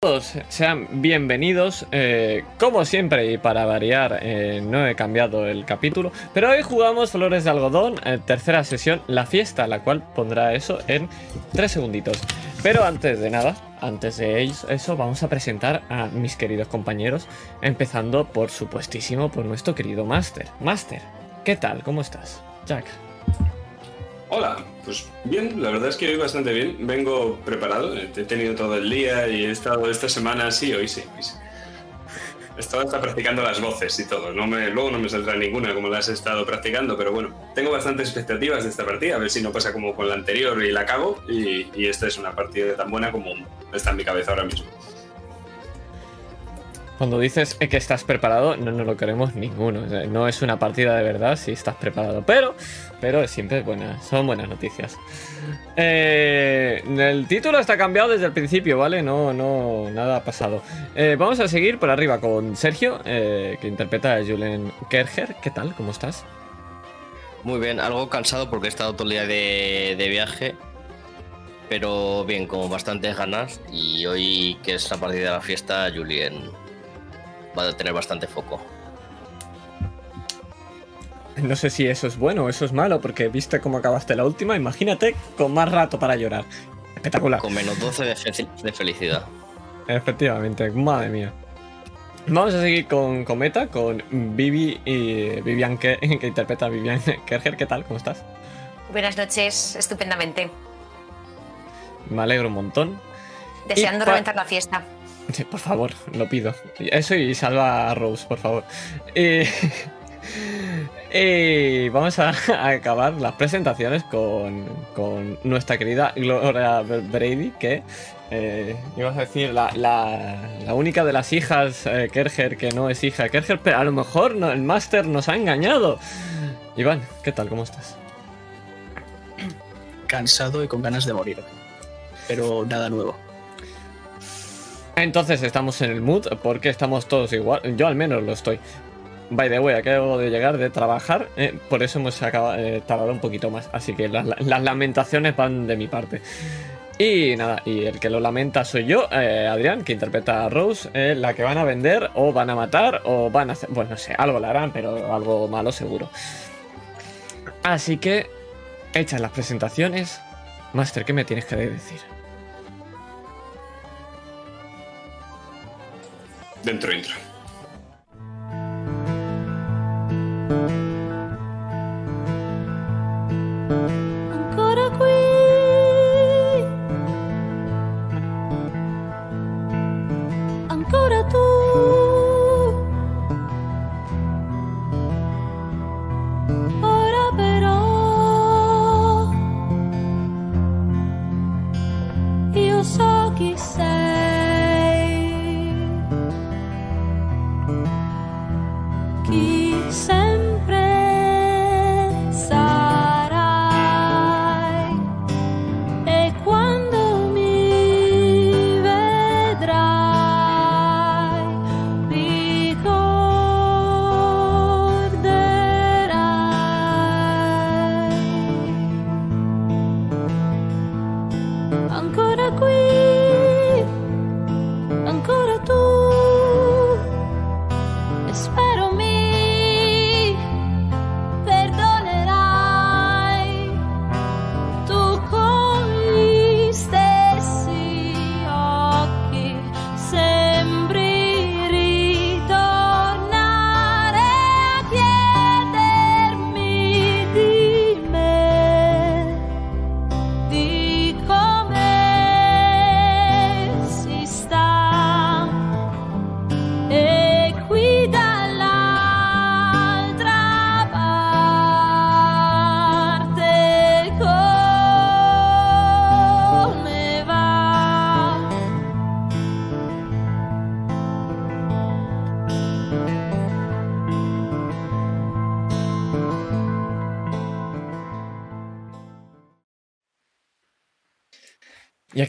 Todos sean bienvenidos. eh, como siempre, y para variar, eh, no he cambiado el capítulo. Pero hoy jugamos Flores de Algodón, eh, tercera sesión, la fiesta, la cual pondrá eso en tres segunditos. Pero antes de nada, antes de eso, vamos a presentar a mis queridos compañeros. Empezando, por supuestísimo, por nuestro querido Master. Master, ¿qué tal? ¿Cómo estás? Jack. Hola, pues bien, la verdad es que hoy bastante bien. Vengo preparado, he tenido todo el día y he estado esta semana sí, hoy sí. He estado hasta practicando las voces y todo. No me, luego no me saldrá ninguna como las he estado practicando, pero bueno, tengo bastantes expectativas de esta partida, a ver si no pasa como con la anterior y la acabo. Y, y esta es una partida tan buena como está en mi cabeza ahora mismo. Cuando dices que estás preparado, no nos lo queremos ninguno. No es una partida de verdad si estás preparado. Pero, pero siempre es buena. Son buenas noticias. Eh, el título está cambiado desde el principio, ¿vale? No, no, nada ha pasado. Eh, vamos a seguir por arriba con Sergio, eh, que interpreta a Julen Kerger. ¿Qué tal? ¿Cómo estás? Muy bien, algo cansado porque he estado todo el día de, de viaje. Pero bien, con bastantes ganas. Y hoy, que es la partida de la fiesta, Julien va a tener bastante foco. No sé si eso es bueno o eso es malo, porque viste cómo acabaste la última. Imagínate con más rato para llorar. Espectacular. Con menos 12 de, fe- de felicidad. Efectivamente, madre mía. Vamos a seguir con Cometa, con Vivi y Vivian que, que interpreta a Vivian Kerger. ¿Qué tal? ¿Cómo estás? Buenas noches, estupendamente. Me alegro un montón. Deseando reventar la fiesta. Por favor, lo pido. Eso y salva a Rose, por favor. Y, y vamos a, acabar las presentaciones con, nuestra querida Gloria Brady, que eh, ibas a decir la, única de las hijas eh, Kerger que no es hija Kerger, pero a lo mejor no- el máster nos ha engañado. Iván, ¿qué tal? ¿Cómo estás? cansado y con ganas de morir. Pero nada nuevo. Entonces estamos en el mood porque estamos todos igual. Yo al menos lo estoy. By the way, acabo de llegar de trabajar, eh, por eso hemos eh, tardado un poquito más. Así que las, lamentaciones van de mi parte. Y nada, y el que lo lamenta soy yo, eh, Adrián, que interpreta a Rose, la que van a vender o van a matar o van a hacer... Bueno, no sé, algo le harán, pero algo malo seguro. Así que, hechas las presentaciones, Master, ¿qué me tienes que decir? Dentro intro. ancora qui. Ancora tu. Ora però io so chi sei.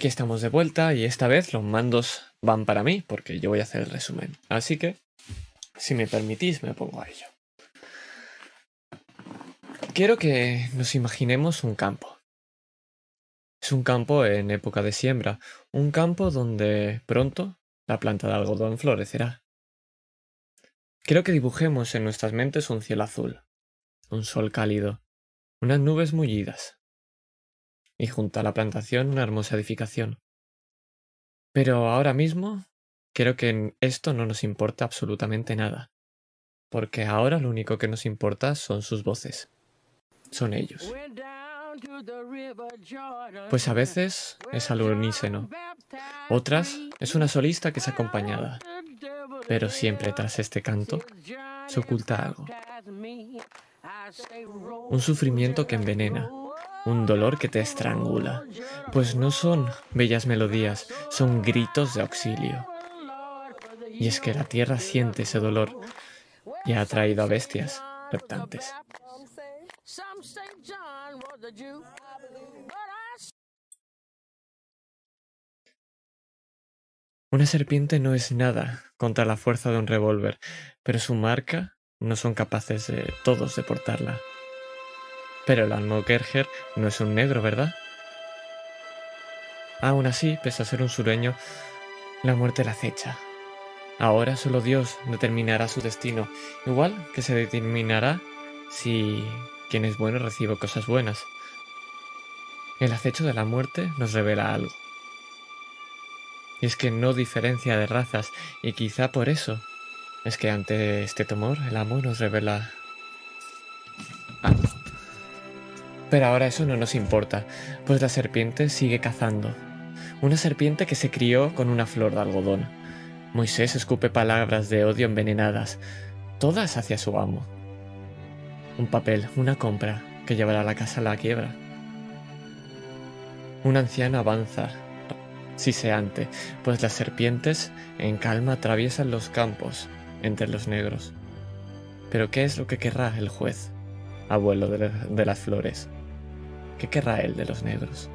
Estamos de vuelta y esta vez los mandos van para mí porque yo voy a hacer el resumen. Así que, si me permitís, me pongo a ello. Quiero que nos imaginemos un campo. Es un campo en época de siembra, un campo donde pronto la planta de algodón florecerá. Quiero que dibujemos en nuestras mentes un cielo azul, un sol cálido, unas nubes mullidas, y junto a la plantación una hermosa edificación. Pero ahora mismo creo que en esto no nos importa absolutamente nada, porque ahora lo único que nos importa son sus voces, son ellos. Pues a veces es al unísono, otras es una solista que es acompañada, pero siempre tras este canto se oculta algo. Un sufrimiento que envenena, un dolor que te estrangula, pues no son bellas melodías, son gritos de auxilio. Y es que la tierra siente ese dolor y ha atraído a bestias reptantes. Una serpiente no es nada contra la fuerza de un revólver, pero su marca no son capaces de todos de portarla. Pero el Almokerger no es un negro, ¿verdad? Aún así, pese a ser un sureño, la muerte la acecha. Ahora solo Dios determinará su destino, igual que se determinará si quien es bueno recibe cosas buenas. El acecho de la muerte nos revela algo. Y es que no diferencia de razas, y quizá por eso es que ante este temor el amo nos revela algo. Pero ahora eso no nos importa, pues la serpiente sigue cazando. Una serpiente que se crió con una flor de algodón. Moisés escupe palabras de odio envenenadas, todas hacia su amo. Un papel, una compra, que llevará a la casa a la quiebra. Un anciano avanza, siseante, pues las serpientes en calma atraviesan los campos entre los negros. Pero ¿qué es lo que querrá el juez, abuelo de, de las flores? ¿Qué querrá él de los negros?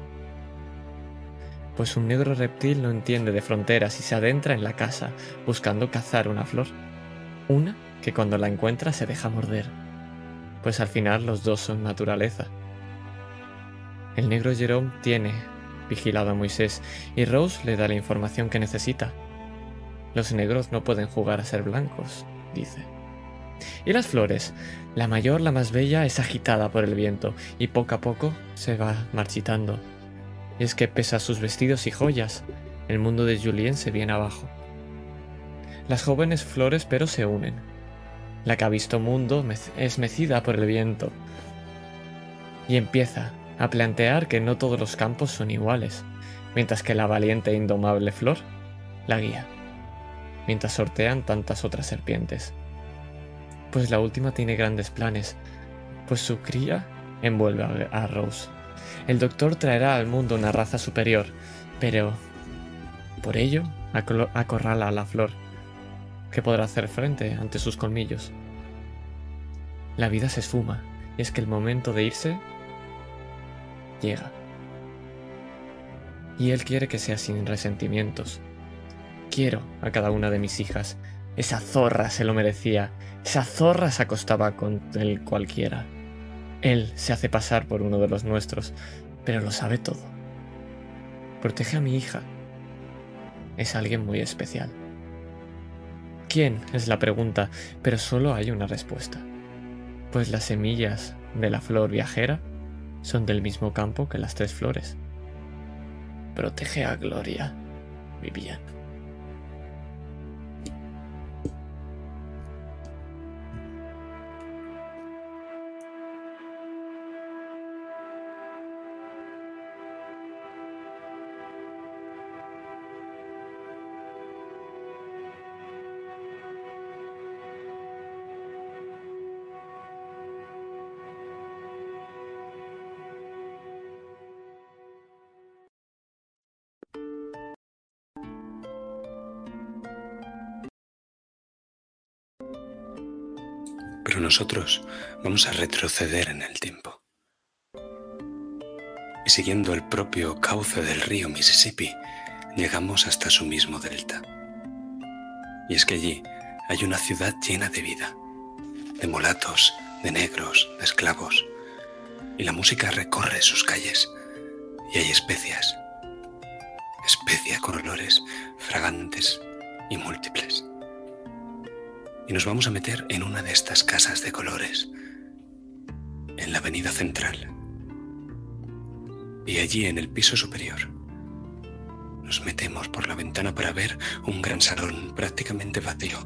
Pues un negro reptil no entiende de fronteras y se adentra en la casa buscando cazar una flor. Una que cuando la encuentra se deja morder. Pues al final los dos son naturaleza. El negro Jerome tiene vigilado a Moisés y Rose le da la información que necesita. Los negros no pueden jugar a ser blancos, dice. Y las flores, la mayor, la más bella, es agitada por el viento y poco a poco se va marchitando. Y es que pese a sus vestidos y joyas, el mundo de Julien se viene abajo. Las jóvenes flores pero se unen. La que ha visto mundo es mecida por el viento. Y empieza a plantear que no todos los campos son iguales, mientras que la valiente e indomable flor la guía, mientras sortean tantas otras serpientes. Pues la última tiene grandes planes, pues su cría envuelve a Rose. El doctor traerá al mundo una raza superior, pero por ello acorrala a la flor, que podrá hacer frente ante sus colmillos. La vida se esfuma, y es que el momento de irse llega. Y él quiere que sea sin resentimientos. Quiero a cada una de mis hijas. Esa zorra se lo merecía. Esa zorra se acostaba con él cualquiera. Él se hace pasar por uno de los nuestros, pero lo sabe todo. Protege a mi hija. Es alguien muy especial. ¿Quién? es la pregunta, pero solo hay una respuesta. Pues las semillas de la flor viajera son del mismo campo que las tres flores. Protege a Gloria, Vivian. Nosotros vamos a retroceder en el tiempo. Y siguiendo el propio cauce del río Mississippi, llegamos hasta su mismo delta. Y es que allí hay una ciudad llena de vida, de mulatos, de negros, de esclavos. Y la música recorre sus calles. Y hay especias. Especia con olores fragantes y múltiples. Y nos vamos a meter en una de estas casas de colores, en la avenida central. Y allí en el piso superior nos metemos por la ventana para ver un gran salón prácticamente vacío.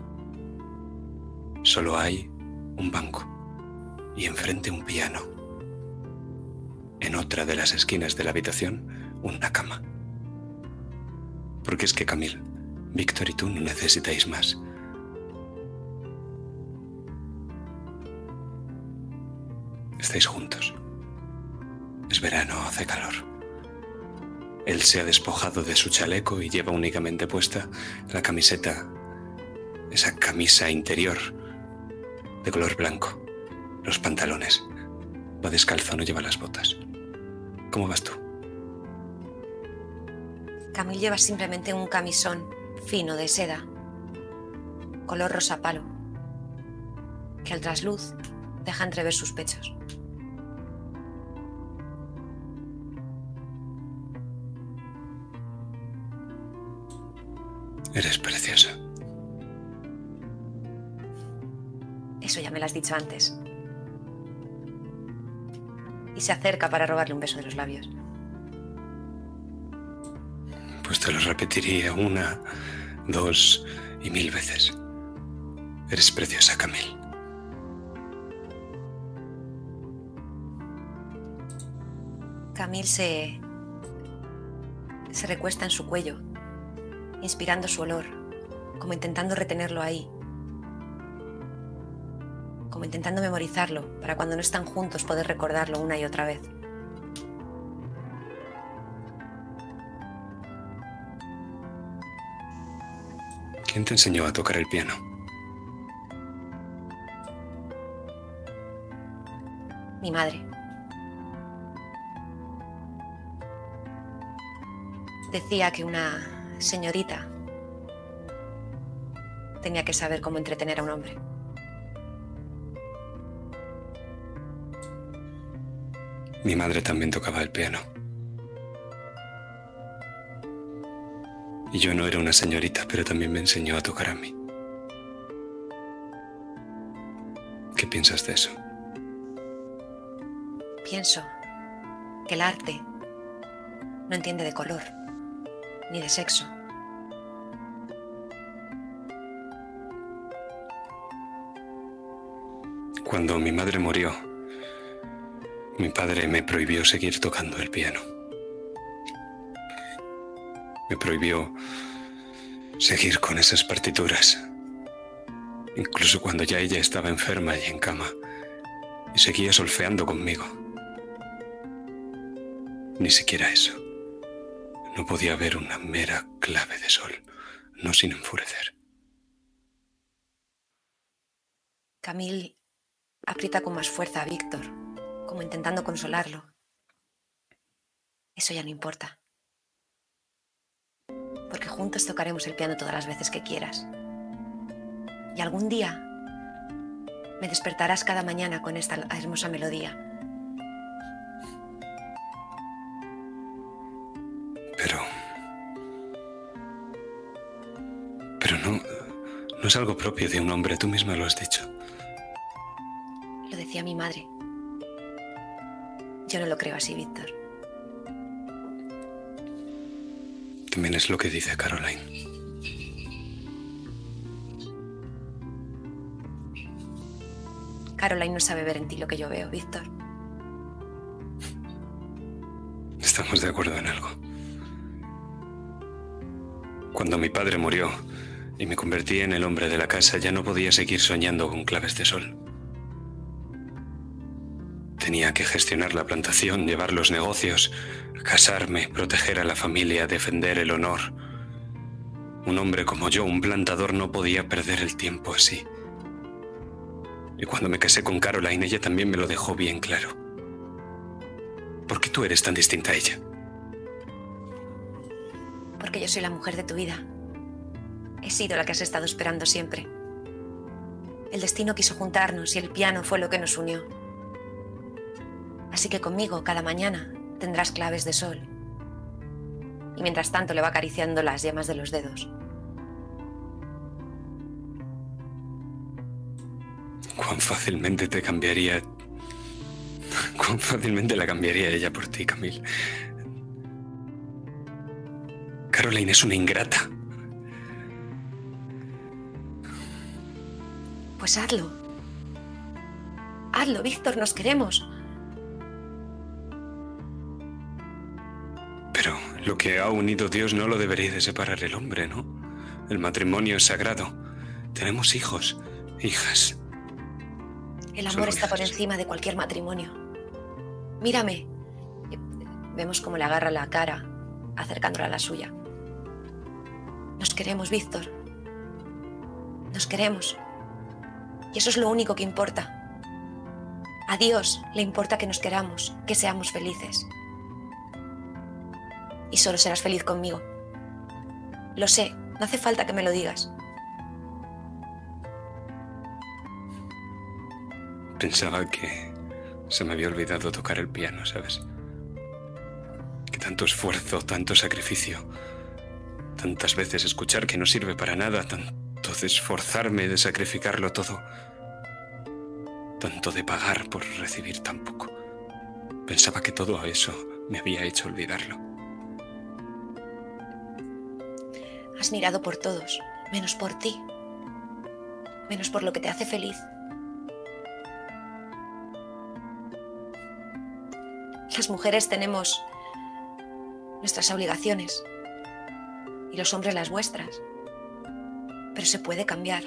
Solo hay un banco y enfrente un piano. En otra de las esquinas de la habitación, una cama. Porque es que Camil, Víctor y tú no necesitáis más. Estáis juntos. Es verano, hace calor. Él se ha despojado de su chaleco y lleva únicamente puesta la camiseta, esa camisa interior de color blanco, los pantalones. Va descalzo, no lleva las botas. ¿Cómo vas tú? Camil lleva simplemente un camisón fino de seda, color rosa palo, que al trasluz deja entrever sus pechos. Eres preciosa. Eso ya me lo has dicho antes. Y se acerca para robarle un beso de los labios. Pues te lo repetiría una, dos y mil veces. Eres preciosa, Camil. Camil se. se recuesta en su cuello, inspirando su olor, como intentando retenerlo ahí. Como intentando memorizarlo para cuando no están juntos poder recordarlo una y otra vez. ¿Quién te enseñó a tocar el piano? Mi madre. Decía que una señorita tenía que saber cómo entretener a un hombre. Mi madre también tocaba el piano. Y yo no era una señorita, pero también me enseñó a tocar a mí. ¿Qué piensas de eso? Pienso que el arte no entiende de color ni de sexo. Cuando mi madre murió, mi padre me prohibió seguir tocando el piano. Me prohibió seguir con esas partituras. Incluso cuando ya ella estaba enferma y en cama. Y seguía solfeando conmigo. Ni siquiera eso. No podía haber una mera clave de sol, no sin enfurecer. Camille aprieta con más fuerza a Víctor, como intentando consolarlo. Eso ya no importa. Porque juntos tocaremos el piano todas las veces que quieras. Y algún día me despertarás cada mañana con esta hermosa melodía. Es algo propio de un hombre, tú misma lo has dicho. Lo decía mi madre. Yo no lo creo así, Víctor. También es lo que dice Caroline. Caroline no sabe ver en ti lo que yo veo, Víctor. Estamos de acuerdo en algo. Cuando mi padre murió y me convertí en el hombre de la casa, ya no podía seguir soñando con claves de sol. Tenía que gestionar la plantación, llevar los negocios, casarme, proteger a la familia, defender el honor. Un hombre como yo, un plantador, no podía perder el tiempo así. Y cuando me casé con Caroline, ella también me lo dejó bien claro. ¿Por qué tú eres tan distinta a ella? Porque yo soy la mujer de tu vida. He sido la que has estado esperando siempre. El destino quiso juntarnos y el piano fue lo que nos unió. Así que conmigo cada mañana tendrás claves de sol. Y mientras tanto le va acariciando las yemas de los dedos. Cuán fácilmente te cambiaría... Cuán fácilmente la cambiaría ella por ti, Camille. Caroline es una ingrata. Pues hazlo. Hazlo, Víctor, nos queremos. Pero lo que ha unido Dios no lo debería de separar el hombre, ¿no? El matrimonio es sagrado. Tenemos hijos, hijas. El amor está por hijas. encima de cualquier matrimonio. Mírame. Vemos cómo le agarra la cara, acercándola a la suya. Nos queremos, Víctor. Nos queremos. Y eso es lo único que importa. A Dios le importa que nos queramos, que seamos felices. Y solo serás feliz conmigo. Lo sé, no hace falta que me lo digas. Pensaba que se me había olvidado tocar el piano, ¿sabes? Que tanto esfuerzo, tanto sacrificio, tantas veces escuchar que no sirve para nada, tanto de esforzarme, de sacrificarlo todo, tanto de pagar por recibir tan poco. Pensaba que todo eso me había hecho olvidarlo. Has mirado por todos, menos por ti, menos por lo que te hace feliz. Las mujeres tenemos nuestras obligaciones y los hombres las vuestras. Pero se puede cambiar.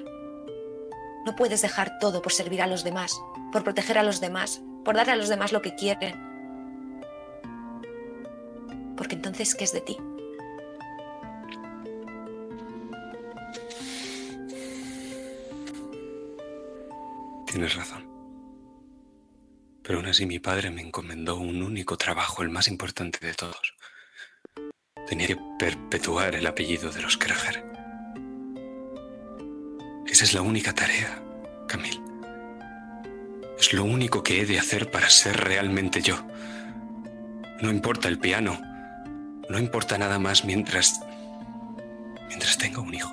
No puedes dejar todo por servir a los demás, por proteger a los demás, por dar a los demás lo que quieren. Porque entonces, ¿qué es de ti? Tienes razón. Pero aún así mi padre me encomendó un único trabajo, el más importante de todos. Tenía que perpetuar el apellido de los Krager. Esa es la única tarea, Camille. Es lo único que he de hacer para ser realmente yo. No importa el piano. No importa nada más mientras... mientras tenga un hijo.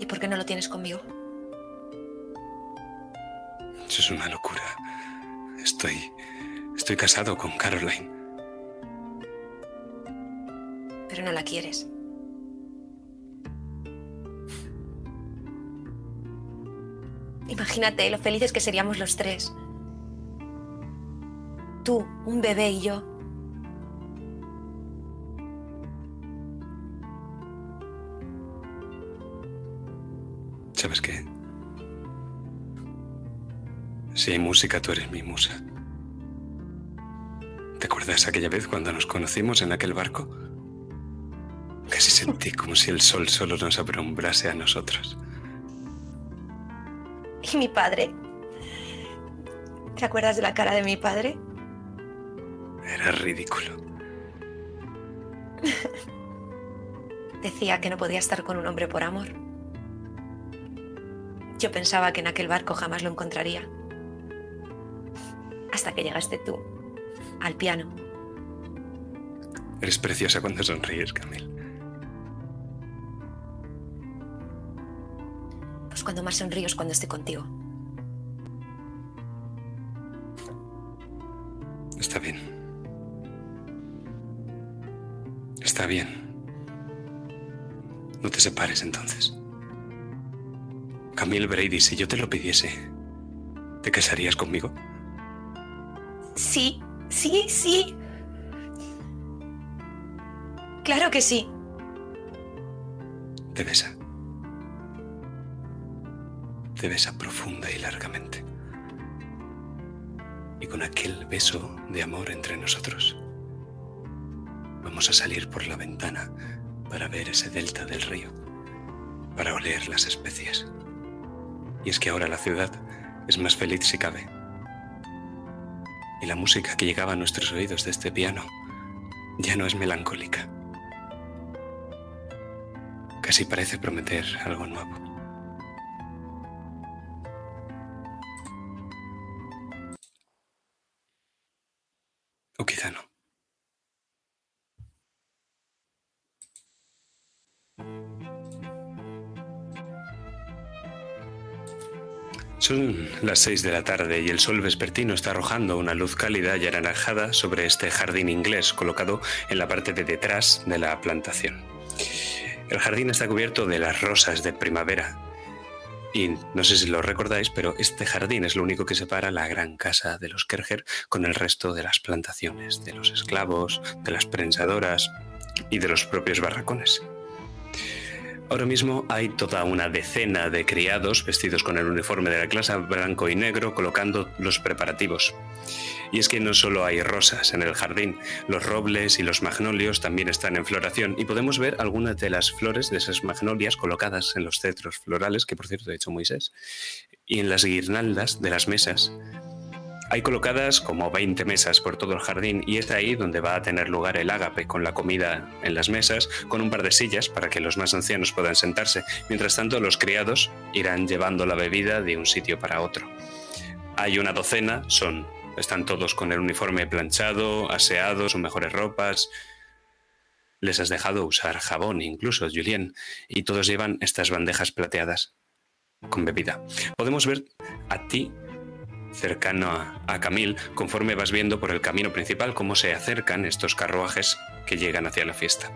¿Y por qué no lo tienes conmigo? Eso es una locura. Estoy. Estoy casado con Caroline. Pero no la quieres. Imagínate lo felices que seríamos los tres. Tú, un bebé y yo. ¿Sabes qué? Si hay música, tú eres mi musa. ¿Te acuerdas aquella vez cuando nos conocimos en aquel barco? Casi sentí como si el sol solo nos abrumbrase a nosotros. ¿Y mi padre? ¿Te acuerdas de la cara de mi padre? Era ridículo. Decía que no podía estar con un hombre por amor. Yo pensaba que en aquel barco jamás lo encontraría. Hasta que llegaste tú, al piano. Eres preciosa cuando sonríes, Camille. Pues cuando más sonrío es cuando estoy contigo. Está bien. Está bien. No te separes entonces. Camille Brady, si yo te lo pidiese, ¿te casarías conmigo? Sí, sí, sí. Claro que sí. Te besa. Te besa profunda y largamente. Y con aquel beso de amor entre nosotros, vamos a salir por la ventana para ver ese delta del río, para oler las especias. Y es que ahora la ciudad es más feliz si cabe. Y la música que llegaba a nuestros oídos de este piano ya no es melancólica. Casi parece prometer algo nuevo. quizá no. Son las seis de la tarde y el sol vespertino está arrojando una luz cálida y anaranjada sobre este jardín inglés colocado en la parte de detrás de la plantación. El jardín está cubierto de las rosas de primavera, y no sé si lo recordáis, pero este jardín es lo único que separa la gran casa de los Kerger con el resto de las plantaciones, de los esclavos, de las prensadoras y de los propios barracones. Ahora mismo hay toda una decena de criados vestidos con el uniforme de la clase blanco y negro colocando los preparativos. Y es que no solo hay rosas en el jardín, los robles y los magnolios también están en floración y podemos ver algunas de las flores de esas magnolias colocadas en los cetros florales, que por cierto ha hecho Moisés, y en las guirnaldas de las mesas. Hay colocadas como 20 mesas por todo el jardín y es ahí donde va a tener lugar el ágape con la comida en las mesas, con un par de sillas para que los más ancianos puedan sentarse. Mientras tanto, los criados irán llevando la bebida de un sitio para otro. Hay una docena, son están todos con el uniforme planchado, aseados, sus mejores ropas. Les has dejado usar jabón incluso, Julien, y todos llevan estas bandejas plateadas con bebida. Podemos ver a ti cercano a, a Camille conforme vas viendo por el camino principal cómo se acercan estos carruajes que llegan hacia la fiesta.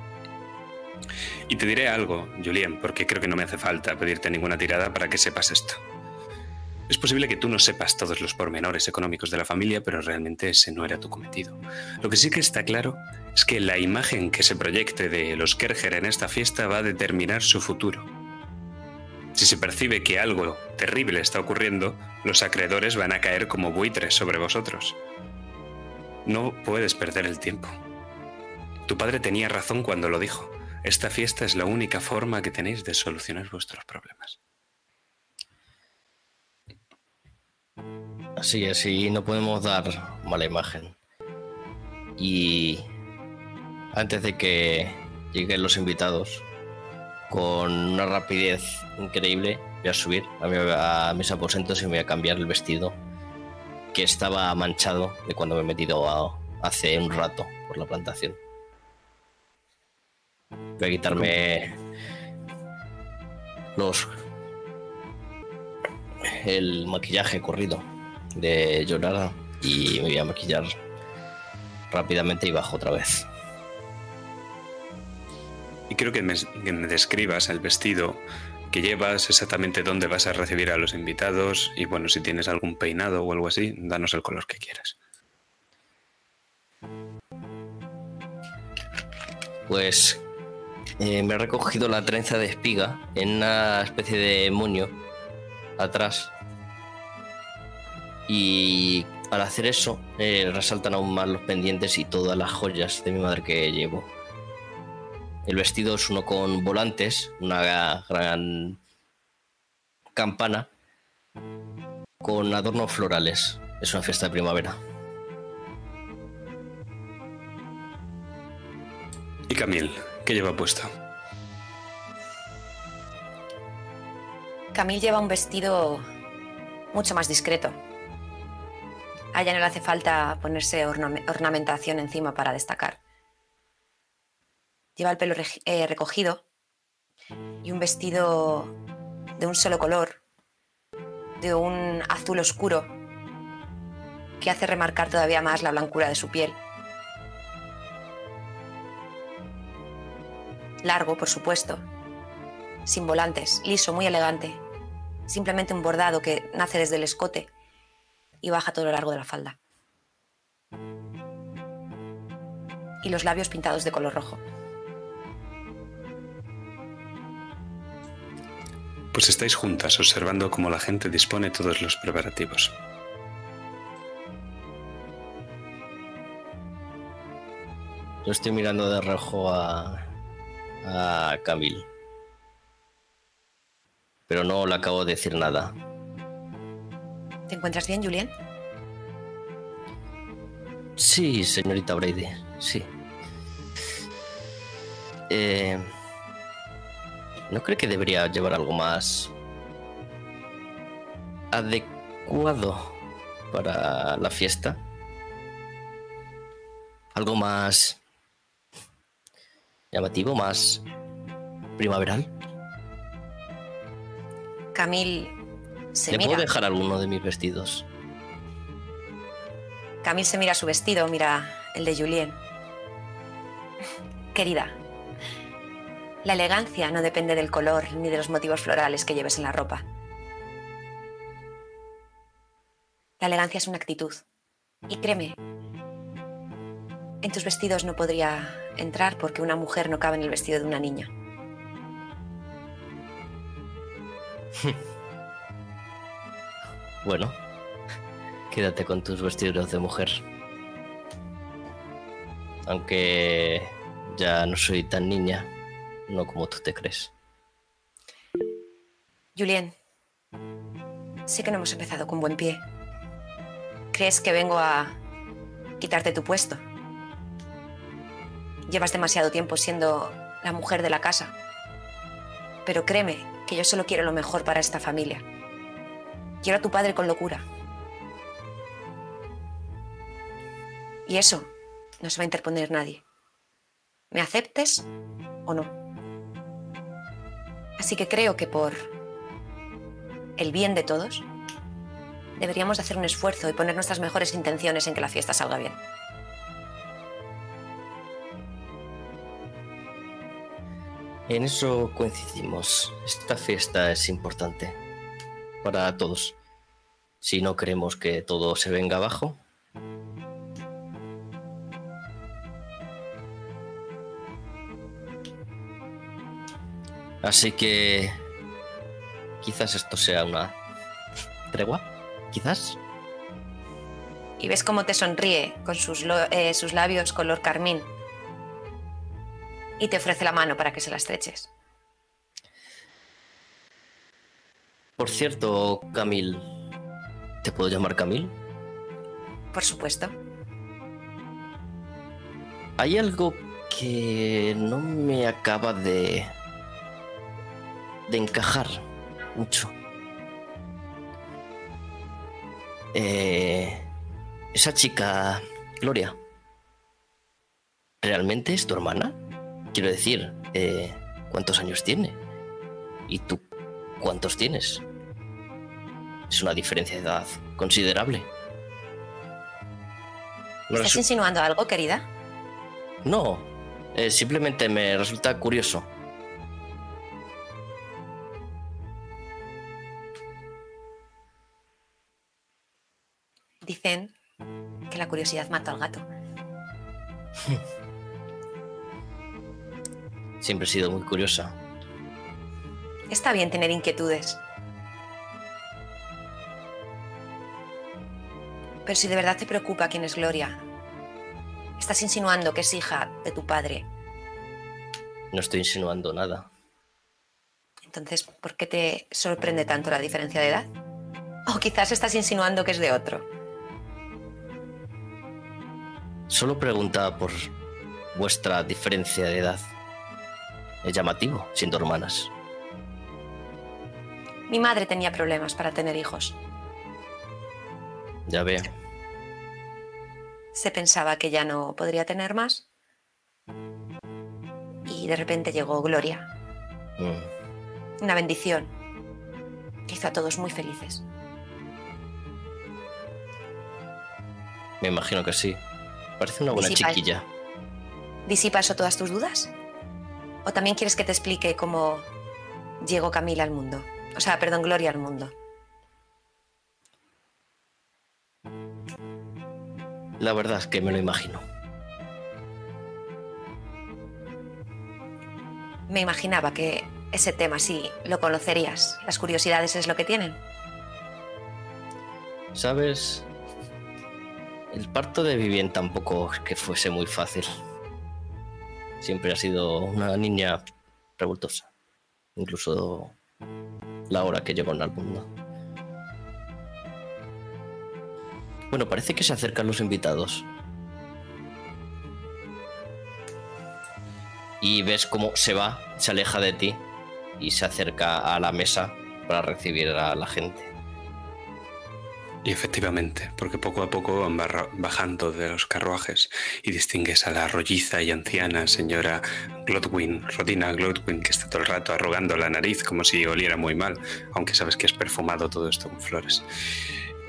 Y te diré algo, Julien, porque creo que no me hace falta pedirte ninguna tirada para que sepas esto. Es posible que tú no sepas todos los pormenores económicos de la familia, pero realmente ese no era tu cometido. Lo que sí que está claro es que la imagen que se proyecte de los Kerger en esta fiesta va a determinar su futuro. Si se percibe que algo terrible está ocurriendo, los acreedores van a caer como buitres sobre vosotros. No puedes perder el tiempo. Tu padre tenía razón cuando lo dijo. Esta fiesta es la única forma que tenéis de solucionar vuestros problemas. Así es, y no podemos dar mala imagen. Y antes de que lleguen los invitados, con una rapidez increíble, voy a subir a, mi- a mis aposentos y voy a cambiar el vestido que estaba manchado de cuando me he metido hace un rato por la plantación. Voy a quitarme los el maquillaje corrido de Llorada y me voy a maquillar rápidamente y bajo otra vez. Y quiero que me, describas el vestido que llevas, exactamente dónde vas a recibir a los invitados y bueno, si tienes algún peinado o algo así, danos el color que quieras. Pues eh, me he recogido la trenza de espiga en una especie de moño atrás. Y al hacer eso, eh, resaltan aún más los pendientes y todas las joyas de mi madre que llevo. El vestido es uno con volantes, una gran campana con adornos florales. Es una fiesta de primavera. Y Camille, ¿qué lleva puesto? Camille lleva un vestido mucho más discreto. A ella no le hace falta ponerse orname- ornamentación encima para destacar. Lleva el pelo eh, recogido y un vestido de un solo color, de un azul oscuro, que hace remarcar todavía más la blancura de su piel. Largo, por supuesto, sin volantes, liso, muy elegante. Simplemente un bordado que nace desde el escote y baja todo lo largo de la falda. Y los labios pintados de color rojo. Pues estáis juntas observando cómo la gente dispone todos los preparativos. Yo estoy mirando de reojo a, a Camille. Pero no le acabo de decir nada. ¿Te encuentras bien, Julien? Sí, señorita Brady, sí. Eh, ¿No cree que debería llevar algo más adecuado para la fiesta? Algo más llamativo, más primaveral. Camille Se ¿Le mira. puedo dejar alguno de mis vestidos? Camille se mira su vestido, mira el de Julien. Querida, la elegancia no depende del color ni de los motivos florales que lleves en la ropa. La elegancia es una actitud. Y créeme, en tus vestidos no podría entrar porque una mujer no cabe en el vestido de una niña. Bueno, quédate con tus vestidos de mujer. Aunque ya no soy tan niña, no como tú te crees. Julien, sé que no hemos empezado con buen pie. ¿Crees que vengo a quitarte tu puesto? Llevas demasiado tiempo siendo la mujer de la casa. Pero créeme que yo solo quiero lo mejor para esta familia. Quiero a tu padre con locura. Y eso no se va a interponer nadie. ¿Me aceptes o no? Así que creo que por el bien de todos, deberíamos de hacer un esfuerzo y poner nuestras mejores intenciones en que la fiesta salga bien. En eso coincidimos. Esta fiesta es importante para todos. Si no queremos que todo se venga abajo, Así que quizás esto sea una tregua, quizás. Y ves cómo te sonríe con sus, eh, sus labios color carmín. Y te ofrece la mano para que se la estreches. Por cierto, Camil, ¿te puedo llamar Camil? Por supuesto. Hay algo que no me acaba de de encajar mucho. Eh, esa chica, Gloria, ¿realmente es tu hermana? Quiero decir, eh, ¿cuántos años tiene? ¿Y tú cuántos tienes? Es una diferencia de edad considerable. ¿Estás insinuando algo, querida? no, eh, simplemente me resulta curioso. Dicen que la curiosidad mata al gato. Siempre he sido muy curiosa. Está bien tener inquietudes. Pero si de verdad te preocupa quién es Gloria, estás insinuando que es hija de tu padre. No estoy insinuando nada. Entonces, ¿por qué te sorprende tanto la diferencia de edad? O quizás estás insinuando que es de otro. Solo preguntaba por vuestra diferencia de edad. Es llamativo, siendo hermanas. Mi madre tenía problemas para tener hijos. Ya veo. Se pensaba que ya no podría tener más. Y de repente llegó Gloria, Mm. una bendición que hizo a todos muy felices. Me imagino que sí. Parece una buena Disipa- chiquilla. ¿Disipa eso todas tus dudas? ¿O también quieres que te explique cómo llegó Camila al mundo? O sea, perdón, Gloria al mundo. La verdad es que me lo imagino. Me imaginaba que ese tema sí lo conocerías. Las curiosidades es lo que tienen. ¿Sabes? El parto de Vivien tampoco es que fuese muy fácil. Siempre ha sido una niña revoltosa. Incluso la hora que llegó al mundo. Bueno, parece que se acercan los invitados. Y ves cómo se va, se aleja de ti y se acerca a la mesa para recibir a la gente. Y efectivamente, porque poco a poco van bajando de los carruajes y distingues a la rolliza y anciana señora Glodwin, Rodina Glodwin, que está todo el rato arrugando la nariz como si oliera muy mal, aunque sabes que es perfumado todo esto con flores.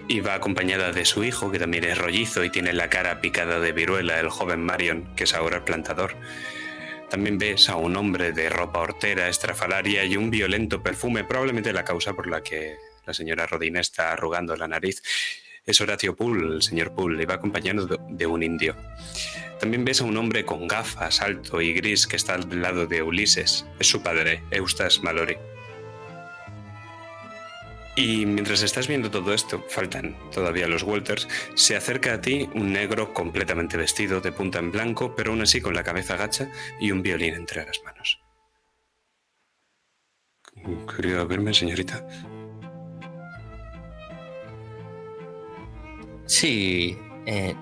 Y va acompañada de su hijo, que también es rollizo y tiene la cara picada de viruela, el joven Marion, que es ahora el plantador. También ves a un hombre de ropa hortera, estrafalaria y un violento perfume, probablemente la causa por la que la señora Rodina está arrugando la nariz. Es Horacio Poole, el señor Poole, y va acompañado de- de un indio. También ves a un hombre con gafas, alto y gris, que está al lado de Ulises. Es su padre, Eustace Mallory. Y mientras estás viendo todo esto, faltan todavía los Walters, se acerca a ti un negro completamente vestido de punta en blanco, pero aún así con la cabeza gacha y un violín entre las manos. ¿Quería verme, señorita? Sí. eh,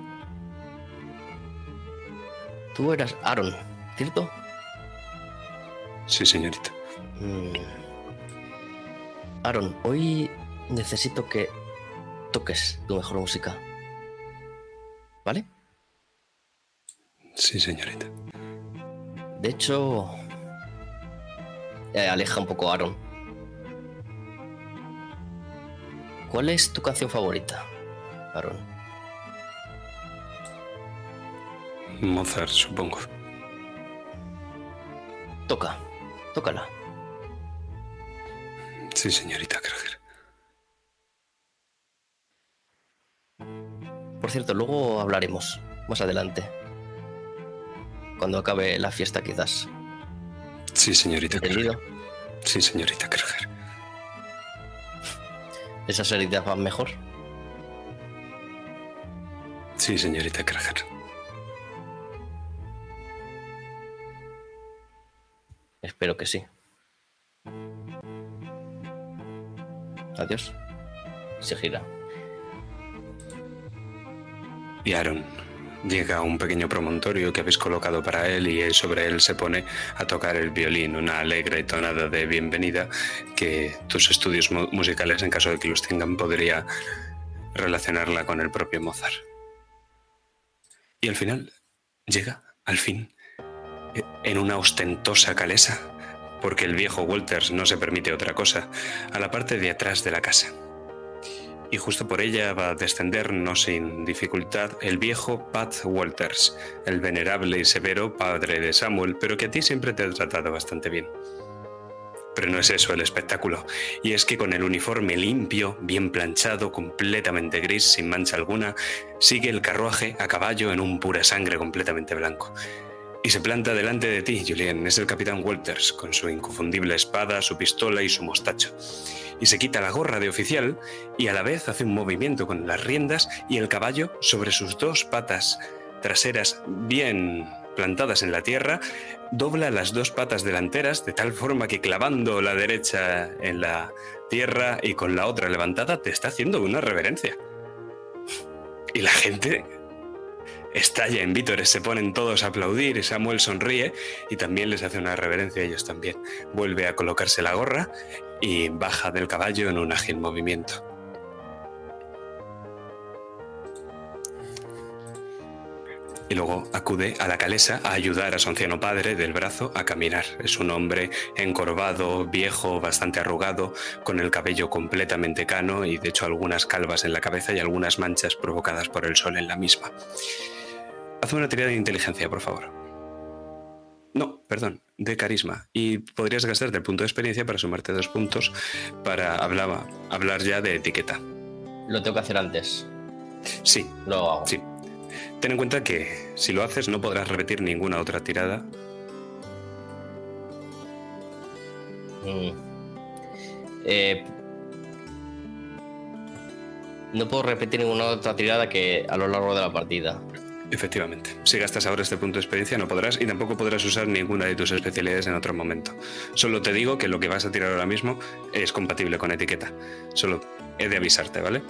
Tú eras Aaron, ¿cierto? Sí, señorita. Mm. Aaron, hoy necesito que toques tu mejor música. ¿Vale? Sí, señorita. De hecho, eh, aleja un poco a Aaron. ¿Cuál es tu canción favorita, Aaron? Mozart, supongo. Toca, tócala. Sí, señorita Krager. Por cierto, luego hablaremos más adelante. Cuando acabe la fiesta, quizás. Sí, señorita Krager. Sí, señorita Krager. ¿Esas heridas van mejor? Sí, señorita Krager. Espero que sí. Adiós. Se gira. Y Aaron llega a un pequeño promontorio que habéis colocado para él y sobre él se pone a tocar el violín, una alegre tonada de bienvenida que tus estudios mu- musicales, en caso de que los tengan, podría relacionarla con el propio Mozart. Y al final llega, al fin, e- en una ostentosa calesa, porque el viejo Walters no se permite otra cosa, a la parte de atrás de la casa y justo por ella va a descender, no sin dificultad, el viejo Pat Walters, el venerable y severo padre de Samuel, pero que a ti siempre te ha tratado bastante bien. Pero no es eso el espectáculo, y es que con el uniforme limpio, bien planchado, completamente gris, sin mancha alguna, sigue el carruaje a caballo en un pura sangre completamente blanco. Y se planta delante de ti, Julien, es el capitán Walters, con su inconfundible espada, su pistola y su mostacho. Y se quita la gorra de oficial y a la vez hace un movimiento con las riendas y el caballo sobre sus dos patas traseras bien plantadas en la tierra, dobla las dos patas delanteras de tal forma que clavando la derecha en la tierra y con la otra levantada te está haciendo una reverencia. Y la gente estalla en vítores, se ponen todos a aplaudir y Samuel sonríe y también les hace una reverencia a ellos también. Vuelve a colocarse la gorra y baja del caballo en un ágil movimiento. Y luego acude a la calesa a ayudar a su anciano padre del brazo a caminar. Es un hombre encorvado, viejo, bastante arrugado, con el cabello completamente cano y de hecho algunas calvas en la cabeza y algunas manchas provocadas por el sol en la misma. Hazme una tirada de inteligencia, por favor. No, perdón, de carisma. Y podrías gastarte el punto de experiencia para sumarte dos puntos para hablar, hablar ya de etiqueta. Lo tengo que hacer antes. Sí, Lo hago. sí. Ten en cuenta que si lo haces no podrás repetir ninguna otra tirada. Mm. Eh, no puedo repetir ninguna otra tirada que a lo largo de la partida. Efectivamente. Si gastas ahora este punto de experiencia no podrás y tampoco podrás usar ninguna de tus especialidades en otro momento. Solo te digo que lo que vas a tirar ahora mismo es compatible con etiqueta. Solo he de avisarte, ¿vale?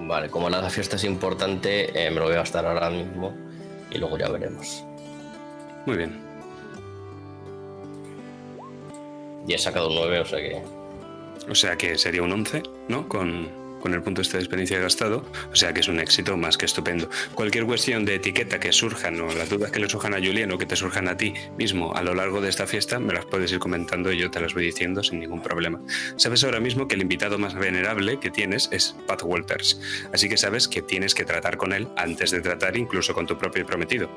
Vale, como la fiesta es importante, eh, me lo voy a gastar ahora mismo y luego ya veremos. Muy bien. Y he sacado un 9, o sea que. O sea que sería un 11, ¿no? Con con el punto este de experiencia gastado, o sea que es un éxito más que estupendo. Cualquier cuestión de etiqueta que surjan o las dudas que le surjan a Julián o que te surjan a ti mismo a lo largo de esta fiesta, me las puedes ir comentando y yo te las voy diciendo sin ningún problema. Sabes ahora mismo que el invitado más venerable que tienes es Pat Walters, así que sabes que tienes que tratar con él antes de tratar incluso con tu propio prometido.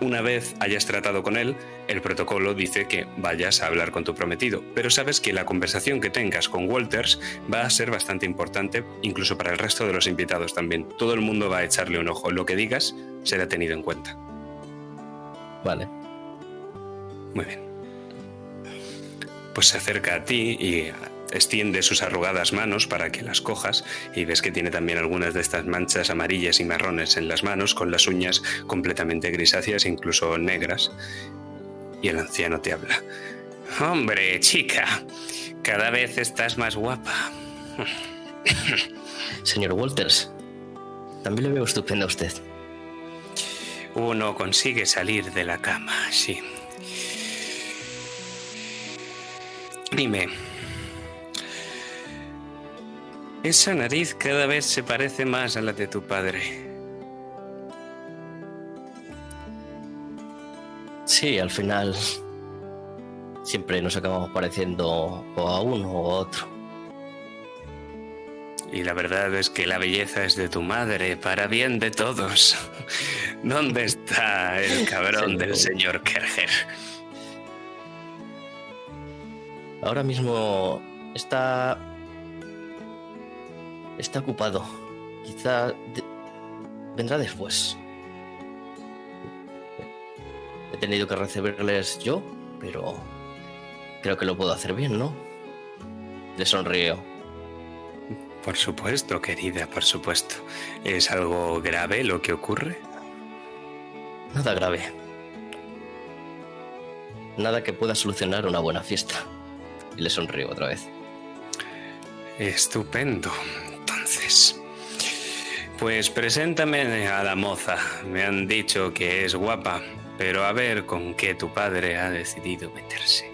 Una vez hayas tratado con él, el protocolo dice que vayas a hablar con tu prometido, pero sabes que la conversación que tengas con Walters va a ser bastante importante, incluso para el resto de los invitados también. Todo el mundo va a echarle un ojo. Lo que digas será tenido en cuenta. Vale. Muy bien. Pues se acerca a ti y extiende sus arrugadas manos para que las cojas y ves que tiene también algunas de estas manchas amarillas y marrones en las manos con las uñas completamente grisáceas, incluso negras. Y el anciano te habla. Hombre, chica, cada vez estás más guapa. Señor Walters, también le veo estupenda a usted. Uno consigue salir de la cama, sí. Dime, esa nariz cada vez se parece más a la de tu padre. Sí, al final siempre nos acabamos pareciendo o a uno o a otro. Y la verdad es que la belleza es de tu madre, para bien de todos. ¿Dónde está el cabrón del señor Kerger? Ahora mismo está está ocupado. Quizá de- vendrá después. He tenido que recibirles yo, pero creo que lo puedo hacer bien, ¿no? Le sonrío. Por supuesto, querida, por supuesto. ¿Es algo grave lo que ocurre? Nada grave. Nada que pueda solucionar una buena fiesta. Y le sonrío otra vez. Estupendo. Entonces, pues preséntame a la moza. Me han dicho que es guapa, pero a ver con qué tu padre ha decidido meterse.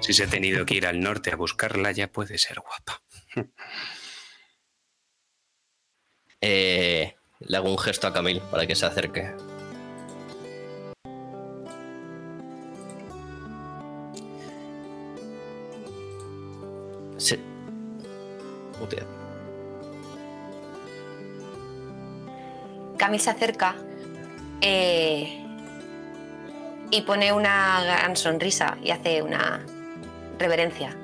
Si se ha tenido que ir al norte a buscarla, ya puede ser guapa. Eh, le hago un gesto a Camil para que se acerque. Camil se acerca eh, y pone una gran sonrisa y hace una reverencia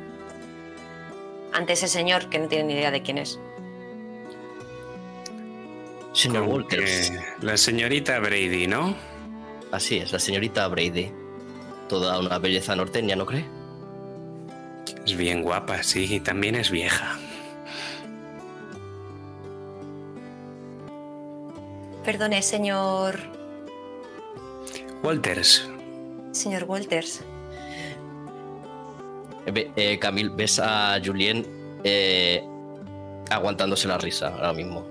ante ese señor que no tiene ni idea de quién es. Señor Con Walters. La señorita Brady, ¿no? Así es, la señorita Brady. Toda una belleza norteña, ¿no cree? Es bien guapa, sí, y también es vieja. Perdone, señor. Walters, Señor Walters. Eh, eh, Camil, ves a Julien eh, aguantándose la risa ahora mismo.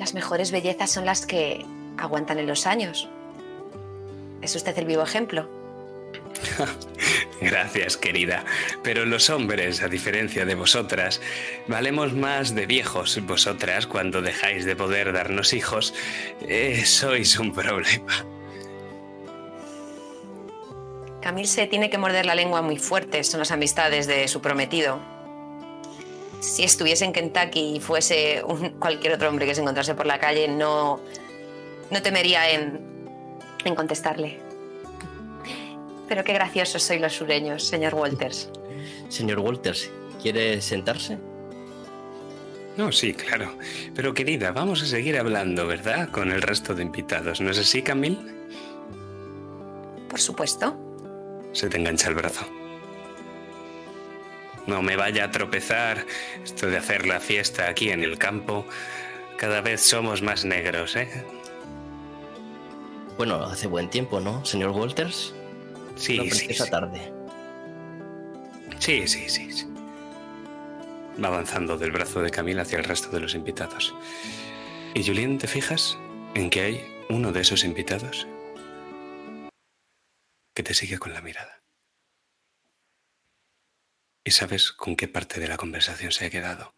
Las mejores bellezas son las que aguantan en los años. Es usted el vivo ejemplo. Gracias, querida. Pero los hombres, a diferencia de vosotras, valemos más de viejos. Vosotras, cuando dejáis de poder darnos hijos, eh, sois un problema. Camil se tiene que morder la lengua muy fuerte, son las amistades de su prometido. Si estuviese en Kentucky y fuese cualquier otro hombre que se encontrase por la calle, no, no temería en, en contestarle. Pero qué graciosos sois los sureños, señor Walters. Señor Walters, ¿quiere sentarse? No, sí, claro. Pero querida, vamos a seguir hablando, ¿verdad? Con el resto de invitados. ¿No es así, Camil? Por supuesto. Se te engancha el brazo. No me vaya a tropezar esto de hacer la fiesta aquí en el campo. Cada vez somos más negros, ¿eh? Bueno, hace buen tiempo, ¿no, señor Walters? Sí, sí. tarde. Sí, sí, sí, sí. Va avanzando del brazo de Camila hacia el resto de los invitados. ¿Y Julien, te fijas en que hay uno de esos invitados que te sigue con la mirada? Y ¿Y sabes con qué parte de la conversación se ha quedado?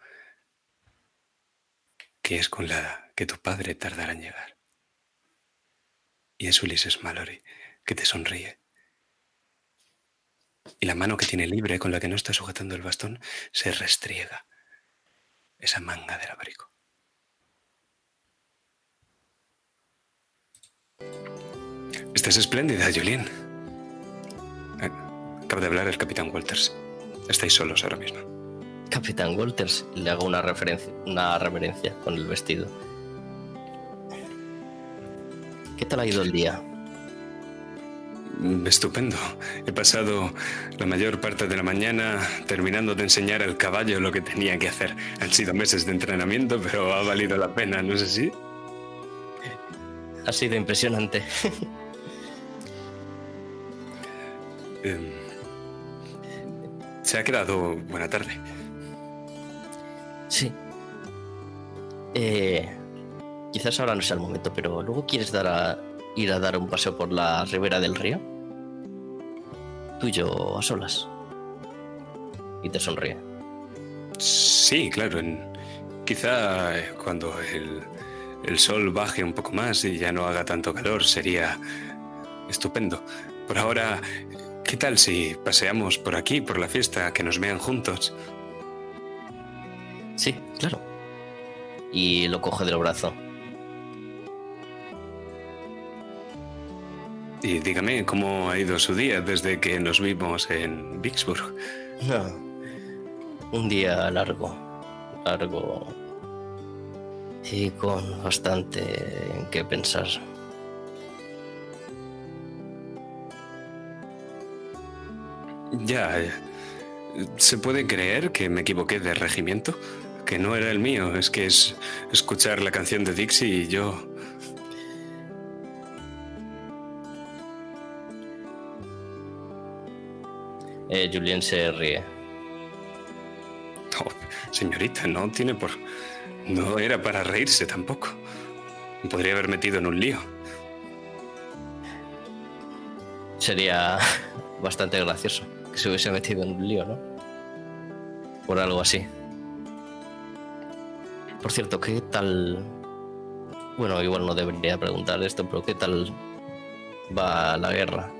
Que es con la que tu padre tardará en llegar. Y es Ulises Mallory, que te sonríe. Y la mano que tiene libre, con la que no está sujetando el bastón, se restriega esa manga del abrigo. Estás espléndida, Julien. Eh, Acaba de hablar el capitán Walters. Estáis solos ahora mismo. Capitán Walters, le hago una referencia, una reverencia con el vestido. ¿Qué tal ha ido el día? Mm, Estupendo. He pasado la mayor parte de la mañana terminando de enseñar al caballo lo que tenía que hacer. Han sido meses de entrenamiento, pero ha valido la pena, ¿no es así? Ha sido impresionante. Em, se ha quedado buena tarde. Sí. Eh, quizás ahora no sea el momento, pero luego quieres dar a, ir a dar un paseo por la ribera del río. Tú y yo a solas. Y te sonríe. Sí, claro. quizá eh, cuando el, el sol baje un poco más y ya no haga tanto calor sería estupendo. Por ahora, ¿qué tal si paseamos por aquí, por la fiesta, que nos vean juntos? Sí, claro. Y lo coge del brazo. Y dígame cómo ha ido su día desde que nos vimos en Vicksburg. No. Un día largo. Largo. Y con bastante en qué pensar. Ya, eh, ¿se puede creer que me equivoqué de regimiento? Que no era el mío, es que es escuchar la canción de Dixie y yo... Eh, Julien se ríe. No, señorita, no tiene por... No era para reírse tampoco. Me podría haber metido en un lío. Sería bastante gracioso que se hubiese metido en un lío, ¿no? Por algo así. Por cierto, ¿qué tal? Bueno, igual no debería preguntar esto, pero ¿qué tal va la guerra?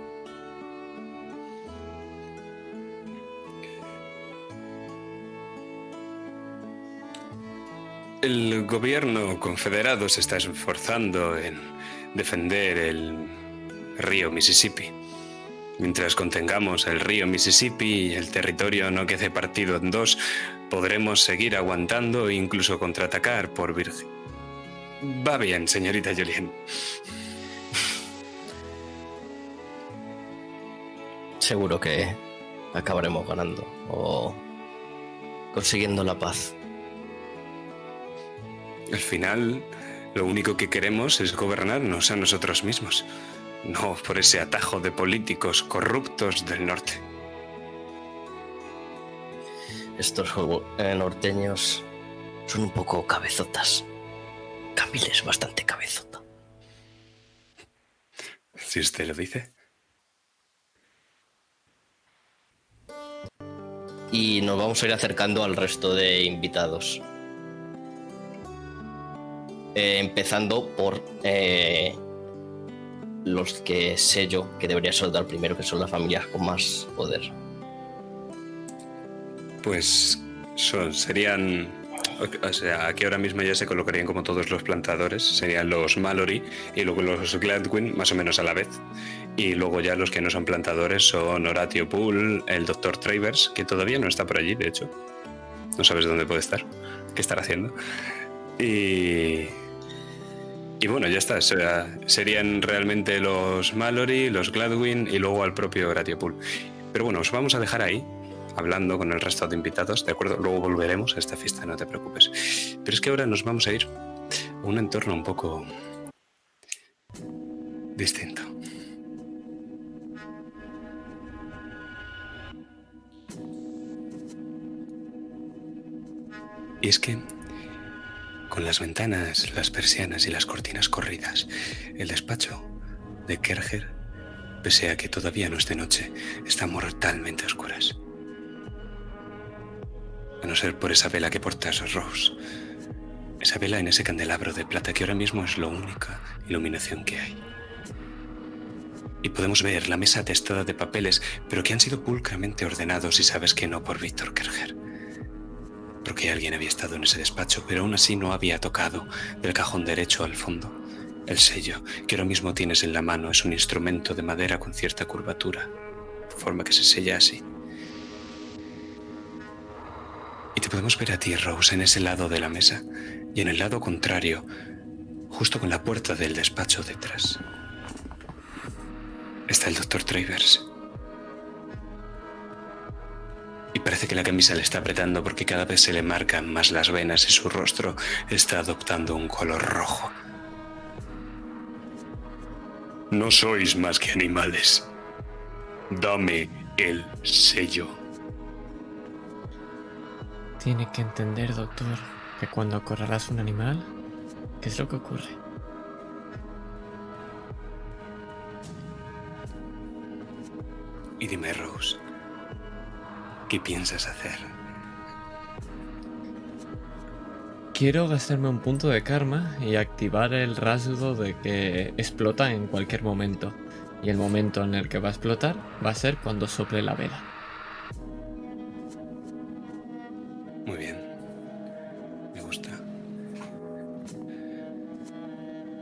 El gobierno confederado se está esforzando en defender el río Mississippi. Mientras contengamos el río Mississippi y el territorio no quede partido en dos, podremos seguir aguantando e incluso contraatacar por Virgen. Va bien, señorita Julien. Seguro que acabaremos ganando o consiguiendo la paz. Al final, lo único que queremos es gobernarnos a nosotros mismos, no por ese atajo de políticos corruptos del norte. Estos eh, norteños son un poco cabezotas. Camille es bastante cabezota. Si usted lo dice. Y nos vamos a ir acercando al resto de invitados. Eh, empezando por eh, los que sé yo que debería saludar primero, que son las familias con más poder. Pues son, serían. O sea, aquí ahora mismo ya se colocarían como todos los plantadores. Serían los Mallory y luego los Gladwin, más o menos a la vez. Y luego ya los que no son plantadores son Horatio Poole, el Dr. Travers, que todavía no está por allí, de hecho. No sabes dónde puede estar, qué estará haciendo. Y. Y bueno, ya está. serían realmente los Mallory, los Gladwin y luego al propio Horatio Poole. Pero bueno, os vamos a dejar ahí hablando con el resto de invitados, ¿de acuerdo? Luego volveremos a esta fiesta, no te preocupes. Pero es que ahora nos vamos a ir a un entorno un poco distinto. Y es que con las ventanas, las persianas y las cortinas corridas, el despacho de Kerger, pese a que todavía no es de noche, está mortalmente a oscuras. A no ser por esa vela que portas, Rose. Esa vela en ese candelabro de plata que ahora mismo es la única iluminación que hay. Y podemos ver la mesa atestada de papeles, pero que han sido pulcramente ordenados y sabes que no por Víctor Kerger. Porque alguien había estado en ese despacho, pero aún así no había tocado del cajón derecho al fondo. El sello que ahora mismo tienes en la mano es un instrumento de madera con cierta curvatura, de forma que se sella así. Y te podemos ver a ti, Rose, en ese lado de la mesa y en el lado contrario, justo con la puerta del despacho detrás. Está el doctor Travers. Y parece que la camisa le está apretando porque cada vez se le marcan más las venas y su rostro está adoptando un color rojo. No sois más que animales. Dame el sello. Tiene que entender, doctor, que cuando acorralas un animal, ¿qué es lo que ocurre? Y dime, Rose, ¿qué piensas hacer? Quiero gastarme un punto de karma y activar el rasgo de que explota en cualquier momento. Y el momento en el que va a explotar va a ser cuando sople la vela. Muy bien. Me gusta.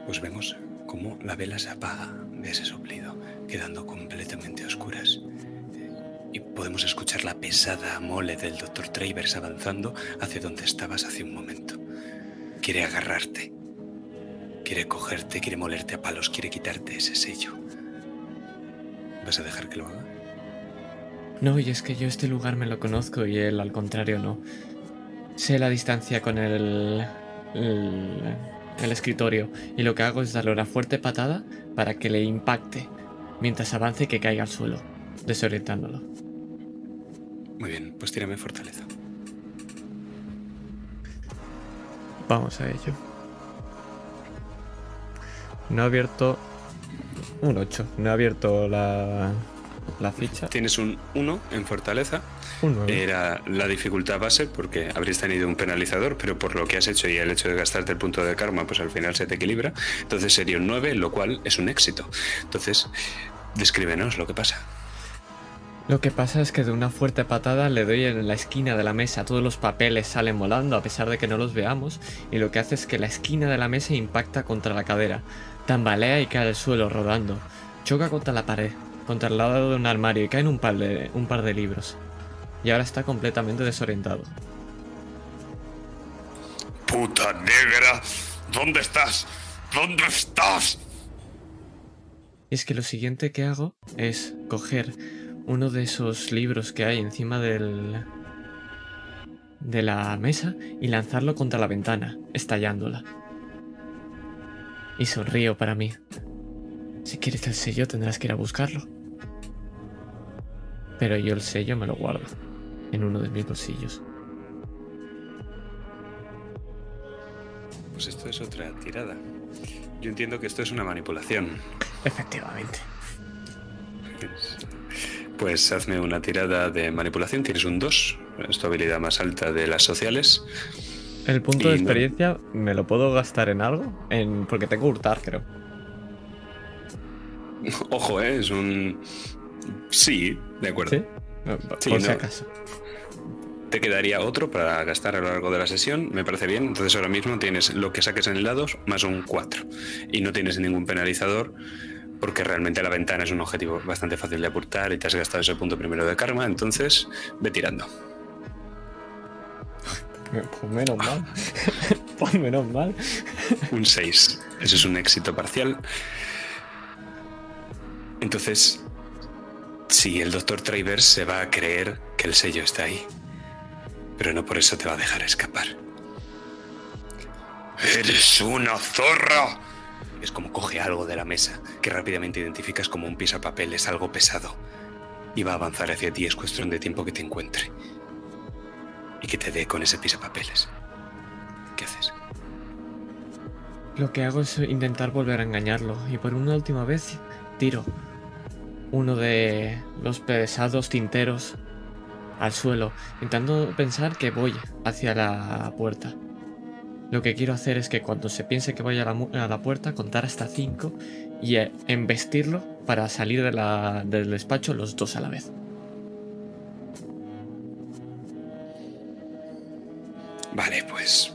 Pues vemos cómo la vela se apaga de ese soplido, quedando completamente a oscuras. Y podemos escuchar la pesada mole del Dr. Travers avanzando hacia donde estabas hace un momento. Quiere agarrarte. Quiere cogerte, quiere molerte a palos, quiere quitarte ese sello. ¿Vas a dejar que lo haga? No, y es que yo este lugar me lo conozco y él al contrario no. Sé la distancia con el, el, el escritorio y lo que hago es darle una fuerte patada para que le impacte mientras avance y que caiga al suelo, desorientándolo. Muy bien, pues tírame fortaleza. Vamos a ello. No he abierto un 8, no he abierto la, la ficha. Tienes un 1 en fortaleza. Un 9. Era la dificultad base porque habrías tenido un penalizador, pero por lo que has hecho y el hecho de gastarte el punto de karma, pues al final se te equilibra. Entonces sería un 9, lo cual es un éxito. Entonces, descríbenos lo que pasa. Lo que pasa es que de una fuerte patada le doy en la esquina de la mesa, todos los papeles salen volando a pesar de que no los veamos, y lo que hace es que la esquina de la mesa impacta contra la cadera, tambalea y cae al suelo rodando, choca contra la pared, contra el lado de un armario y cae en un par de, un par de libros. Y ahora está completamente desorientado. ¡Puta negra! ¿Dónde estás? ¿Dónde estás? Y es que lo siguiente que hago es coger uno de esos libros que hay encima del de la mesa y lanzarlo contra la ventana, estallándola. Y sonrío para mí. Si quieres el sello tendrás que ir a buscarlo. Pero yo el sello me lo guardo en uno de mis bolsillos. Pues esto es otra tirada. Yo entiendo que esto es una manipulación. Efectivamente. Pues hazme una tirada de manipulación. Tienes un 2. Es tu habilidad más alta de las sociales. El punto Y de no- experiencia me lo puedo gastar en algo, en porque tengo hurtar, creo. Ojo, ¿eh? es un... Sí, de acuerdo. ¿Sí? Por Sí, si no. acaso. Te quedaría otro para gastar a lo largo de la sesión, me parece bien. Entonces ahora mismo tienes lo que saques en lados más un 4. Y no tienes ningún penalizador porque realmente la ventana es un objetivo bastante fácil de apuntar y te has gastado ese punto primero de karma. Entonces ve tirando. Pues menos mal. pues menos mal. Un 6. Eso es un éxito parcial. Entonces, sí, el doctor Travers se va a creer que el sello está ahí. Pero no por eso te va a dejar escapar. ¡Eres una zorra! Es como coge algo de la mesa, que rápidamente identificas como un pisapapeles, algo pesado. Y va a avanzar hacia ti, es cuestión de tiempo que te encuentre. Y que te dé con ese pisapapeles. ¿Qué haces? Lo que hago es intentar volver a engañarlo y por una última vez tiro uno de los pesados tinteros al suelo, intentando pensar que voy hacia la puerta. Lo que quiero hacer es que cuando se piense que voy a la, a puerta, contar hasta 5 y eh, embestirlo para salir de la- del despacho los dos a la vez. Vale, pues.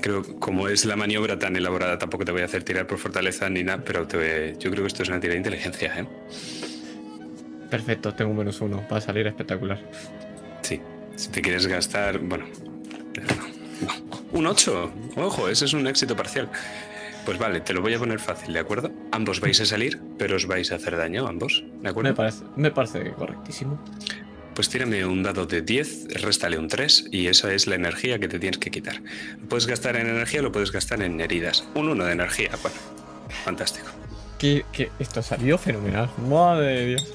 Creo que como es la maniobra tan elaborada, tampoco te voy a hacer tirar por fortaleza ni nada, pero te voy- yo creo que esto es una tirada de inteligencia, ¿eh? Perfecto, tengo un menos uno para salir espectacular. Sí. Si te quieres gastar. Bueno. no, no. Un 8. Ojo, ese es un éxito parcial. Pues vale, te lo voy a poner fácil, ¿de acuerdo? Ambos vais a salir, pero os vais a hacer daño, ambos, ¿de acuerdo? Me parece, me parece correctísimo. Pues tírame un dado de 10, réstale un 3 y esa es la energía que te tienes que quitar. Lo puedes gastar en energía o lo puedes gastar en heridas. Un 1 de energía, bueno, fantástico. Que, que esto ha salido fenomenal. Madre de Dios.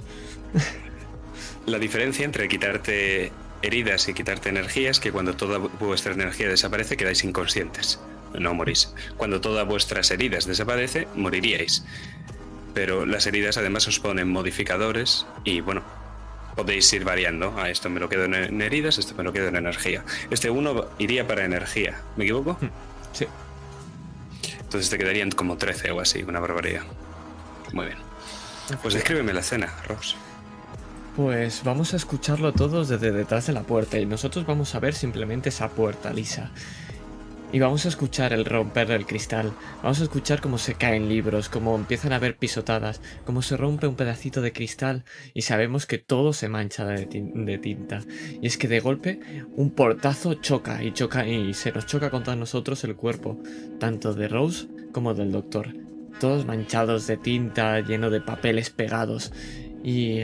La diferencia entre quitarte heridas y quitarte energía es que cuando toda vuestra energía desaparece quedáis inconscientes. No morís. Cuando todas vuestras heridas desaparece, moriríais. Pero las heridas además os ponen modificadores y bueno, podéis ir variando. A esto me lo quedo en, heridas, esto me lo quedo en energía. Este uno iría para energía. ¿Me equivoco? Sí. Entonces te quedarían como 13 o así, una barbaridad. Muy bien. Pues descríbeme la escena, Ross. Pues vamos a escucharlo todos desde detrás de la puerta y nosotros vamos a ver simplemente esa puerta lisa. Y vamos a escuchar el romper del cristal, vamos a escuchar cómo se caen libros, cómo empiezan a haber pisotadas, cómo se rompe un pedacito de cristal y sabemos que todo se mancha de, tin- de tinta. Y es que de golpe un portazo choca y choca y se nos choca contra nosotros el cuerpo, tanto de Rose como del doctor. Todos manchados de tinta, lleno de papeles pegados. Y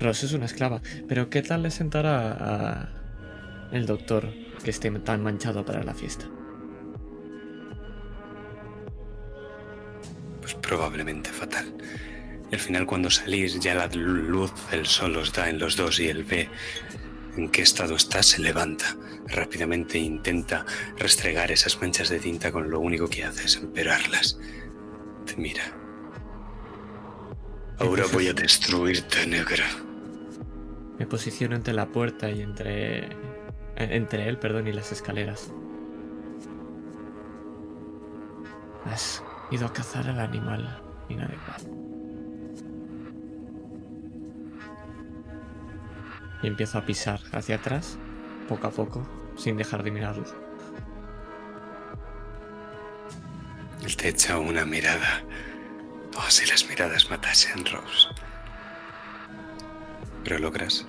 Rose es una esclava, pero ¿qué tal le sentará a el doctor que esté tan manchado para la fiesta? Pues probablemente fatal. Y al final cuando salís ya la luz del sol os da en los dos y él ve en qué estado está, se levanta. Rápidamente intenta restregar esas manchas de tinta con lo único que hace es empeorarlas. Te mira. Ahora voy a destruirte, negra. Me posiciono entre la puerta y entre eh, entre él, perdón, y las escaleras. Has ido a cazar al animal inadecuado. Y empiezo a pisar hacia atrás, poco a poco, sin dejar de mirarlo. Él te echa una mirada. Oh, si las miradas matasen, Rose. Pero logras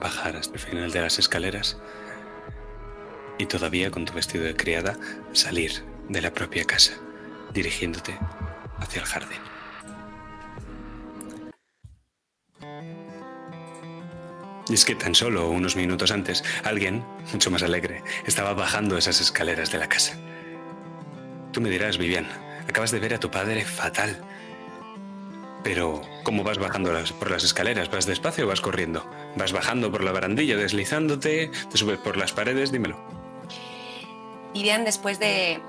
bajar hasta el final de las escaleras y todavía con tu vestido de criada salir de la propia casa, dirigiéndote hacia el jardín. Y es que tan solo unos minutos antes, alguien, mucho más alegre, estaba bajando esas escaleras de la casa. Tú me dirás, Vivian, acabas de ver a tu padre fatal. Pero, ¿cómo vas bajando por las escaleras? ¿Vas despacio o vas corriendo? ¿Vas bajando por la barandilla, deslizándote? ¿Te subes por las paredes? Dímelo. Vivian, después de,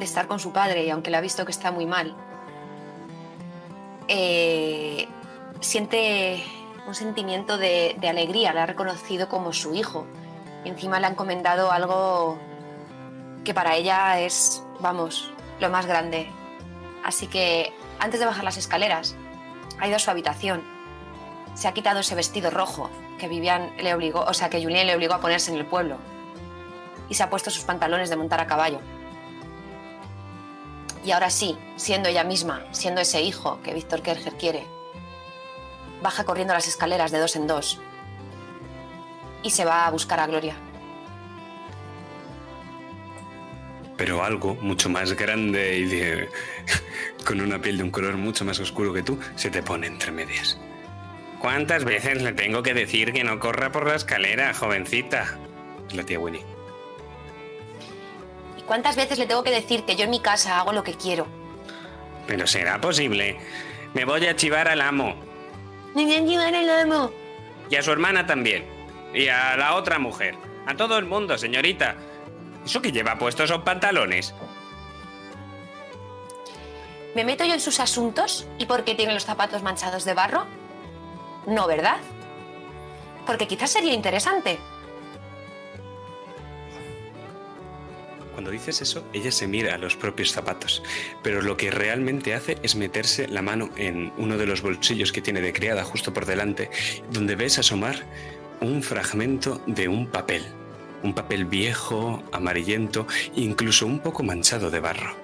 estar con su padre, y aunque le ha visto que está muy mal, eh, siente un sentimiento de, de alegría. Le ha reconocido como su hijo. Y encima le ha encomendado algo que para ella es, vamos, lo más grande. Así que antes de bajar las escaleras, ha ido a su habitación. Se ha quitado ese vestido rojo que Vivian le obligó, o sea, que Julien le obligó a ponerse en el pueblo y se ha puesto sus pantalones de montar a caballo. Y ahora sí, siendo ella misma, siendo ese hijo que Víctor Kerger quiere, baja corriendo las escaleras de dos en dos y se va a buscar a Gloria. Pero algo mucho más grande y de- con una piel de un color mucho más oscuro que tú se te pone entre medias. ¿Cuántas veces le tengo que decir que no corra por la escalera, jovencita? Es la tía Winnie. ¿Y cuántas veces le tengo que decir que yo en mi casa hago lo que quiero? Pero será posible. Me voy a chivar al amo. ¡Niña, llevar el amo! Y a su hermana también. Y a la otra mujer. A todo el mundo, señorita. ¿Eso que lleva puestos son pantalones? ¿Me meto yo en sus asuntos y por qué tiene los zapatos manchados de barro? No, ¿verdad? Porque quizás sería interesante. Cuando dices eso, ella se mira a los propios zapatos, pero lo que realmente hace es meterse la mano en uno de los bolsillos que tiene de criada justo por delante, donde ves asomar un fragmento de un papel. Un papel viejo, amarillento, incluso un poco manchado de barro.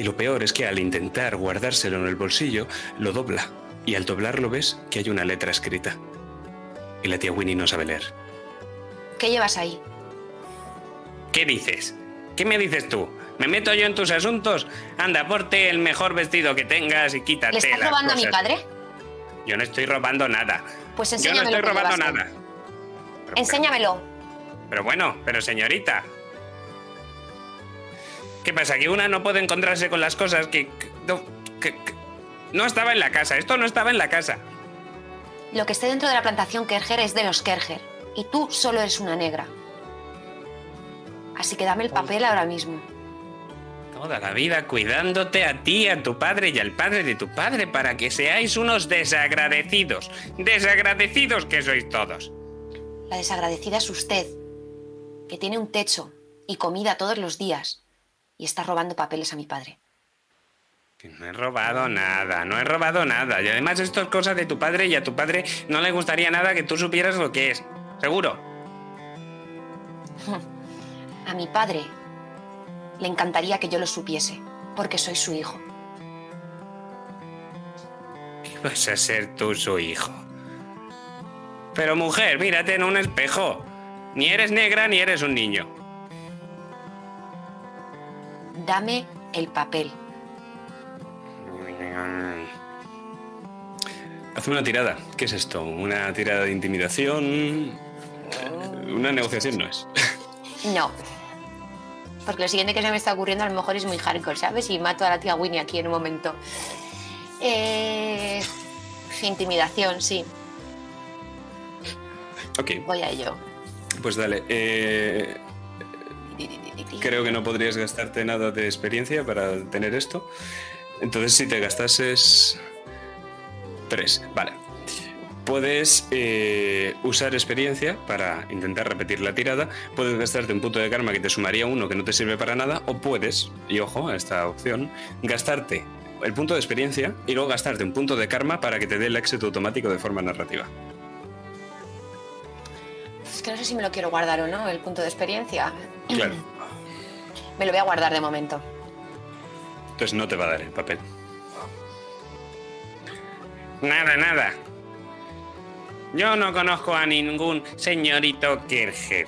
Y lo peor es que al intentar guardárselo en el bolsillo, lo dobla. Y al doblarlo ves que hay una letra escrita. Y la tía Winnie no sabe leer. ¿Qué llevas ahí? ¿Qué dices? ¿Qué me dices tú? ¿Me meto yo en tus asuntos? Anda, porte el mejor vestido que tengas y quítate ¿Le estás las robando a mi cosas. padre? Yo no estoy robando nada. Pues Yo no estoy robando nada. Pero- Enséñamelo. Pero bueno, pero señorita. ¿Qué pasa? ¿Que una no puede encontrarse con las cosas que... que- no, que- que- no estaba en la casa, esto no estaba en la casa. Lo que esté dentro de la plantación Kerger es de los Kerger. Y tú solo eres una negra. Así que dame el papel ahora mismo. Toda la vida cuidándote a ti, a tu padre y al padre de tu padre para que seáis unos desagradecidos. Desagradecidos que sois todos. La desagradecida es usted, que tiene un techo y comida todos los días y está robando papeles a mi padre. Que no he robado nada, no he robado nada. Y además esto es cosa de tu padre y a tu padre no le gustaría nada que tú supieras lo que es. Seguro. A mi padre le encantaría que yo lo supiese, porque soy su hijo. Vas a ser tú su hijo. Pero mujer, mírate en un espejo. Ni eres negra ni eres un niño. Dame el papel. Haz una tirada. ¿Qué es esto? ¿Una tirada de intimidación? Una negociación no es. No. Porque lo siguiente que se me está ocurriendo a lo mejor es muy hardcore, ¿sabes? Y mato a la tía Winnie aquí en un momento. Eh, intimidación, sí. Ok, Voy a ello. pues dale. Eh, creo que no podrías gastarte nada de experiencia para tener esto. Entonces, si te gastases. Tres, vale. Puedes eh, usar experiencia para intentar repetir la tirada. Puedes gastarte un punto de karma que te sumaría uno que no te sirve para nada. O puedes, y ojo a esta opción, gastarte el punto de experiencia y luego gastarte un punto de karma para que te dé el éxito automático de forma narrativa. Es que no sé si me lo quiero guardar o no, el punto de experiencia. Claro. Me lo voy a guardar de momento. Entonces no te va a dar el papel. Nada, nada. Yo no conozco a ningún señorito Kerger.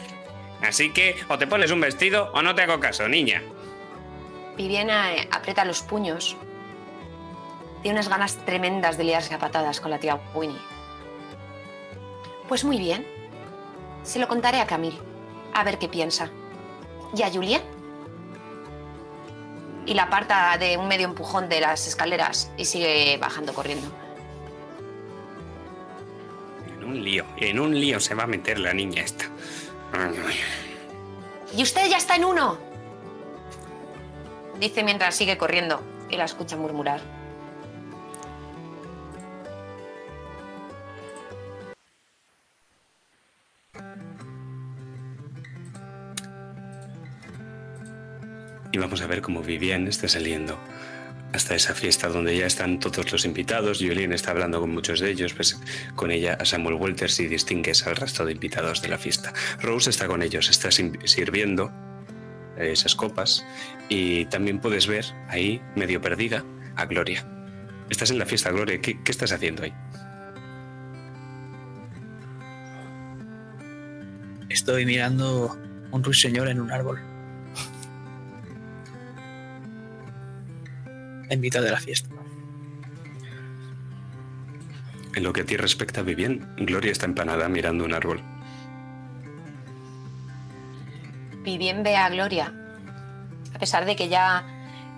Así que o te pones un vestido o no te hago caso, niña. Viviana eh, aprieta los puños. Tiene unas ganas tremendas de liarse a patadas con la tía Winnie. Pues muy bien. Se lo contaré a Camille. A ver qué piensa. ¿Y a Julien? Y la aparta de un medio empujón de las escaleras y sigue bajando corriendo. En un lío, en un lío se va a meter la niña esta. ¡Y usted ya está en uno! Dice mientras sigue corriendo y la escucha murmurar. Y vamos a ver cómo Vivian está saliendo hasta esa fiesta donde ya están todos los invitados. Julien está hablando con muchos de ellos, pues con ella a Samuel Walters y distingues al resto de invitados de la fiesta. Rose está con ellos, está sirviendo esas copas y también puedes ver ahí, medio perdida, a Gloria. Estás en la fiesta, Gloria. ¿Qué, qué estás haciendo ahí? Estoy mirando un ruiseñor en un árbol. En mitad de la fiesta. En lo que a ti respecta, Vivian, Gloria está empanada mirando un árbol. Vivien ve a Gloria, a pesar de que ya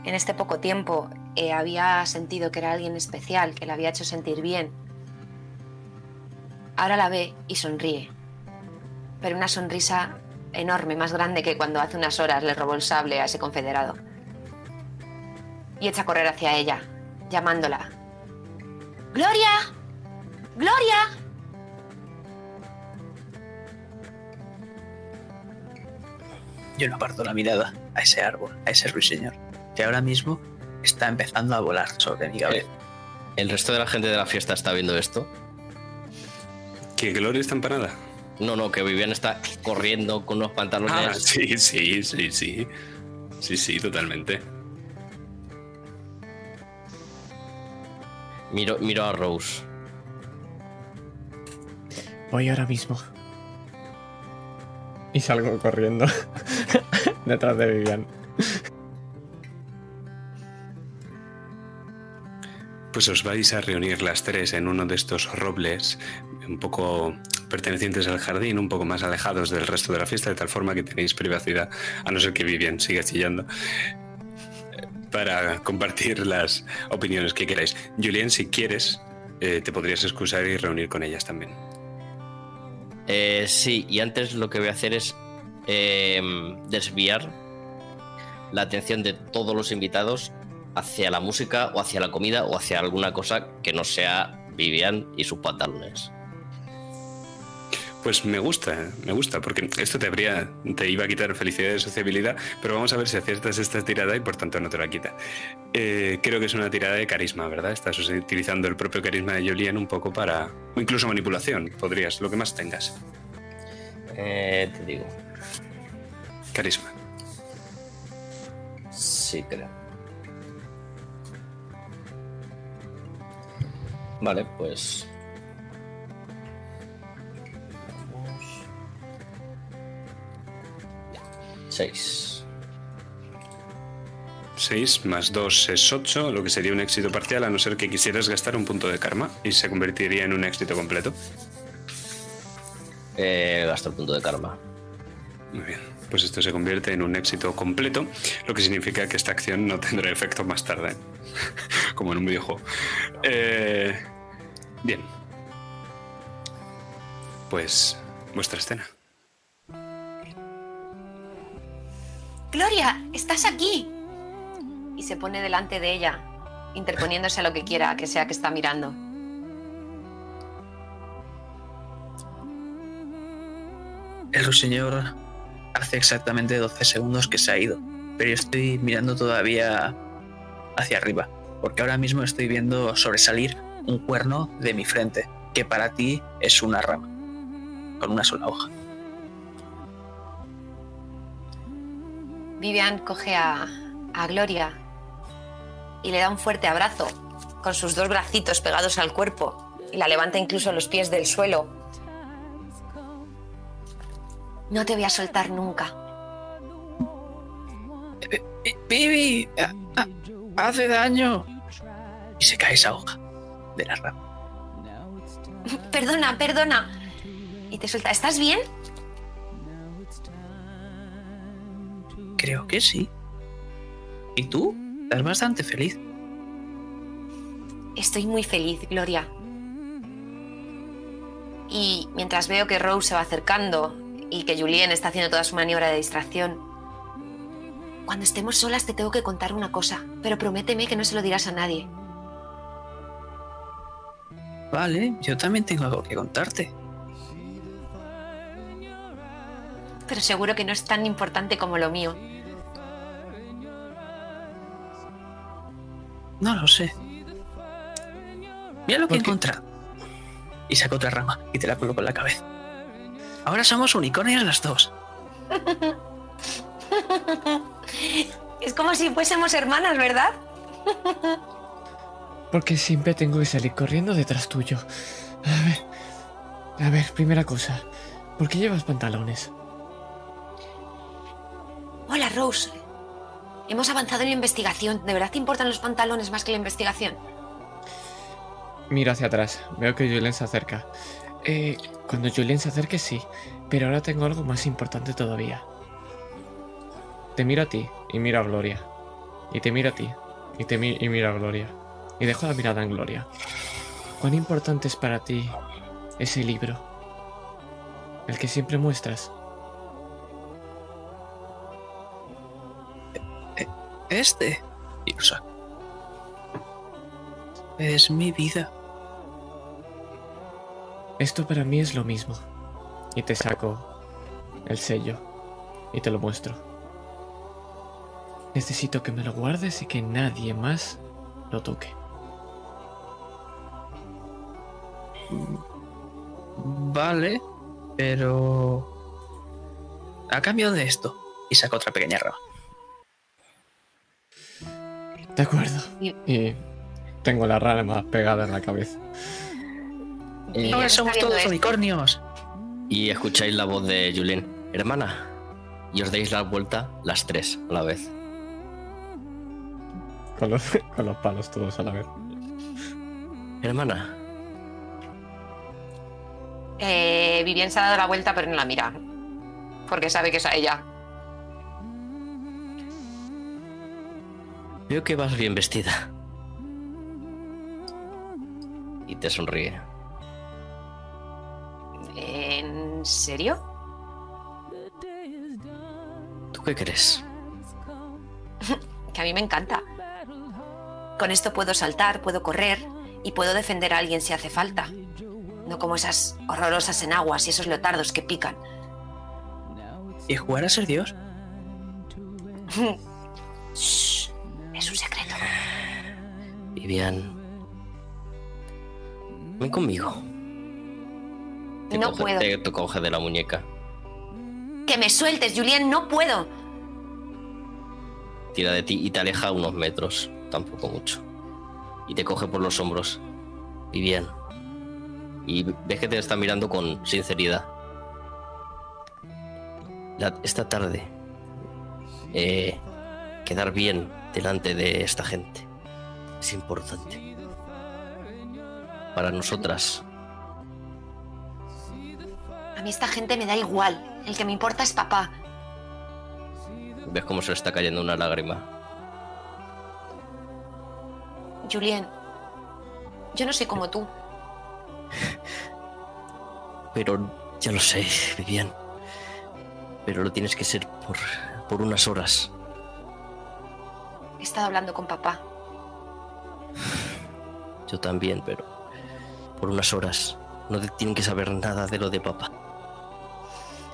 en este poco tiempo eh, había sentido que era alguien especial, que la había hecho sentir bien. Ahora la ve y sonríe, pero una sonrisa enorme, más grande que cuando hace unas horas le robó el sable a ese confederado y echa a correr hacia ella, llamándola. ¡Gloria! ¡Gloria! Yo no aparto la mirada a ese árbol, a ese ruiseñor, que ahora mismo está empezando a volar sobre mi cabeza. Eh, ¿El resto de la gente de la fiesta está viendo esto? ¿Que Gloria está empanada? No, no, que Vivian está corriendo con unos pantalones. Ah, sí, sí, sí, sí. Sí, sí, totalmente. Miro, miro a Rose. Voy ahora mismo. Y salgo corriendo detrás de Vivian. Pues os vais a reunir las tres en uno de estos robles, un poco pertenecientes al jardín, un poco más alejados del resto de la fiesta, de tal forma que tenéis privacidad, a no ser que Vivian siga chillando, para compartir las opiniones que queráis. Julien, si quieres, eh, te podrías excusar y reunir con ellas también. Eh, sí, y antes lo que voy a hacer es eh, desviar la atención de todos los invitados hacia la música o hacia la comida o hacia alguna cosa que no sea Vivian y sus pantalones. Pues me gusta, me gusta, porque esto te habría, te iba a quitar felicidad y sociabilidad, pero vamos a ver si aciertas esta tirada y por tanto no te la quita. Eh, creo que es una tirada de carisma, ¿verdad? Estás utilizando el propio carisma de Julien un poco para. o incluso manipulación, podrías, lo que más tengas. Eh, te digo. Carisma. Sí, creo. Vale, pues. 6. 6 más 2 es 8, lo que sería un éxito parcial a no ser que quisieras gastar un punto de karma y se convertiría en un éxito completo. Eh, gasto el punto de karma. Muy bien, pues esto se convierte en un éxito completo, lo que significa que esta acción no tendrá efecto más tarde, como en un videojuego. Eh, bien, pues vuestra escena. Gloria, estás aquí. Y se pone delante de ella, interponiéndose a lo que quiera que sea que está mirando. El ruiseñor hace exactamente 12 segundos que se ha ido, pero yo estoy mirando todavía hacia arriba, porque ahora mismo estoy viendo sobresalir un cuerno de mi frente, que para ti es una rama, con una sola hoja. Vivian coge a, a Gloria y le da un fuerte abrazo, con sus dos bracitos pegados al cuerpo, y la levanta incluso los pies del suelo. No te voy a soltar nunca. ¡Vivi! ¡Hace daño! Y se cae esa hoja de la rama. Perdona, perdona. Y te suelta. ¿Estás bien? Creo que sí. ¿Y tú? Estás bastante feliz. Estoy muy feliz, Gloria. Y mientras veo que Rose se va acercando y que Julien está haciendo toda su maniobra de distracción, cuando estemos solas te tengo que contar una cosa, pero prométeme que no se lo dirás a nadie. Vale, yo también tengo algo que contarte. Pero seguro que no es tan importante como lo mío. No lo sé. Mira lo que he. Y saco otra rama y te la coloco en la cabeza. Ahora somos unicornios las dos. Es como si fuésemos hermanas, ¿verdad? Porque siempre tengo que salir corriendo detrás tuyo. A ver. A ver, primera cosa. ¿Por qué llevas pantalones? Hola, Rose. Hemos avanzado en la investigación. ¿De verdad te importan los pantalones más que la investigación? Miro hacia atrás. Veo que Julien se acerca. Eh, cuando Julien se acerque, sí. Pero ahora tengo algo más importante todavía. Te miro a ti y miro a Gloria. Y te miro a ti y te mi- y miro a Gloria. Y dejo la mirada en Gloria. ¿Cuán importante es para ti ese libro? El que siempre muestras. Este. Saco. Es mi vida. Esto para mí es lo mismo. Y te saco el sello. Y te lo muestro. Necesito que me lo guardes y que nadie más lo toque. Vale, pero... A cambio de esto. Y saca otra pequeña rama. De acuerdo. Y- tengo la rama pegada en la cabeza. Eh, Ahora somos todos esto. unicornios. Y escucháis la voz de Julien. Hermana. Y os dais la vuelta las tres a la vez. Con los, con los palos todos a la vez. Hermana. Eh, Vivian se ha dado la vuelta, pero no la mira. Porque sabe que es a ella. Veo que vas bien vestida. Y te sonríe. ¿En serio? ¿Tú qué crees? Que a mí me encanta. Con esto puedo saltar, puedo correr y puedo defender a alguien si hace falta. No como esas horrorosas enaguas y esos leotardos que pican. ¿Y jugar a ser Dios? Shh. Vivian. Ven conmigo. Te No coge- puedo. Te, te coge de la muñeca. Que me sueltes, Julien, no puedo. Tira de ti y te aleja unos metros. Tampoco mucho. Y te coge por los hombros. Vivian. Y ves que te está mirando con sinceridad. La- esta tarde. eh, quedar bien delante de esta gente. Es importante. Para nosotras. A mí esta gente me da igual. El que me importa es papá. Ves cómo se le está cayendo una lágrima. Julien, yo no soy como tú. Pero ya lo sé, Vivian. Pero lo tienes que ser por, por unas horas. He estado hablando con papá. Yo también, pero por unas horas. No tienen que saber nada de lo de papá.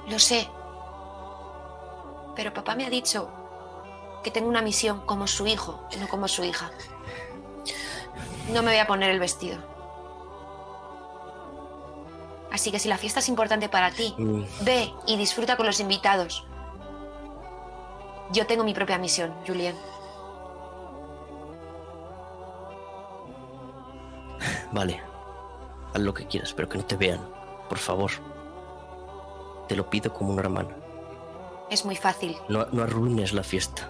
Lo sé. Pero papá me ha dicho que tengo una misión como su hijo, no como su hija. No me voy a poner el vestido. Así que si la fiesta es importante para ti, Mm, ve y disfruta con los invitados. Yo tengo mi propia misión, Julien. Vale. Haz lo que quieras, pero que no te vean. Por favor. Te lo pido como una hermana. Es muy fácil, No, no arruines la fiesta.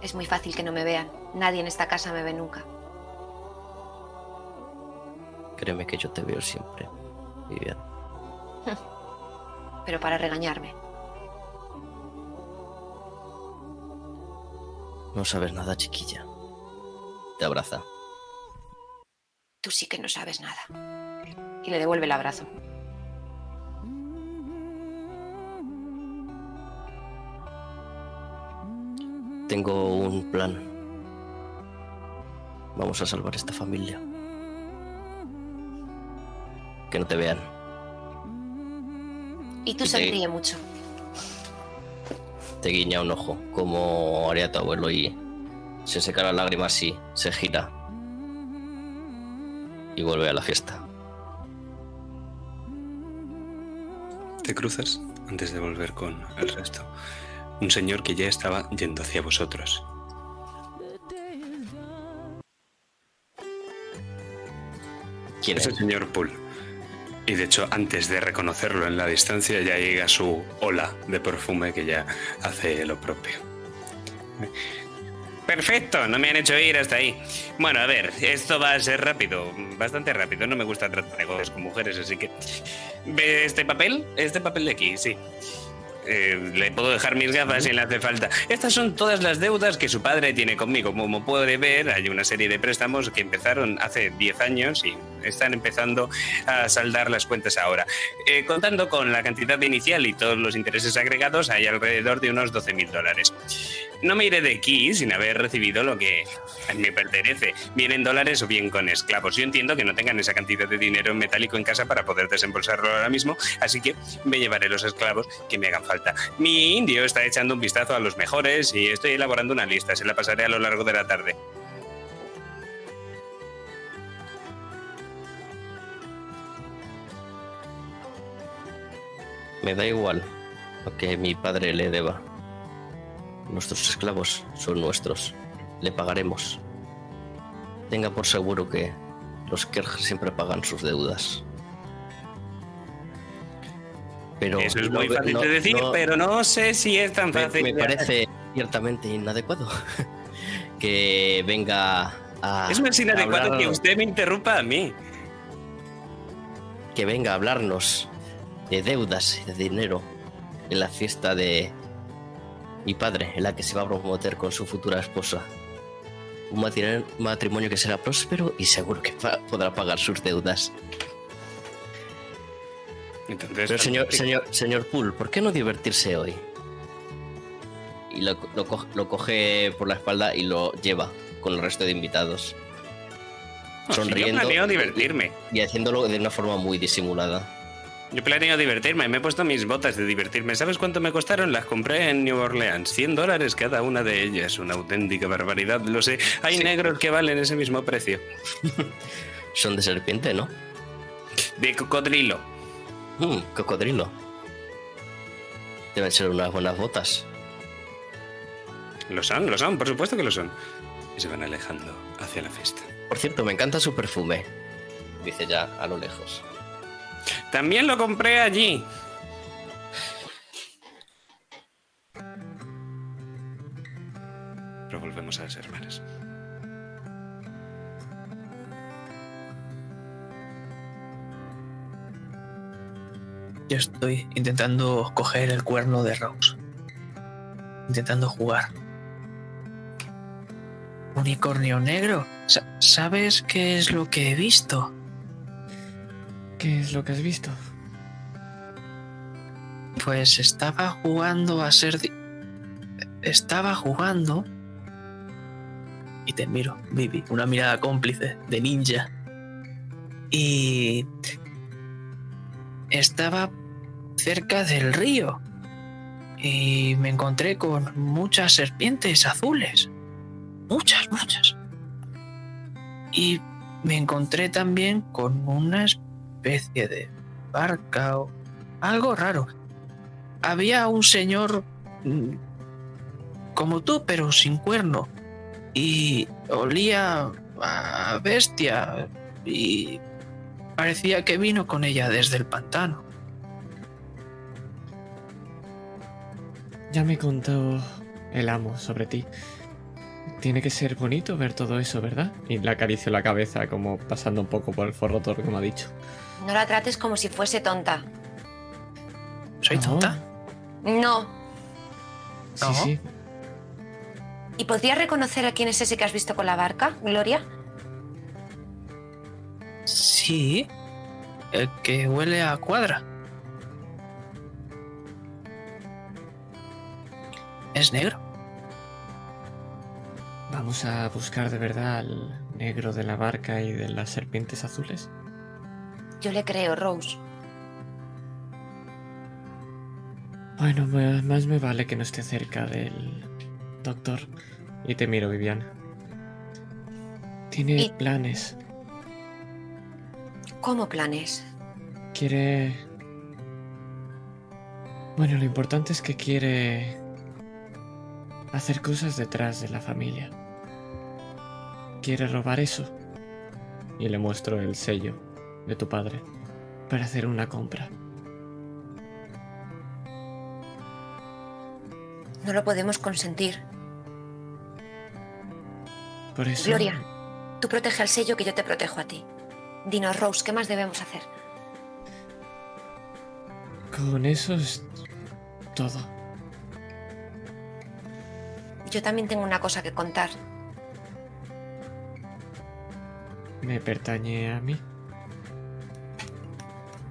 es muy fácil que no me vean. Nadie en esta casa me ve nunca. Créeme que yo te veo siempre. Vivian. Pero para regañarme. No sabes nada, chiquilla. Te abraza. Tú sí que no sabes nada. Y le devuelve el abrazo. Tengo un plan. Vamos a salvar esta familia. Que no te vean. Y tú Y te- sonríe mucho. Te guiña un ojo, como haría tu abuelo, y se seca la lágrima así, se gira. Y vuelve a la fiesta. Te cruzas, antes de volver con el resto, un señor que ya estaba yendo hacia vosotros. ¿Quién Es es? el señor Poole. Y de hecho, antes de reconocerlo en la distancia, ya llega su ola de perfume que ya hace lo propio. Perfecto, no me han hecho ir hasta ahí. Bueno, a ver, esto va a ser rápido, bastante rápido. No me gusta tratar negocios con mujeres, así que. ¿Ve este papel? Este papel de aquí, sí. Eh, le puedo dejar mis gafas si le hace falta. Estas son todas las deudas que su padre tiene conmigo. Como puede ver, hay una serie de préstamos que empezaron hace 10 años y están empezando a saldar las cuentas ahora. Eh, contando con la cantidad inicial y todos los intereses agregados, hay alrededor de unos 12.000 dólares. No me iré de aquí sin haber recibido lo que me pertenece, bien en dólares o bien con esclavos. Yo entiendo que no tengan esa cantidad de dinero en metálico en casa para poder desembolsarlo ahora mismo, así que me llevaré los esclavos que me hagan falta. Mi indio está echando un vistazo a los mejores y estoy elaborando una lista, se la pasaré a lo largo de la tarde. Me da igual lo que mi padre le deba. Nuestros esclavos son nuestros. Le pagaremos. Tenga por seguro que los Kerr siempre pagan sus deudas. Pero Eso es muy fácil no- de decir, no- pero no sé si es tan fácil. me parece ciertamente inadecuado que venga a Es más inadecuado hablar- que usted me interrumpa a mí. que venga a hablarnos de deudas y de dinero en la fiesta de mi padre, en la que se va a promover con su futura esposa. Un matri- matrimonio que será próspero y seguro que podrá pagar sus deudas. Entonces, Pero señor, señor, señor Poole, ¿por qué no divertirse hoy? Y lo, lo co- lo coge por la espalda y lo lleva con el resto de invitados. No, si Yo sonriendo. planeo divertirme. Y haciéndolo de una forma muy disimulada. Yo planeo divertirme. Me he puesto mis botas de divertirme. ¿Sabes cuánto me costaron? Las compré en New Orleans. 100 dólares cada una de ellas. Una auténtica barbaridad. Lo sé. Hay Sí. negros que valen ese mismo precio. Son de serpiente, ¿no? De cocodrilo. Mm, cocodrilo. Deben ser unas buenas botas. Lo son, lo son. Por supuesto que lo son. Y se van alejando hacia la fiesta. Por cierto, me encanta su perfume. Dice ya a lo lejos. También lo compré allí. Pero volvemos a las hermanas. Yo estoy intentando coger el cuerno de Rose. Intentando jugar. Unicornio negro. Sa- ¿Sabes qué es lo que he visto? ¿Qué es lo que has visto? Pues estaba jugando a ser... di- Estaba jugando... Y te miro, Vivi, una mirada cómplice, de ninja. Y... Estaba cerca del río. Y me encontré con muchas serpientes azules. Muchas, muchas. Y me encontré también con una especie de barca o algo raro había un señor mm, como tú, pero sin cuerno. Y olía a bestia. Y parecía que vino con ella desde el pantano. Ya me contó el amo sobre ti. Tiene que ser bonito ver todo eso, ¿verdad? Y le acaricio la cabeza como pasando un poco por el forro todo lo que me ha dicho. No la trates como si fuese tonta. ¿Soy No. tonta? No. Sí, No. sí. ¿Y podrías reconocer a quién es ese que has visto con la barca, Gloria? Sí. El que huele a cuadra. Es negro. Vamos a buscar de verdad al negro de la barca y de las serpientes azules. Yo le creo, Rose. Bueno, pues más me vale que no esté cerca del doctor. Y te miro, Viviana. Tiene Y- planes. ¿Cómo planes? Quiere... Bueno, lo importante es que quiere hacer cosas detrás de la familia. Quiere robar eso. Y le muestro el sello de tu padre para hacer una compra. No lo podemos consentir. Por eso... Gloria, tú protege al sello que yo te protejo a ti. Dinos, Rose, ¿qué más debemos hacer? Con eso es todo. Yo también tengo una cosa que contar. ¿Me pertañe a mí?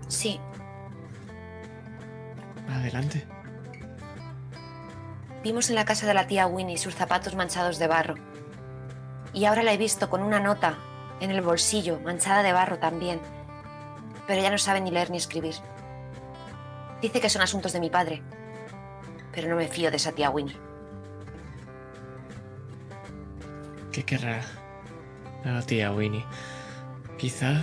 Sí, Adelante. vimos en la casa de la tía Winnie sus zapatos manchados de barro. Y ahora la he visto con una nota en el bolsillo, manchada de barro también. Pero ella no sabe ni leer ni escribir. Dice que son asuntos de mi padre. Pero no me fío de esa tía Winnie. ¿Qué querrá la tía Winnie? Quizá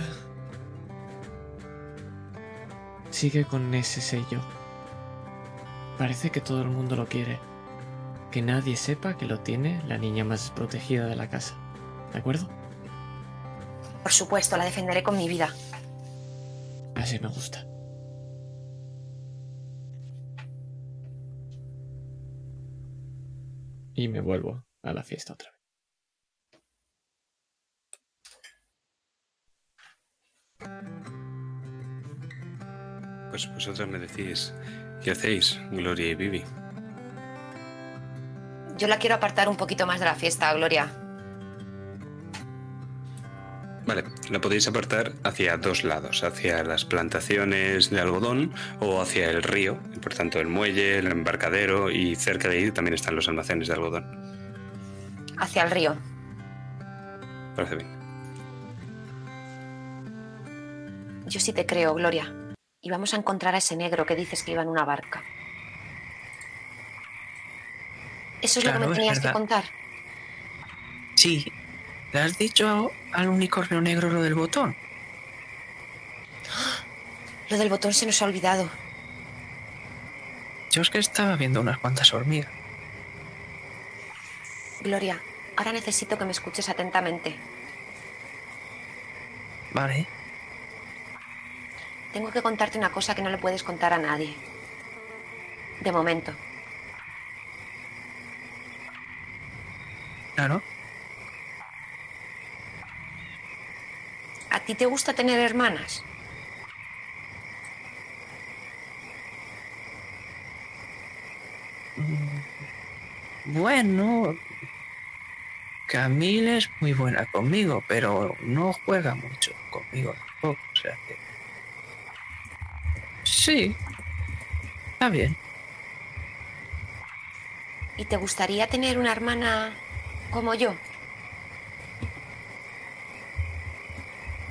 sigue con ese sello. Parece que todo el mundo lo quiere. Que nadie sepa que lo tiene la niña más desprotegida de la casa. ¿De acuerdo? Por supuesto, la defenderé con mi vida. Así me gusta. Y me vuelvo a la fiesta otra vez. Pues vosotras me decís, ¿qué hacéis, Gloria y Vivi? Yo la quiero apartar un poquito más de la fiesta, Gloria. Vale, la podéis apartar hacia dos lados, hacia las plantaciones de algodón o hacia el río, por tanto el muelle, el embarcadero y cerca de ahí también están los almacenes de algodón. Hacia el río. Parece bien. Yo sí te creo, Gloria. Y vamos a encontrar a ese negro que dices que iba en una barca. Eso es Claro, lo que me tenías que contar. Sí, ¿le has dicho al unicornio negro lo del botón? Lo del botón se nos ha olvidado. Yo es que estaba viendo unas cuantas hormigas. Gloria, ahora necesito que me escuches atentamente. Vale, Tengo que contarte una cosa que no le puedes contar a nadie. De momento. claro. ¿A ti te gusta tener hermanas? Bueno, Camille es muy buena conmigo, pero no juega mucho conmigo tampoco. O sea que. Sí, está bien. ¿Y te gustaría tener una hermana como yo?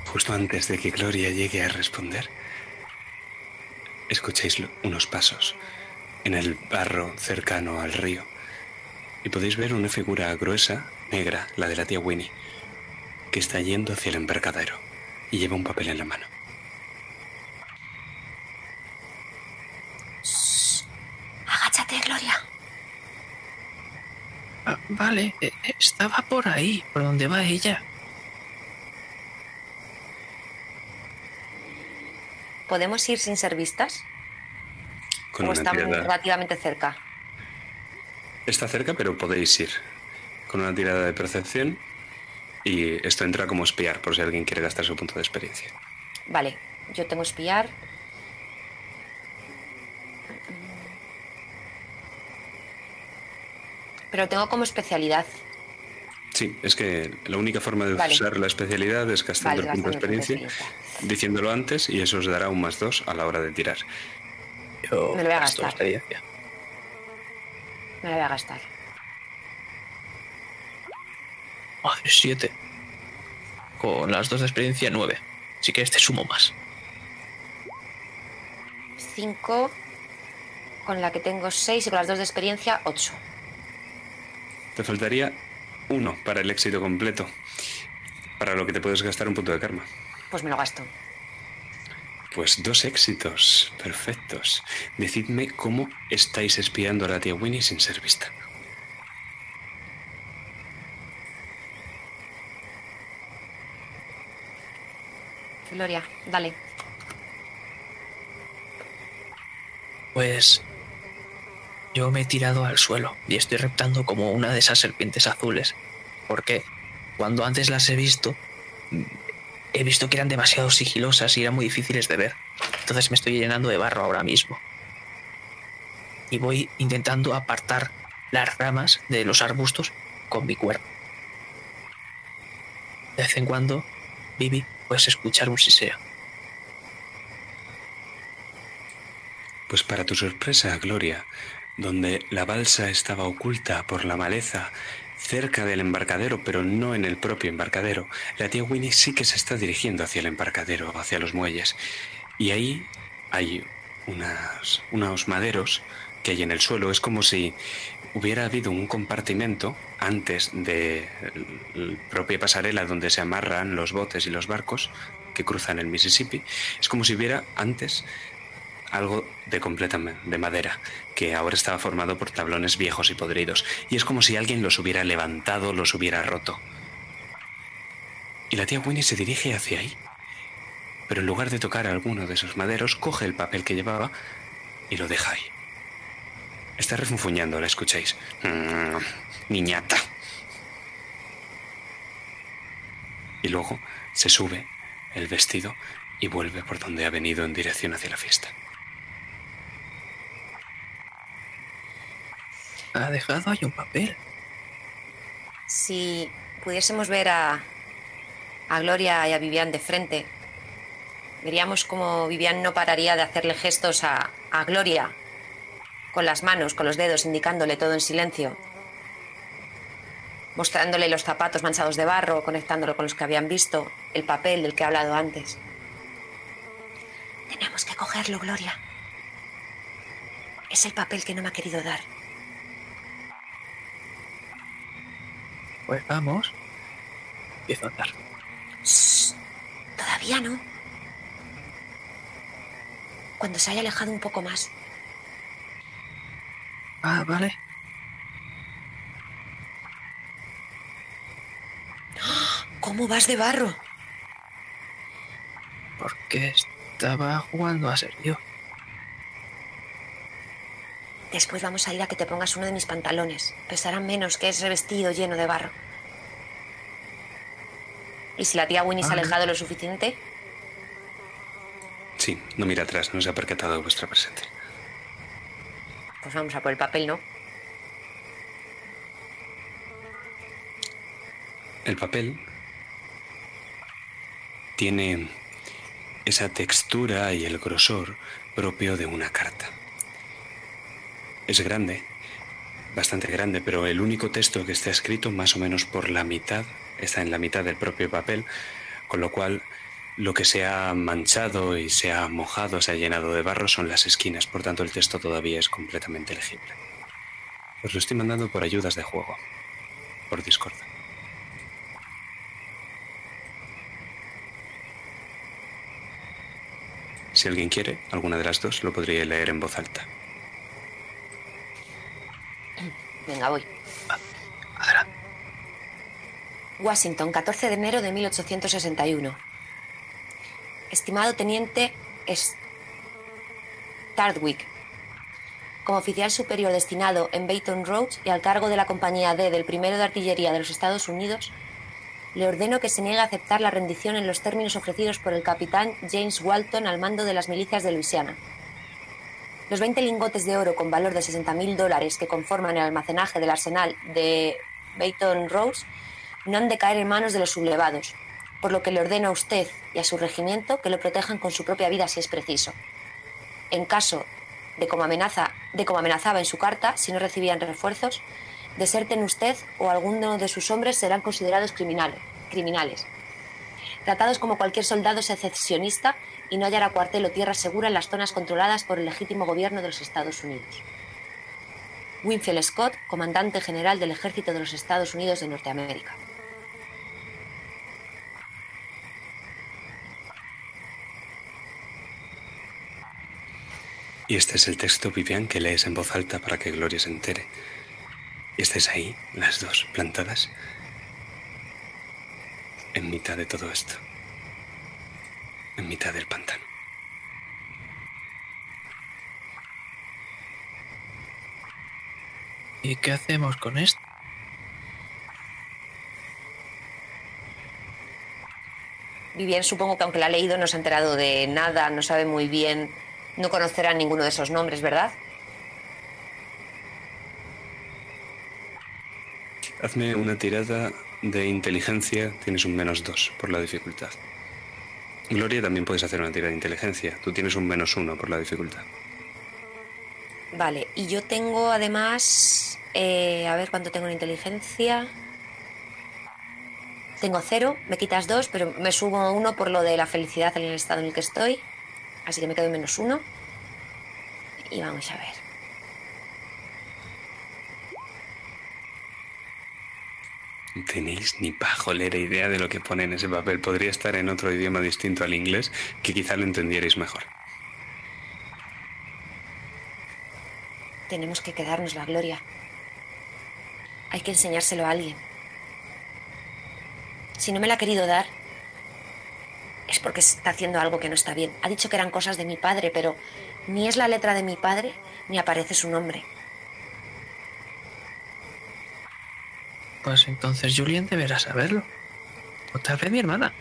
Justo antes de que Gloria llegue a responder, escucháis unos pasos en el barro cercano al río y podéis ver una figura gruesa, negra, la de la tía Winnie, que está yendo hacia el embarcadero y lleva un papel en la mano. Gloria. Ah, vale, eh, eh, estaba por ahí, por donde va ella. ¿Podemos ir sin ser vistas? Con ¿O estamos tirada. relativamente cerca? Está cerca, pero podéis ir con una tirada de percepción y esto entra como espiar por si alguien quiere gastar su punto de experiencia. Vale, yo tengo espiar. Pero tengo como especialidad. Sí, es que la única forma de Vale. usar la especialidad es gastando Vale, el punto de experiencia, diciéndolo antes y eso os dará un más dos a la hora de tirar. Yo Me lo voy a gastar. experiencia. Me la voy a gastar. Ah, siete. Con las dos de experiencia, nueve. Así que este sumo más. 5. Con la que tengo 6 y con las dos de experiencia, 8. Te faltaría uno para el éxito completo, para lo que te puedes gastar un punto de karma. Pues me lo gasto. Pues dos éxitos, perfectos. Decidme cómo estáis espiando a la tía Winnie sin ser vista. Gloria, dale. Pues yo me he tirado al suelo y estoy reptando como una de esas serpientes azules. Porque cuando antes las he visto, he visto que eran demasiado sigilosas y eran muy difíciles de ver. Entonces me estoy llenando de barro ahora mismo. Y voy intentando apartar las ramas de los arbustos con mi cuerpo. De vez en cuando, Vivi, puedes escuchar un siseo. Pues para tu sorpresa, Gloria, donde la balsa estaba oculta por la maleza cerca del embarcadero, pero no en el propio embarcadero, la tía Winnie sí que se está dirigiendo hacia el embarcadero, hacia los muelles. Y ahí hay unas, unos maderos que hay en el suelo. Es como si hubiera habido un compartimento antes de la propia pasarela donde se amarran los botes y los barcos que cruzan el Mississippi. Es como si hubiera antes algo de completamente de madera, que ahora estaba formado por tablones viejos y podridos, y es como si alguien los hubiera levantado, los hubiera roto. Y la tía Winnie se dirige hacia ahí, pero en lugar de tocar alguno de esos maderos, coge el papel que llevaba y lo deja ahí. Está refunfuñando, la escucháis. Mm, niñata. Y luego se sube el vestido y vuelve por donde ha venido en dirección hacia la fiesta. Ha dejado ahí un papel. Si pudiésemos ver a, a Gloria y a Vivian de frente, veríamos cómo Vivian no pararía de hacerle gestos a, a Gloria, con las manos, con los dedos, indicándole todo en silencio, mostrándole los zapatos manchados de barro, conectándolo con los que habían visto, el papel del que he hablado antes. Tenemos que cogerlo, Gloria. Es el papel que no me ha querido dar. Pues vamos. Empiezo a andar. Shh, Todavía no. Cuando se haya alejado un poco más. Ah, vale. ¿Cómo vas de barro? Porque estaba jugando a ser yo. Después vamos a ir a que te pongas uno de mis pantalones. Pesarán menos que ese vestido lleno de barro. ¿Y si la tía Winnie se ha Vale. alejado lo suficiente? Sí, no mira atrás, no se ha percatado de vuestra presencia. Pues vamos a por el papel, ¿no? El papel tiene esa textura y el grosor propio de una carta. Es grande, bastante grande, pero el único texto que está escrito más o menos por la mitad está en la mitad del propio papel, con lo cual lo que se ha manchado y se ha mojado, se ha llenado de barro son las esquinas, por tanto el texto todavía es completamente legible. Os lo estoy mandando por ayudas de juego, por Discord. Si alguien quiere, alguna de las dos lo podría leer en voz alta. Venga, voy. Washington, 14 de enero de 1861. Estimado teniente Stardwick, como oficial superior destinado en Baton Rouge y al cargo de la compañía D del primero de artillería de los Estados Unidos, le ordeno que se niegue a aceptar la rendición en los términos ofrecidos por el capitán James Walton al mando de las milicias de Luisiana. Los 20 lingotes de oro con valor de 60.000 dólares que conforman el almacenaje del arsenal de Baton Rouge no han de caer en manos de los sublevados, por lo que le ordeno a usted y a su regimiento que lo protejan con su propia vida si es preciso. En caso de como, amenaza, de como amenazaba en su carta, si no recibían refuerzos, deserten usted o alguno de sus hombres serán considerados criminales, criminales. Tratados como cualquier soldado secesionista y no hallará cuartel o tierra segura en las zonas controladas por el legítimo gobierno de los Estados Unidos. Winfield Scott, comandante general del Ejército de los Estados Unidos de Norteamérica. Y este es el texto, Vivian, que lees en voz alta para que Gloria se entere. Y estáis ahí, las dos, plantadas, en mitad de todo esto. En mitad del pantano. ¿Y qué hacemos con esto? Vivian, supongo que aunque la ha leído no se ha enterado de nada, no sabe muy bien, no conocerá ninguno de esos nombres, ¿verdad? Hazme una tirada de inteligencia, tienes un menos dos por la dificultad. Gloria, también puedes hacer una tirada de inteligencia. Tú tienes un menos uno por la dificultad. Vale, y yo tengo además. eh, a ver cuánto tengo en inteligencia. Tengo cero, me quitas dos, pero me subo uno por lo de la felicidad en el estado en el que estoy. Así que me quedo en menos uno. Y vamos a ver. No tenéis ni pajolera idea de lo que pone en ese papel. Podría estar en otro idioma distinto al inglés que quizá lo entendierais mejor. Tenemos que quedarnos la gloria. Hay que enseñárselo a alguien. Si no me la ha querido dar, es porque está haciendo algo que no está bien. Ha dicho que eran cosas de mi padre, pero ni es la letra de mi padre, ni aparece su nombre. Pues entonces Julien deberá saberlo. O tal vez mi hermana.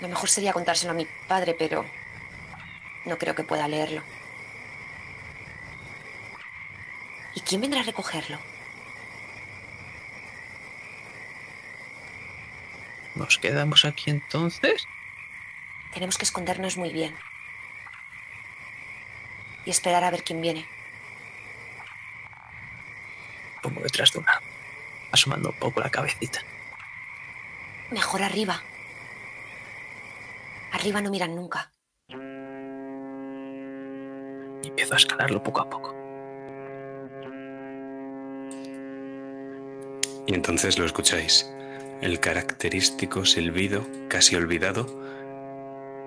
Lo mejor sería contárselo a mi padre, pero no creo que pueda leerlo. ¿Y quién vendrá a recogerlo? ¿Nos quedamos aquí entonces? Tenemos que escondernos muy bien. Y esperar a ver quién viene. Pongo detrás de una, asomando un poco la cabecita. Mejor arriba. Arriba no miran nunca. Y empiezo a escalarlo poco a poco. Y entonces lo escucháis, el característico silbido, casi olvidado,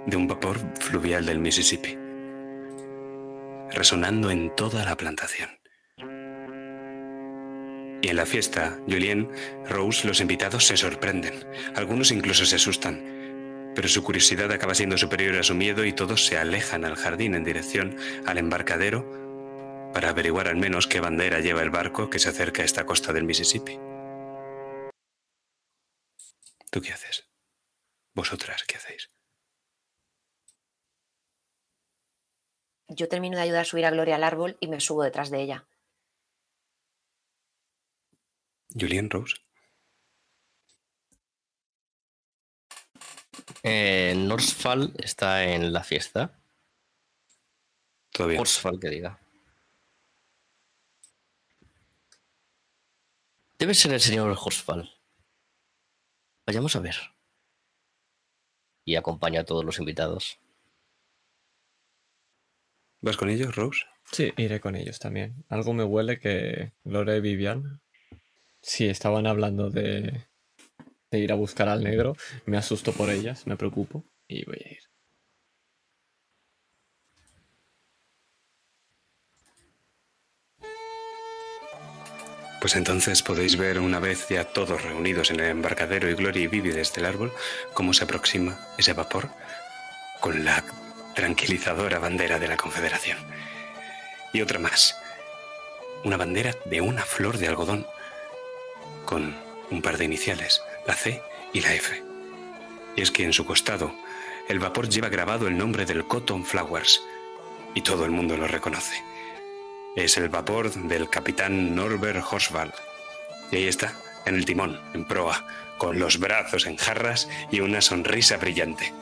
de un vapor fluvial del Mississippi, resonando en toda la plantación. Y en la fiesta, Julien, Rose, los invitados se sorprenden, algunos incluso se asustan, pero su curiosidad acaba siendo superior a su miedo y todos se alejan al jardín en dirección al embarcadero para averiguar al menos qué bandera lleva el barco que se acerca a esta costa del Mississippi. ¿Tú qué haces? ¿Vosotras qué hacéis? Yo termino de ayudar a subir a Gloria al árbol y me subo detrás de ella. Julien Rose. Eh, Norsfall está en la fiesta. Todavía. Horsfall, que diga. Debe ser el señor Horsfall. Vayamos a ver. Y acompaña a todos los invitados. ¿Vas con ellos, Rose? Sí, iré con ellos también. Algo me huele que Lore y Vivian, si estaban hablando de, de ir a buscar al negro, me asusto por ellas, me preocupo y voy a ir. Pues entonces podéis ver una vez ya todos reunidos en el embarcadero y Gloria y Vivi desde el árbol cómo se aproxima ese vapor con la tranquilizadora bandera de la Confederación. Y otra más, una bandera de una flor de algodón con un par de iniciales, la C y la F. Y es que en su costado el vapor lleva grabado el nombre del Cotton Flowers y todo el mundo lo reconoce. Es el vapor del capitán Norbert Horswald. Y ahí está, en el timón, en proa, con los brazos en jarras y una sonrisa brillante.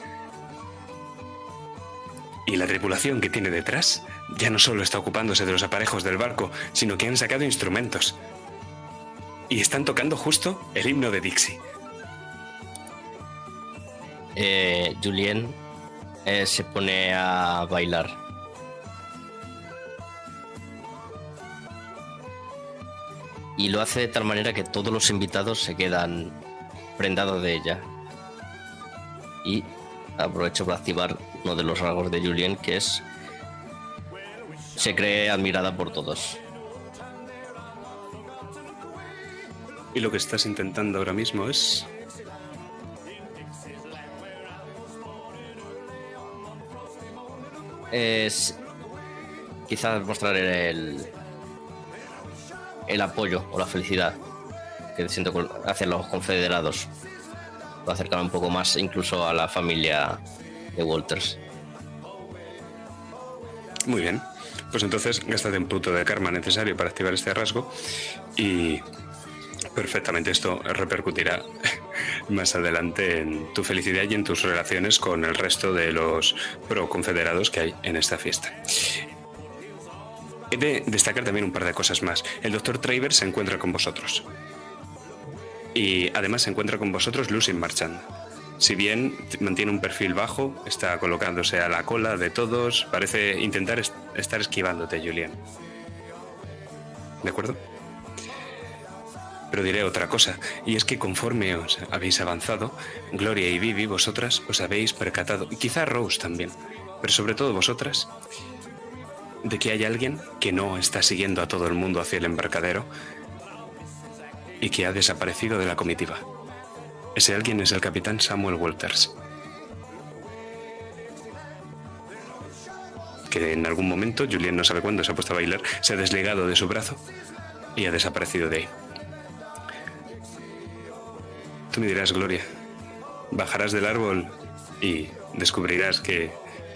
Y la tripulación que tiene detrás ya no solo está ocupándose de los aparejos del barco, sino que han sacado instrumentos. Y están tocando justo el himno de Dixie. Eh, Julien eh, se pone a bailar. Y lo hace de tal manera que todos los invitados se quedan prendados de ella. Y aprovecho para activar uno de los rasgos de Julien, que es... Se cree admirada por todos. Y lo que estás intentando ahora mismo es... Es quizás mostrar el, el apoyo o la felicidad que siento hacia los confederados. Lo acercar un poco más incluso a la familia de Walters. Muy bien. Pues entonces gástate un punto de karma necesario para activar este rasgo y perfectamente esto repercutirá más adelante en tu felicidad y en tus relaciones con el resto de los pro confederados que hay en esta fiesta. He de destacar también un par de cosas más. El doctor Travers se encuentra con vosotros. Y además se encuentra con vosotros Lucy Marchand. Si bien mantiene un perfil bajo, está colocándose a la cola de todos, parece intentar est- estar esquivándote, Julian. ¿De acuerdo? Pero diré otra cosa, y es que conforme os habéis avanzado, Gloria y Vivi, vosotras os habéis percatado, y quizá Rose también, pero sobre todo vosotras, de que hay alguien que no está siguiendo a todo el mundo hacia el embarcadero y que ha desaparecido de la comitiva. Ese alguien es el capitán Samuel Walters. Que en algún momento, Julian no sabe cuándo, se ha puesto a bailar, se ha desligado de su brazo y ha desaparecido de ahí. Tú me dirás, Gloria, bajarás del árbol y descubrirás que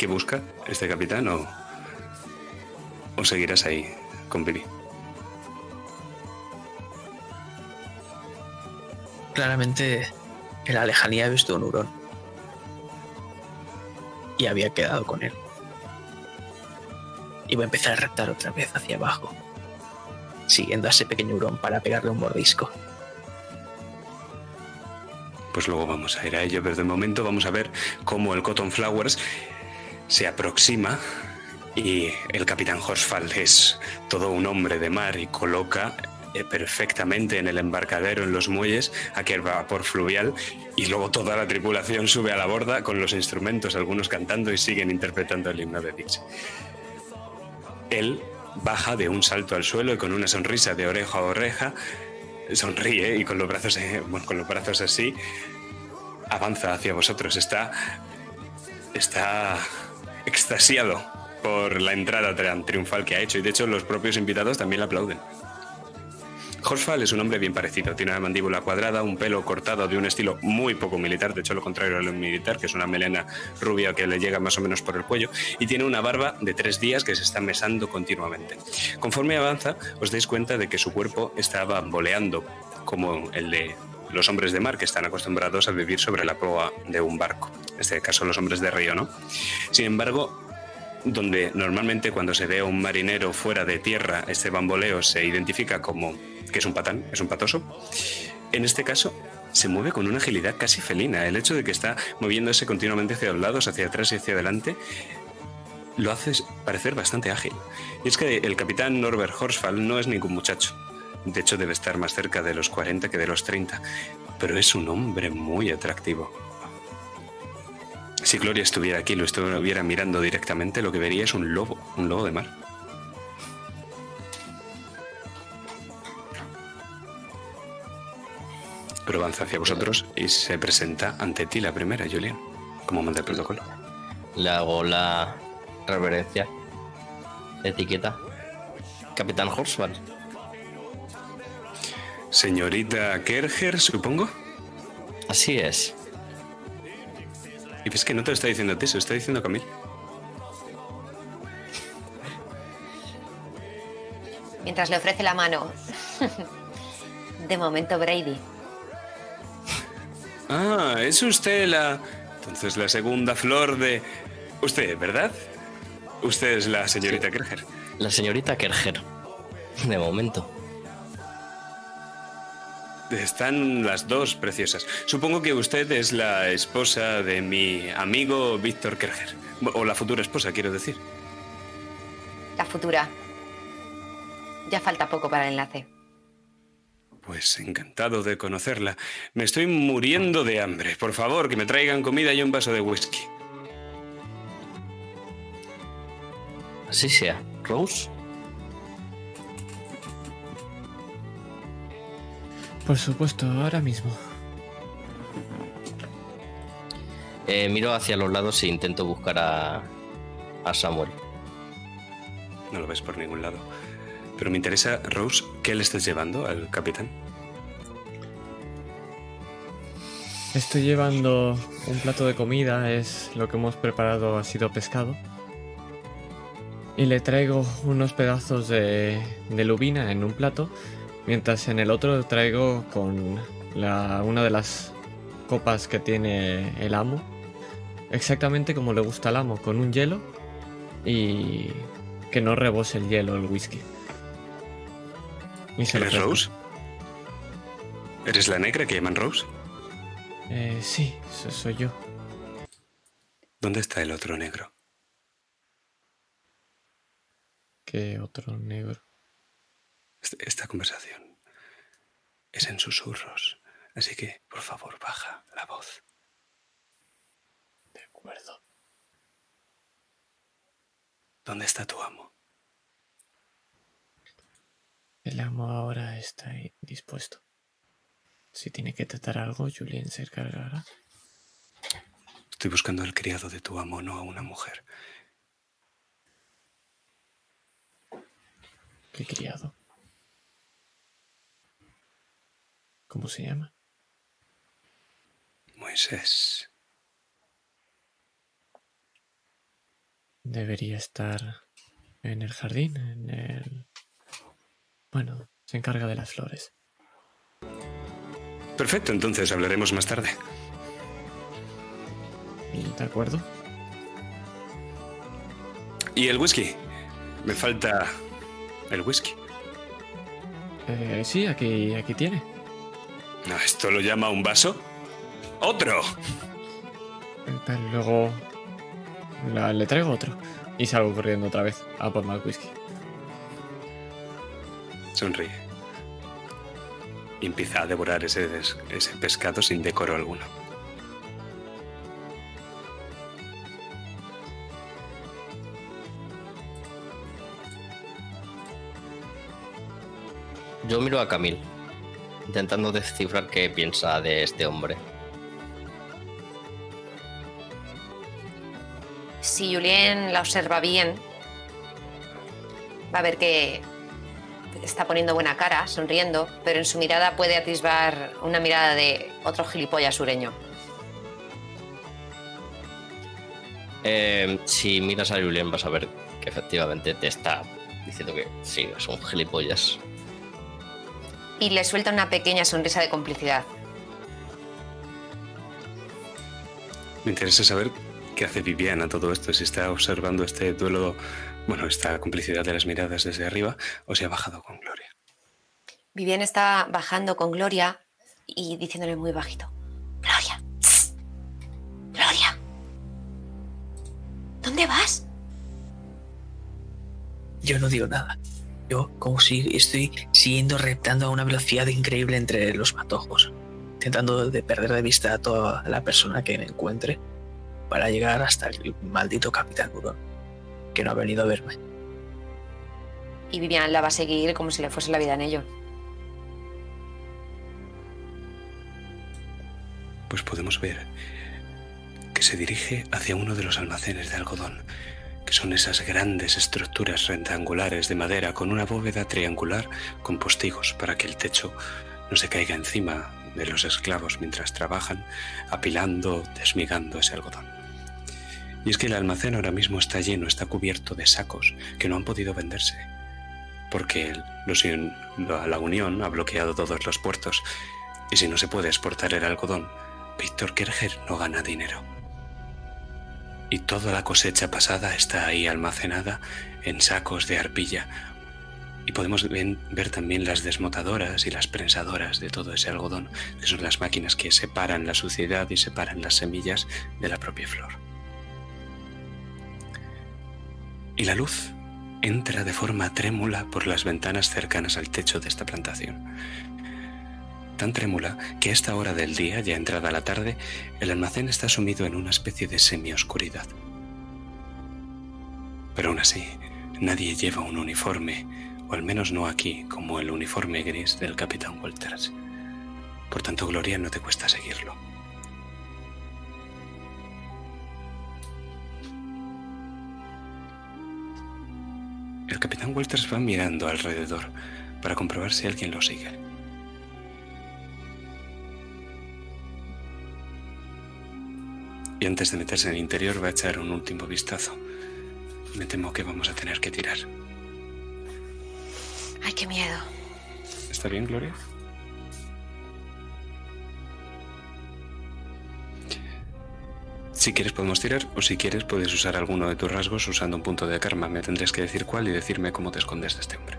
busca este capitán o, o seguirás ahí con Billy. Claramente en la lejanía he visto un hurón. Y había quedado con él. Voy a empezar a reptar otra vez hacia abajo. Siguiendo a ese pequeño hurón para pegarle un mordisco. Pues luego vamos a ir a ello, pero de momento vamos a ver cómo el Cotton Flowers se aproxima y el capitán Horsfall es todo un hombre de mar y coloca eh, perfectamente en el embarcadero, en los muelles, aquel vapor fluvial y luego toda la tripulación sube a la borda con los instrumentos, algunos cantando y siguen interpretando el himno de Dix. Él baja de un salto al suelo y con una sonrisa de oreja a oreja sonríe y con los brazos, eh, bueno, con los brazos así avanza hacia vosotros. Está, está extasiado por la entrada tri- triunfal que ha hecho y de hecho los propios invitados también le aplauden. Horsfall es un hombre bien parecido. Tiene una mandíbula cuadrada, un pelo cortado de un estilo muy poco militar, de hecho lo contrario a lo militar, que es una melena rubia que le llega más o menos por el cuello, y tiene una barba de tres días que se está mesando continuamente. Conforme avanza, os dais cuenta de que su cuerpo está bamboleando, como el de los hombres de mar que están acostumbrados a vivir sobre la proa de un barco. En este caso, los hombres de río, ¿no? Sin embargo, donde normalmente cuando se ve a un marinero fuera de tierra, este bamboleo se identifica como que es un patán, es un patoso. En este caso, se mueve con una agilidad casi felina. El hecho de que está moviéndose continuamente hacia los lados, hacia atrás y hacia adelante, lo hace parecer bastante ágil. Y es que el capitán Norbert Horsfall no es ningún muchacho. De hecho, debe estar más cerca de los 40 que de los 30. Pero es un hombre muy atractivo. Si Gloria estuviera aquí y lo estuviera mirando directamente, lo que vería es un lobo, un lobo de mar. Pero avanza hacia vosotros y se presenta ante ti la primera, Julian, como manda el protocolo. Le hago la reverencia. Etiqueta. Capitán Horsfall. Señorita Kerger, supongo. Así es. Y ves que no te lo está diciendo a ti, se lo está diciendo a Camille. Mientras le ofrece la mano. De momento, Brady. Ah, es usted la... Entonces la segunda flor de... Usted, ¿verdad? Usted es la señorita Kerger. La señorita Kerger. De momento. Están las dos preciosas. Supongo que usted es la esposa de mi amigo Víctor Kerger. O la futura esposa, quiero decir. La futura. Ya falta poco para el enlace. Pues encantado de conocerla. Me estoy muriendo de hambre. Por favor, que me traigan comida y un vaso de whisky. Así sea. Rose. Por supuesto, ahora mismo. Eh, miro hacia los lados e intento buscar a, a Samuel. No lo ves por ningún lado. Pero me interesa, Rose, ¿qué le estás llevando al capitán? Estoy llevando un plato de comida, es lo que hemos preparado, ha sido pescado. Y le traigo unos pedazos de, de lubina en un plato, mientras en el otro traigo con la, una de las copas que tiene el amo. Exactamente como le gusta al amo, con un hielo y que no rebose el hielo el whisky. Y se ¿Eres. Rose? ¿Eres la negra que llaman Rose? Eh, sí, so- soy yo. ¿Dónde está el otro negro? ¿Qué otro negro? Este- Esta conversación es en susurros, así que, por favor, baja la voz. De acuerdo. ¿Dónde está tu amo? El amo ahora está dispuesto. Si tiene que tratar algo, Julien se encargará. Estoy buscando al criado de tu amo, no a una mujer. ¿Qué criado? ¿Cómo se llama? Moisés. Debería estar en el jardín, en el... Bueno, se encarga de las flores. Perfecto, entonces hablaremos más tarde. ¿De acuerdo? ¿Y el whisky? Me falta el whisky. Eh, sí, aquí, aquí tiene. No, ¿Esto lo llama un vaso? ¡Otro! Luego la- le traigo otro. Y salgo corriendo otra vez a por más whisky. Sonríe. Y empieza a devorar ese, ese pescado sin decoro alguno. Yo miro a Camil, intentando descifrar qué piensa de este hombre. Si Julien la observa bien, va a ver que está poniendo buena cara, sonriendo, pero en su mirada puede atisbar una mirada de otro gilipollas sureño. Eh, si miras a Julien vas a ver que efectivamente te está diciendo que sí, es un gilipollas. Y le suelta una pequeña sonrisa de complicidad. Me interesa saber qué hace Viviana todo esto, si está observando este duelo, bueno, esta complicidad de las miradas desde arriba, o si ha bajado con Gloria. Vivian está bajando con Gloria y diciéndole muy bajito. Gloria. tss, Gloria. ¿Dónde vas? Yo no digo nada. Yo, como si estoy siguiendo reptando a una velocidad increíble entre los matojos, intentando de perder de vista a toda la persona que me encuentre para llegar hasta el maldito Capitán Hurón, que no ha venido a verme. Y Vivian la va a seguir como si le fuese la vida en ello. Pues podemos ver que se dirige hacia uno de los almacenes de algodón, que son esas grandes estructuras rectangulares de madera con una bóveda triangular con postigos para que el techo no se caiga encima de los esclavos mientras trabajan apilando, desmigando ese algodón. Y es que el almacén ahora mismo está lleno, está cubierto de sacos que no han podido venderse, porque los- la Unión ha bloqueado todos los puertos y si no se puede exportar el algodón, Víctor Kerger no gana dinero. Y toda la cosecha pasada está ahí almacenada en sacos de arpilla. Y podemos ver también las desmotadoras y las prensadoras de todo ese algodón, que son las máquinas que separan la suciedad y separan las semillas de la propia flor. Y la luz entra de forma trémula por las ventanas cercanas al techo de esta plantación tan trémula que a esta hora del día, ya entrada la tarde, el almacén está sumido en una especie de semioscuridad. Pero aún así, nadie lleva un uniforme, o al menos no aquí, como el uniforme gris del capitán Walters. Por tanto, Gloria, no te cuesta seguirlo. El capitán Walters va mirando alrededor para comprobar si alguien lo sigue. Y antes de meterse en el interior va a echar un último vistazo. Me temo que vamos a tener que tirar. Ay, qué miedo. ¿Está bien, Gloria? Si quieres podemos tirar o si quieres puedes usar alguno de tus rasgos usando un punto de karma. Me tendrás que decir cuál y decirme cómo te escondes de este hombre.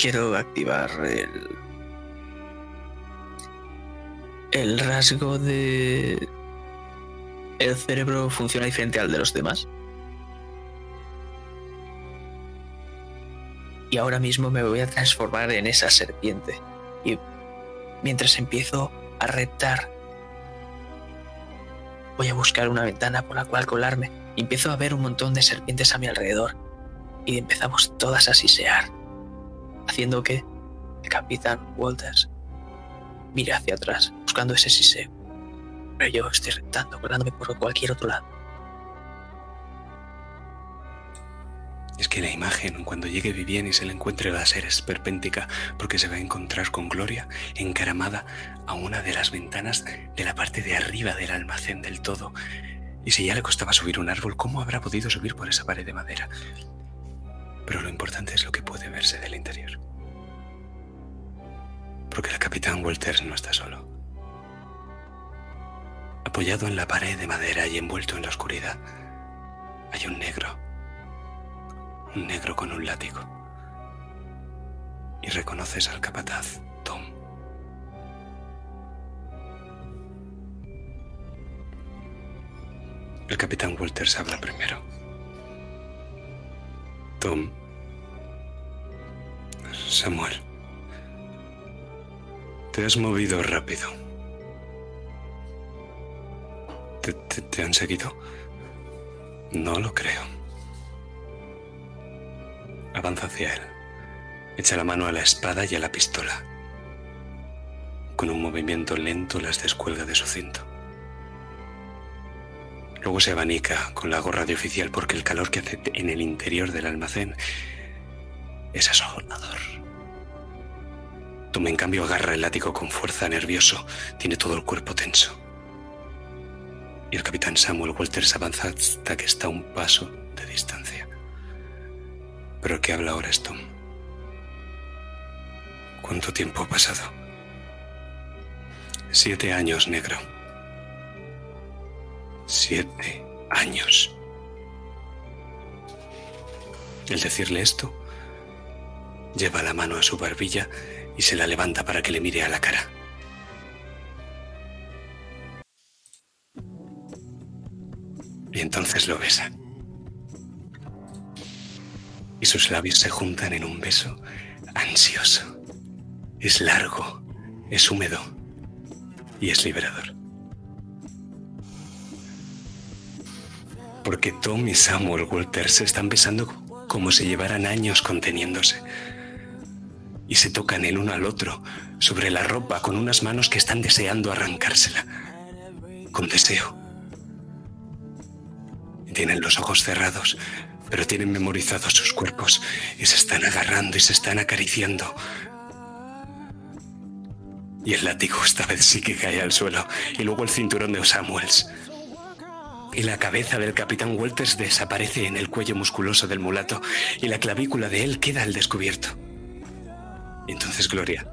Quiero activar el. El rasgo de. El cerebro funciona diferente al de los demás. Y ahora mismo me voy a transformar en esa serpiente. Y mientras empiezo a reptar, voy a buscar una ventana por la cual colarme. Y empiezo a ver un montón de serpientes a mi alrededor. Y empezamos todas a sisear haciendo que el capitán Walters mire hacia atrás, buscando ese siseo. Pero yo estoy reptando, colándome por cualquier otro lado. Es que la imagen, cuando llegue Vivian y se le encuentre, va a ser esperpéntica, porque se va a encontrar con Gloria encaramada a una de las ventanas de la parte de arriba del almacén del todo. Y si ya le costaba subir un árbol, ¿cómo habrá podido subir por esa pared de madera? Pero lo importante es lo que puede verse del interior. Porque el capitán Walters no está solo. Apoyado en la pared de madera y envuelto en la oscuridad, hay un negro. Un negro con un látigo. Y reconoces al capataz, Tom. El capitán Walters habla primero. Tom. Samuel. Te has movido rápido. ¿Te, han seguido? No lo creo. Avanza hacia él. Echa la mano a la espada y a la pistola. Con un movimiento lento las descuelga de su cinto. Luego se abanica con la gorra de oficial porque el calor que hace en el interior del almacén es asolador. Tom, en cambio, agarra el látigo con fuerza, nervioso. Tiene todo el cuerpo tenso. Y el capitán Samuel Walters avanza hasta que está a un paso de distancia. Pero que habla ahora Tom. ¿Cuánto tiempo ha pasado? Siete años, negro. Siete años. El decirle esto, lleva la mano a su barbilla y se la levanta para que le mire a la cara. Y entonces lo besa. Y sus labios se juntan en un beso ansioso. Es largo, es húmedo y es liberador. Porque Tom y Samuel Walters se están besando como si llevaran años conteniéndose. Y se tocan el uno al otro sobre la ropa con unas manos que están deseando arrancársela. Con deseo. Tienen los ojos cerrados, pero tienen memorizados sus cuerpos y se están agarrando y se están acariciando. Y el látigo esta vez sí que cae al suelo y luego el cinturón de Samuels. Y la cabeza del capitán Walters desaparece en el cuello musculoso del mulato y la clavícula de él queda al descubierto. Entonces, Gloria,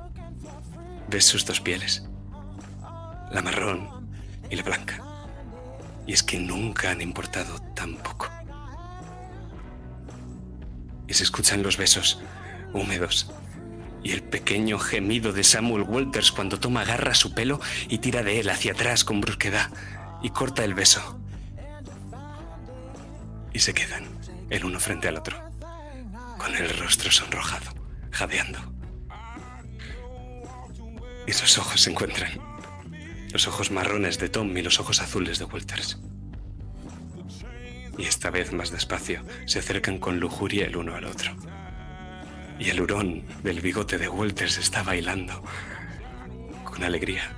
ves sus dos pieles, la marrón y la blanca. Y es que nunca han importado tan poco. Y se escuchan los besos húmedos y el pequeño gemido de Samuel Walters cuando toma agarra su pelo y tira de él hacia atrás con brusquedad y corta el beso. Y se quedan, el uno frente al otro, con el rostro sonrojado, jadeando. Y sus ojos se encuentran, los ojos marrones de Tom y los ojos azules de Walters. Y esta vez más despacio se acercan con lujuria el uno al otro. Y el hurón del bigote de Walters está bailando con alegría.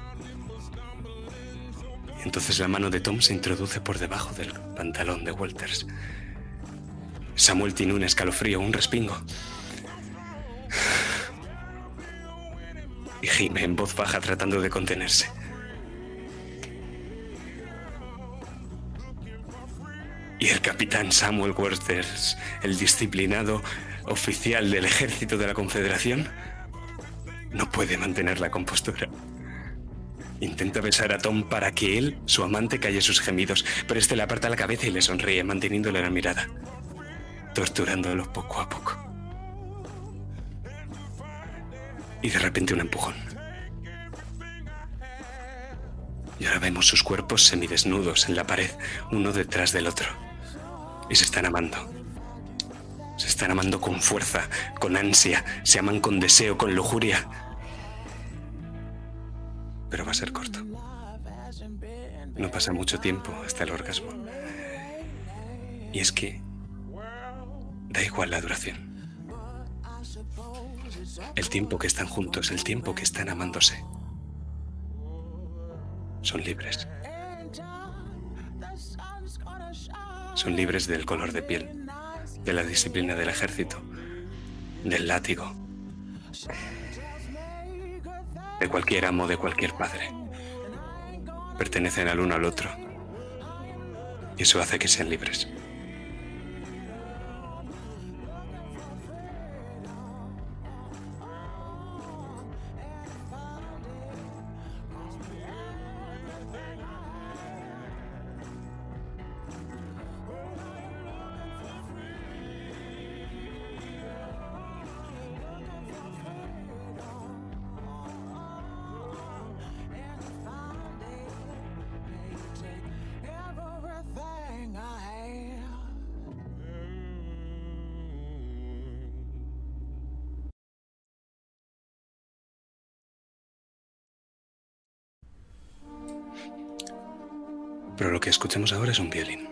Entonces la mano de Tom se introduce por debajo del pantalón de Walters. Samuel tiene un escalofrío, un respingo. Y gime en voz baja tratando de contenerse. Y el capitán Samuel Walters, el disciplinado, oficial del ejército de la Confederación, no puede mantener la compostura. Intenta besar a Tom para que él, su amante, calle sus gemidos, pero este le aparta la cabeza y le sonríe, manteniéndole la mirada, torturándolo poco a poco. Y de repente un empujón. Y ahora vemos sus cuerpos semidesnudos en la pared, uno detrás del otro. Y se están amando. Se están amando con fuerza, con ansia, se aman con deseo, con lujuria. Pero va a ser corto. No pasa mucho tiempo hasta el orgasmo. Y es que da igual la duración. El tiempo que están juntos, el tiempo que están amándose. Son libres. Son libres del color de piel, de la disciplina del ejército, del látigo, de cualquier amo, de cualquier padre. Pertenecen al uno al otro. Y eso hace que sean libres. Escuchamos ahora es un violín.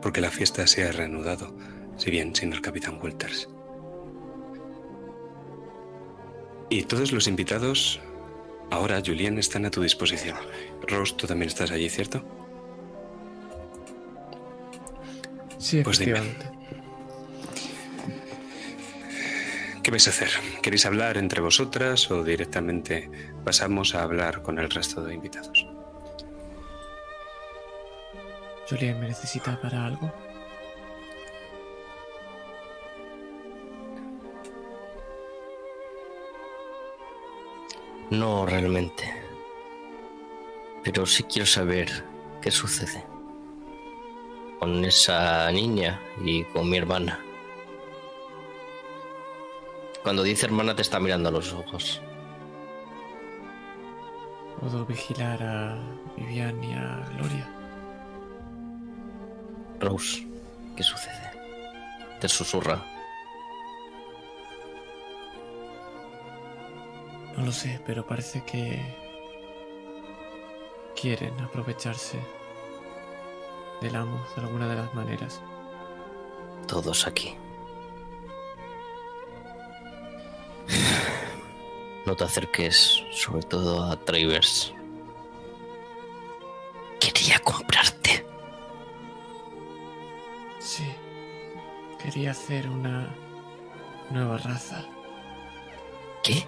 Porque la fiesta se ha reanudado, si bien sin el capitán Walters. Y todos los invitados, ahora, Julián, están a tu disposición. Rose, tú también estás allí, ¿cierto? Sí, Pues dime. ¿Qué vais a hacer? ¿Queréis hablar entre vosotras o directamente pasamos a hablar con el resto de invitados? Julián, ¿me necesita para algo? No realmente. Pero sí quiero saber qué sucede con esa niña y con mi hermana. Cuando dice hermana te está mirando a los ojos. ¿Puedo vigilar a Vivian y a Gloria? Rose, ¿qué sucede? Te susurra. No lo sé, pero parece que quieren aprovecharse del amo de alguna de las maneras. Todos aquí. No te acerques, sobre todo a Travers. Quería comprarte. Sí, quería hacer una nueva raza. ¿Qué?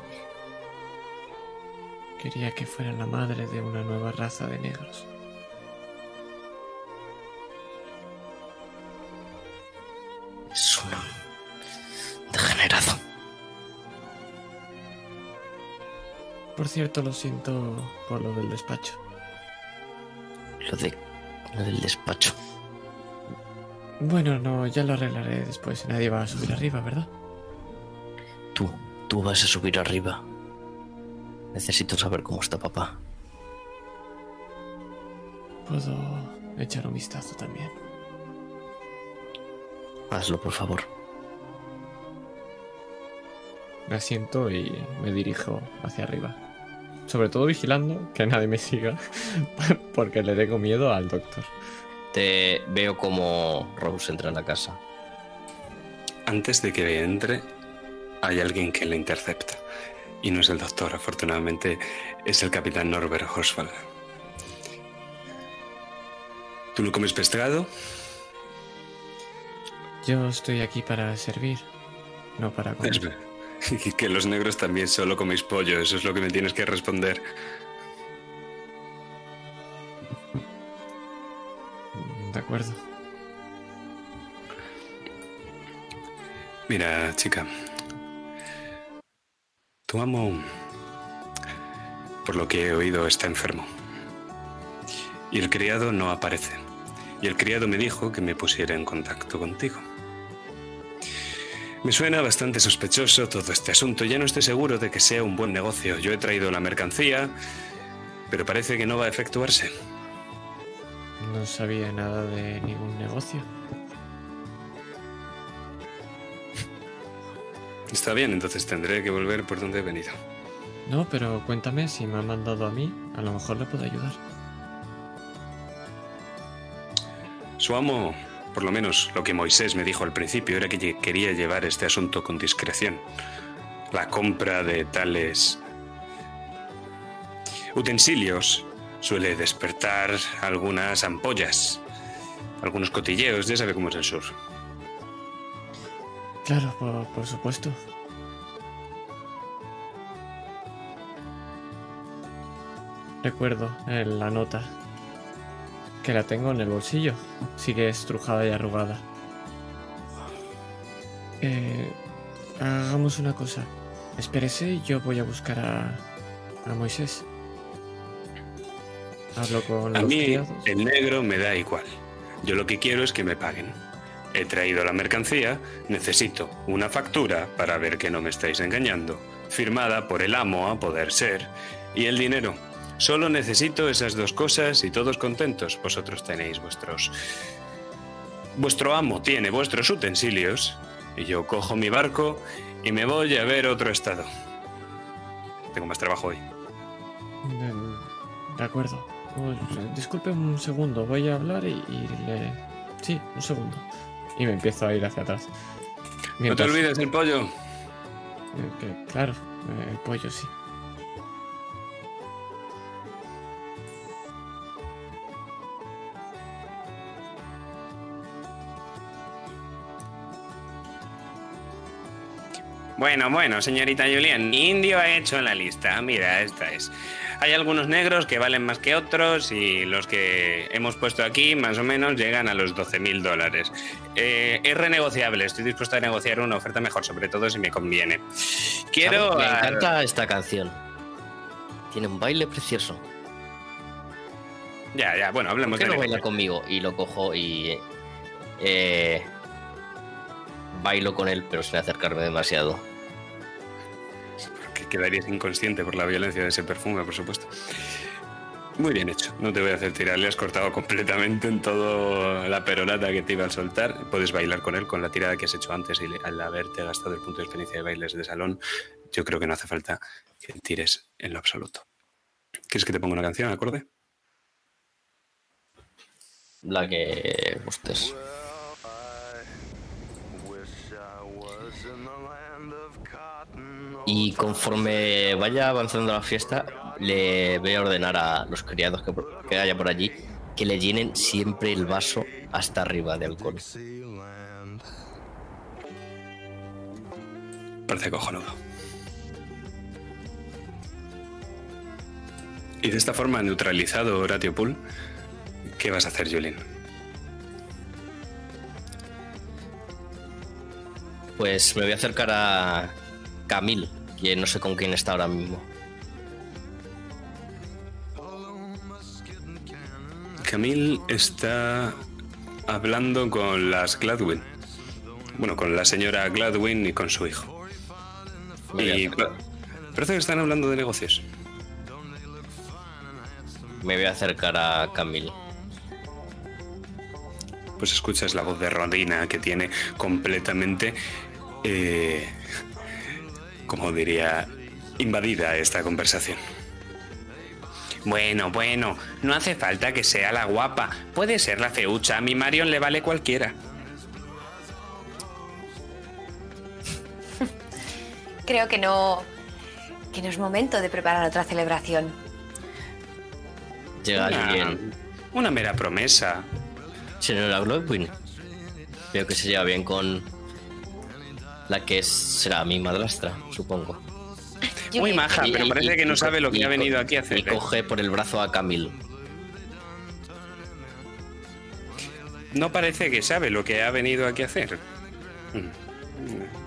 Quería que fuera la madre de una nueva raza de negros. Es un degenerado. Por cierto, lo siento por lo del despacho. Lo de lo del despacho. Bueno, no, ya lo arreglaré después. Nadie va a subir arriba, ¿verdad? Tú, tú vas a subir arriba. Necesito saber cómo está papá. Puedo echar un vistazo también. Hazlo, por favor. Me asiento y me dirijo hacia arriba. Sobre todo vigilando que nadie me siga, porque le tengo miedo al doctor. Te veo como Rose entra en la casa. Antes de que entre, hay alguien que le intercepta. Y no es el doctor, afortunadamente, es el capitán Norbert Horsfall. ¿Tú no comes pescado? Yo estoy aquí para servir, no para comer. Es que los negros también solo coméis pollo, eso es lo que me tienes que responder. De acuerdo. Mira, chica. Tu amo, por lo que he oído, está enfermo. Y el criado no aparece. Y el criado me dijo que me pusiera en contacto contigo. Me suena bastante sospechoso todo este asunto. Ya no estoy seguro de que sea un buen negocio. Yo he traído la mercancía, pero parece que no va a efectuarse. No sabía nada de ningún negocio. Está bien, entonces tendré que volver por donde he venido. No, pero cuéntame si me ha mandado a mí. A lo mejor le puedo ayudar. Su amo, por lo menos lo que Moisés me dijo al principio, era que quería llevar este asunto con discreción. La compra de tales utensilios suele despertar algunas ampollas, algunos cotilleos, ya sabe cómo es el sur. Claro, por, por supuesto. Recuerdo eh, la nota. Que la tengo en el bolsillo. Sigue estrujada y arrugada. Eh, hagamos una cosa. Espérese yo voy a buscar a, a Moisés. Hablo con A los mí criados. el negro me da igual. Yo lo que quiero es que me paguen. He traído la mercancía, necesito una factura para ver que no me estáis engañando, firmada por el amo a poder ser, y el dinero. Solo necesito esas dos cosas y todos contentos. Vosotros tenéis vuestros... Vuestro amo tiene vuestros utensilios y yo cojo mi barco y me voy a ver otro estado. Tengo más trabajo hoy. De acuerdo. Pues, eh, disculpe un segundo, voy a hablar y, y le... Sí, un segundo. Y me empiezo a ir hacia atrás. No te olvides el pollo. eh, que, claro, eh, el pollo sí. Bueno, bueno, señorita Julián, indio ha hecho la lista. Mira, esta es. Hay algunos negros que valen más que otros y los que hemos puesto aquí más o menos llegan a los 12 mil dólares. Eh, es renegociable, estoy dispuesto a negociar una oferta mejor, sobre todo si me conviene. Quiero... Me encanta esta canción. Tiene un baile precioso. Ya, ya, bueno, ¿Por hablemos qué de no negocio. baila conmigo? Y lo cojo y. eh, bailo con él, pero sin acercarme demasiado. Que quedarías inconsciente por la violencia de ese perfume, por supuesto. Muy bien hecho. No te voy a hacer tirar. Le has cortado completamente en toda la perorata que te iba a soltar. Puedes bailar con él con la tirada que has hecho antes y al haberte gastado el punto de experiencia de bailes de salón. Yo creo que no hace falta que tires en lo absoluto. ¿Quieres que te ponga una canción acorde? La que gustes. Y conforme vaya avanzando la fiesta, le voy a ordenar a los criados que, haya por allí que le llenen siempre el vaso hasta arriba de alcohol. Parece cojonudo. Y de esta forma neutralizado Horatio Pool, ¿qué vas a hacer, Julien? Pues me voy a acercar a Camil, que no sé con quién está ahora mismo. Camille está hablando con las Gladwin. Bueno, con la señora Gladwin y con su hijo. Y parece que están hablando de negocios. Me voy a acercar a Camil. Pues escuchas la voz de Rodina que tiene completamente, eh, como diría, invadida esta conversación. Bueno, bueno, no hace falta que sea la guapa. Puede ser la feucha. A mi Marion le vale cualquiera. Creo que no. que no es momento de preparar otra celebración. Llega Una, alguien. una mera promesa. Señora Gladwin. Veo que se lleva bien con la que es, será mi madrastra, supongo. Muy maja, Y- pero y- parece y- que no y- sabe lo que y ha venido aquí a hacer. Y ¿eh? coge por el brazo a Camil. No parece que sabe lo que ha venido aquí a hacer.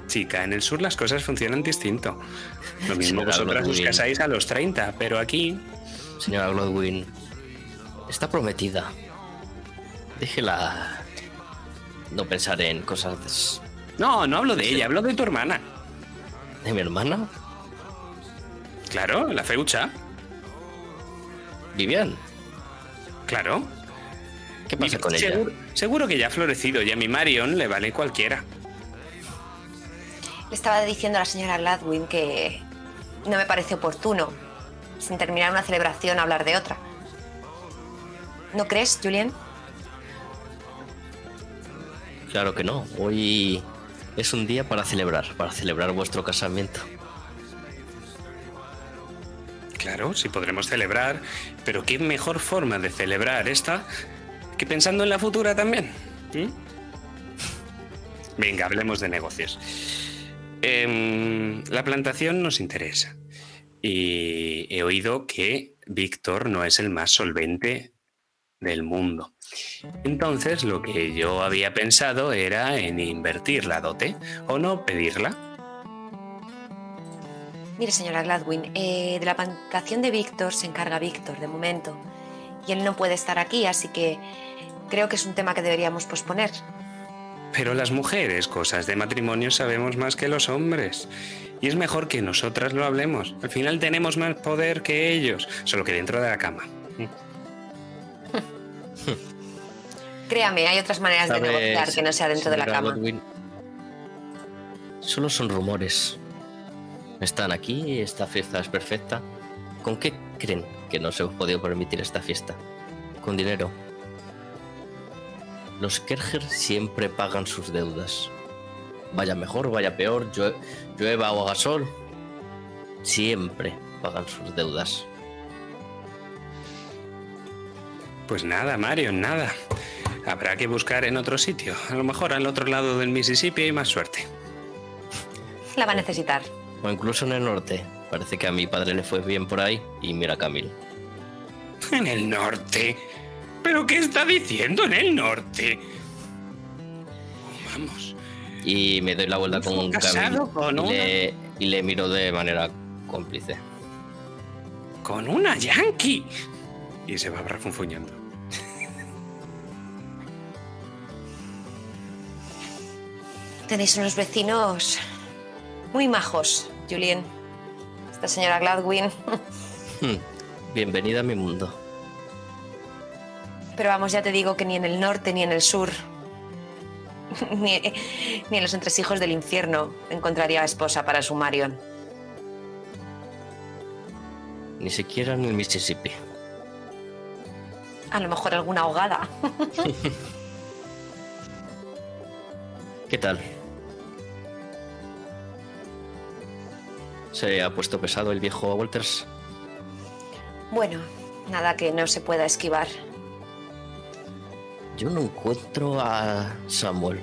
Chica. En el sur las cosas funcionan distinto. Lo mismo Señora vosotras os casáis a los 30, pero aquí Señora Glodwin, está prometida. Déjela no pensar en cosas No, no hablo de ella, hablo de tu hermana. de mi hermana. Claro, la feucha. Vivian, Claro. ¿qué pasa con ella? seguro, seguro que ya ha florecido y a mi Marion le vale cualquiera. Le estaba diciendo a la señora Gladwin que no me parece oportuno, sin terminar una celebración, hablar de otra. ¿No crees, Julien? Claro que no. Hoy es un día para celebrar, para celebrar vuestro casamiento. Claro, sí podremos celebrar, pero qué mejor forma de celebrar esta que pensando en la futura también. Venga, hablemos de negocios. Em, la plantación nos interesa. Y he oído que Víctor no es el más solvente del mundo. Entonces, lo que yo había pensado era en invertir la dote o no pedirla. Mire, señora Gladwin, eh, de la plantación de Víctor se encarga Víctor, de momento. Y él no puede estar aquí, así que creo que es un tema que deberíamos posponer. Pero las mujeres, cosas de matrimonio, sabemos más que los hombres. Y es mejor que nosotras lo hablemos. Al final tenemos más poder que ellos, solo que dentro de la cama. Créame, hay otras maneras de ¿Sabes, negociar que no sea dentro de la cama. Godwin? Solo son rumores. Están aquí, esta fiesta es perfecta. ¿Con qué creen que no se os podido permitir esta fiesta? Con dinero. Los Kerger siempre pagan sus deudas. Vaya mejor, vaya peor, llue- llueva o haga sol. Siempre pagan sus deudas. Pues nada, Mario, nada. Habrá que buscar en otro sitio. A lo mejor al otro lado del Mississippi hay más suerte. La va a necesitar. O incluso en el norte. Parece que a mi padre le fue bien por ahí y mira a Camil. En el norte. ¿Pero qué está diciendo en el norte? Vamos. Y me doy la vuelta con un casado Camil con y, le, y le miro de manera cómplice. Con una yankee. Y se va refunfuñando. Tenéis unos vecinos muy majos, Julien. Esta señora Gladwin. Hmm, Bienvenida a mi mundo. Pero vamos, ya te digo que ni en el norte ni en el sur, ni, ni en los entresijos del infierno encontraría esposa para su Marion. Ni siquiera en el Mississippi. A lo mejor alguna ahogada. ¿Qué tal? ¿Se ha puesto pesado el viejo Walters? Bueno, nada que no se pueda esquivar. Yo no encuentro a Samuel.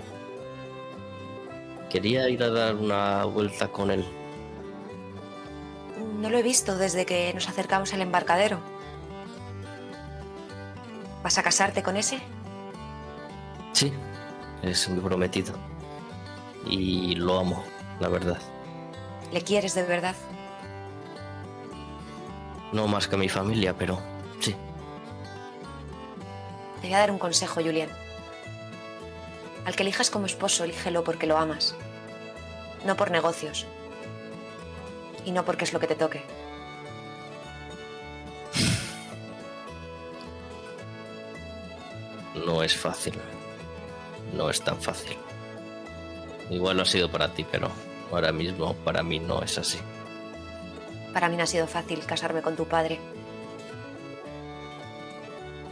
Quería ir a dar una vuelta con él. No lo he visto desde que nos acercamos al embarcadero. ¿Vas a casarte con ese? Sí, es mi prometido. Y lo amo, la verdad. ¿Le quieres de verdad? No más que a mi familia, pero sí. Te voy a dar un consejo, Julián. Al que elijas como esposo, elígelo porque lo amas. No por negocios. Y no porque es lo que te toque. No es fácil. No es tan fácil. Igual lo ha sido para ti, pero ahora mismo para mí no es así. Para mí no ha sido fácil casarme con tu padre.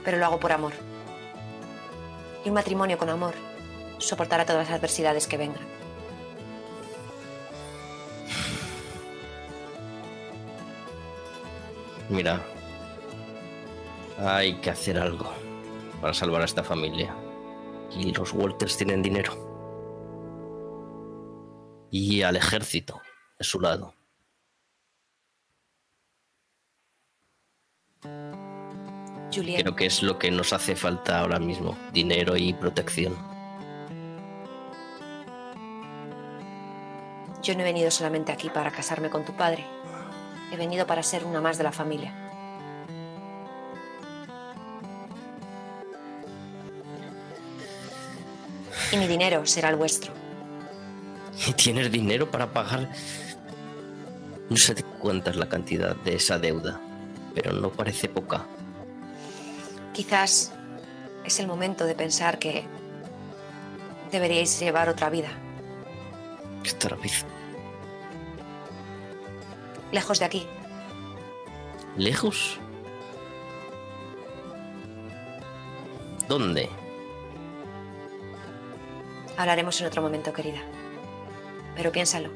Pero lo hago por amor. Y un matrimonio con amor soportará todas las adversidades que vengan. Mira, hay que hacer algo para salvar a esta familia. Y los Walters tienen dinero. Y al ejército de su lado. Julián, Creo que es lo que nos hace falta ahora mismo. Dinero y protección. Yo no he venido solamente aquí para casarme con tu padre. He venido para ser una más de la familia. Y mi dinero será el vuestro. ¿Y tienes dinero para pagar? No sé cuánta es la cantidad de esa deuda, pero no parece poca. Quizás es el momento de pensar que deberíais llevar otra vida, Esta vez lejos de aquí. ¿Lejos? ¿Dónde? Hablaremos en otro momento, querida. Pero piénsalo.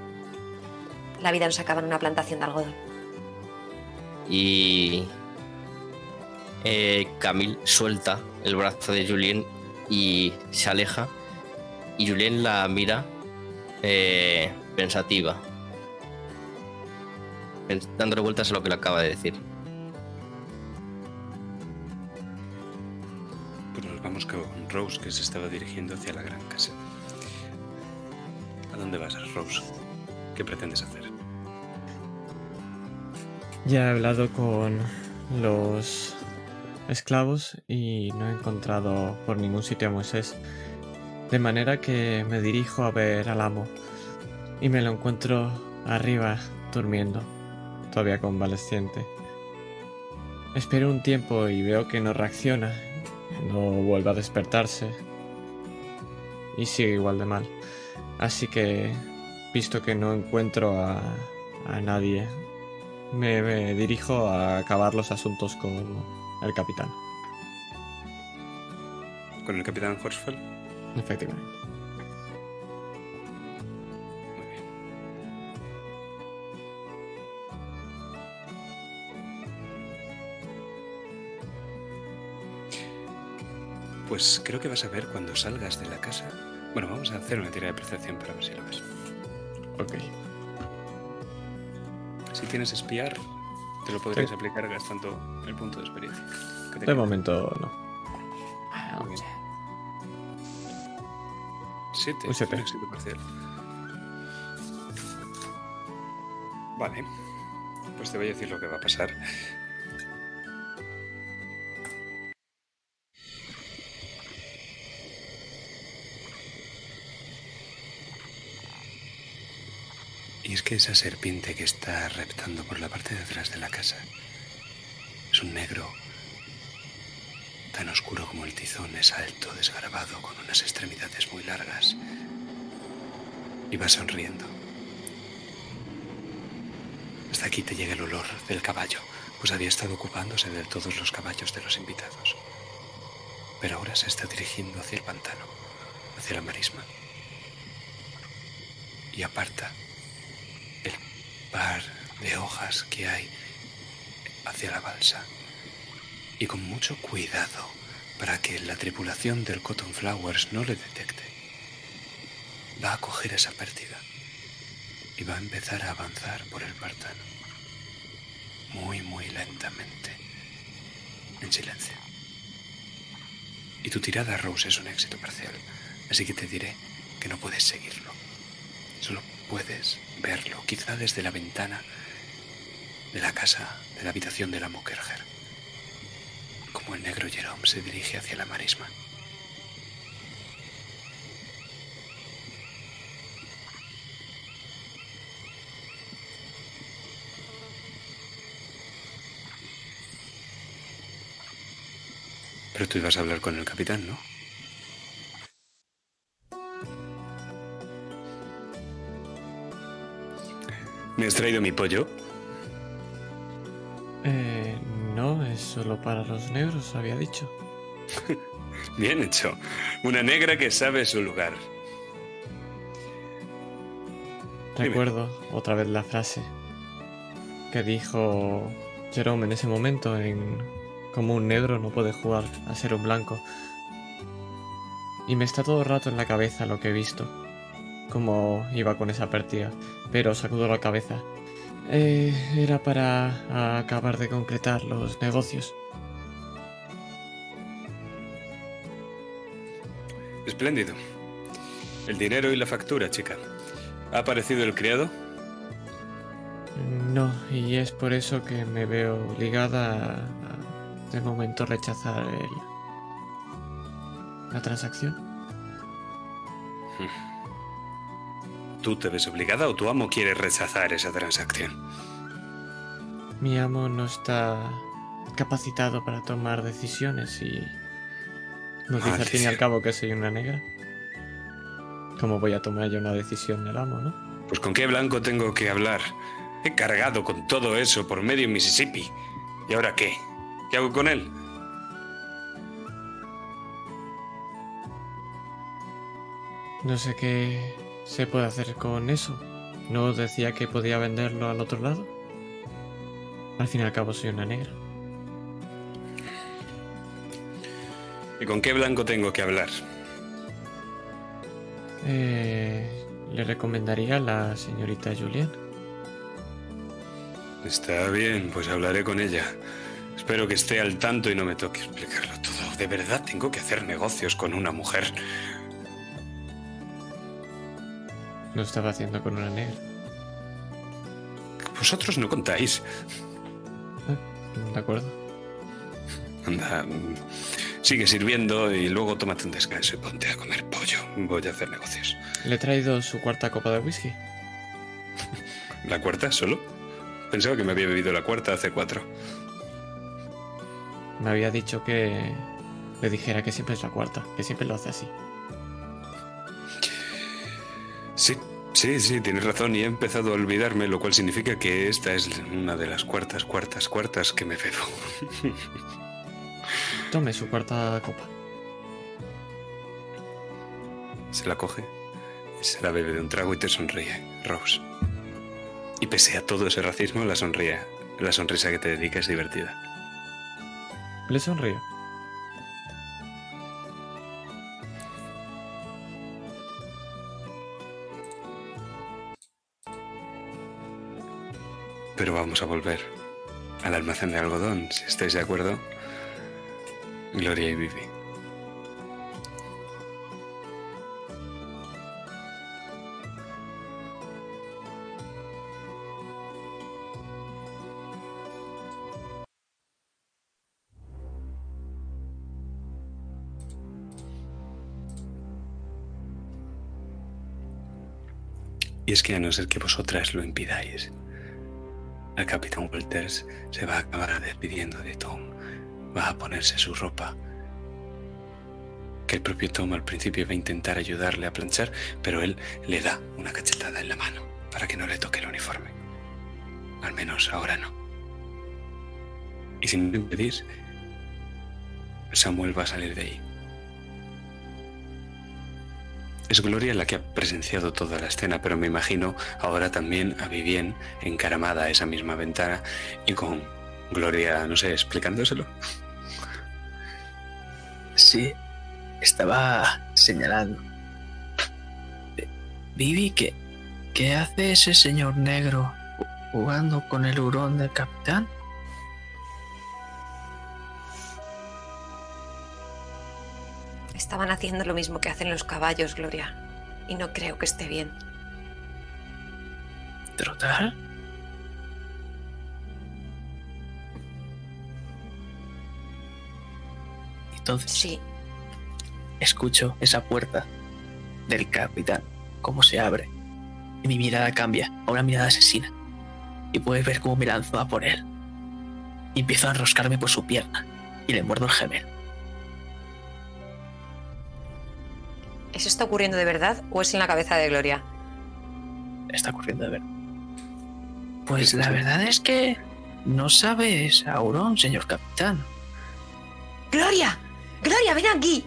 La vida no se acaba en una plantación de algodón. Y eh, Camille suelta el brazo de Julien y se aleja. Y Julien la mira eh, pensativa, pens- dándole vueltas a lo que le acaba de decir. Pues nos vamos con Rose, que se estaba dirigiendo hacia la gran casa. ¿A dónde vas, Rose? ¿Qué pretendes hacer? Ya he hablado con los esclavos y no he encontrado por ningún sitio a Moisés. De manera que me dirijo a ver al amo y me lo encuentro arriba durmiendo, todavía convaleciente. Espero un tiempo y veo que no reacciona, no vuelve a despertarse y sigue igual de mal. Así que, visto que no encuentro a, a nadie, me, me dirijo a acabar los asuntos con el capitán, ¿Con el capitán Horsfeld? efectivamente. Muy bien. Pues creo que vas a ver cuando salgas de la casa. Bueno, vamos a hacer una tira de percepción para ver si lo ves. Ok. Si tienes espiar, te lo podrías aplicar gastando el punto de experiencia. De queda. momento no. Muy bien. Siete. Un siete. un éxito parcial. Vale. Pues te voy a decir lo que va a pasar. Y es que esa serpiente que está reptando por la parte de atrás de la casa es un negro tan oscuro como el tizón, es alto, desgarbado, con unas extremidades muy largas. Y va sonriendo. Hasta aquí te llega el olor del caballo, pues había estado ocupándose de todos los caballos de los invitados. Pero ahora se está dirigiendo hacia el pantano, hacia la marisma. Y aparta par de hojas que hay hacia la balsa y con mucho cuidado para que la tripulación del Cotton Flowers no le detecte. Va a coger esa pérdida y va a empezar a avanzar por el pantano. Muy, muy lentamente. En silencio. Y tu tirada, Rose, es un éxito parcial. Así que te diré que no puedes seguirlo. Solo puedes verlo, quizá desde la ventana de la casa, de la habitación de la Mokerger como el negro Jerome se dirige hacia la marisma. Pero tú ibas a hablar con el capitán, ¿no? ¿Me has traído mi pollo? Eh, no, es solo para los negros, había dicho. Bien hecho. Una negra que sabe su lugar. Dime. Recuerdo otra vez la frase que dijo Jerome en ese momento en como un negro no puede jugar a ser un blanco. Y me está todo el rato en la cabeza lo que he visto, cómo iba con esa partida, pero sacudo la cabeza. Eh, era para acabar de concretar los negocios. Espléndido. El dinero y la factura, chica. ¿Ha aparecido el criado? No, y es por eso que me veo obligada a, de momento rechazar el, la transacción. ¿Tú te ves obligada o tu amo quiere rechazar esa transacción? Mi amo no está capacitado para tomar decisiones y nos dice al fin y al cabo que soy una negra. ¿Cómo voy a tomar yo una decisión del amo, no? Pues con qué blanco tengo que hablar. He cargado con todo eso por medio Mississippi. ¿Y ahora qué? ¿Qué hago con él? No sé qué se puede hacer con eso. ¿No decía que podía venderlo al otro lado? Al fin y al cabo soy una negra. ¿Y con qué blanco tengo que hablar? Eh, le recomendaría a la señorita Julian. Está bien, pues hablaré con ella. Espero que esté al tanto y no me toque explicarlo todo. De verdad tengo que hacer negocios con una mujer. Lo estaba haciendo con una negra. Vosotros no contáis. ¿De acuerdo? Anda, sigue sirviendo y luego tómate un descanso y ponte a comer pollo. Voy a hacer negocios. Le he traído su cuarta copa de whisky. ¿La cuarta solo? Pensaba que me había bebido la cuarta hace cuatro. Me había dicho que le dijera que siempre es la cuarta, que siempre lo hace así. Sí, sí, sí, tienes razón y he empezado a olvidarme, lo cual significa que esta es una de las cuartas, cuartas, cuartas que me bebo. Tome su cuarta copa. Se la coge, se la bebe de un trago y te sonríe, Rose. Y pese a todo ese racismo, la sonríe. La sonrisa que te dedica es divertida. Le sonrío. Pero vamos a volver al almacén de algodón, si estáis de acuerdo. Gloria y Vivi. Y es que a no ser que vosotras lo impidáis, el capitán Walters se va a acabar despidiendo de Tom. Va a ponerse su ropa. Que el propio Tom al principio va a intentar ayudarle a planchar, pero él le da una cachetada en la mano para que no le toque el uniforme. Al menos ahora no. Y si no lo impedís, Samuel va a salir de ahí. Es Gloria la que ha presenciado toda la escena, pero me imagino ahora también a Vivien encaramada a esa misma ventana y con Gloria, no sé, explicándoselo. Sí, estaba señalando. Vivi, ¿qué, ¿qué hace ese señor negro jugando con el hurón del capitán? Estaban haciendo lo mismo que hacen los caballos, Gloria. Y no creo que esté bien. ¿Trotar? Entonces Sí, escucho esa puerta del capitán, cómo se abre. Y mi mirada cambia a una mirada asesina. Y puedes ver cómo me lanzo a por él. Y empiezo a enroscarme por su pierna. Y le muerdo el gemelo. ¿Eso está ocurriendo de verdad o es en la cabeza de Gloria? está ocurriendo de ver. Pues la verdad es que no sabes, Aurón, señor capitán. ¡Gloria! ¡Gloria, ven aquí!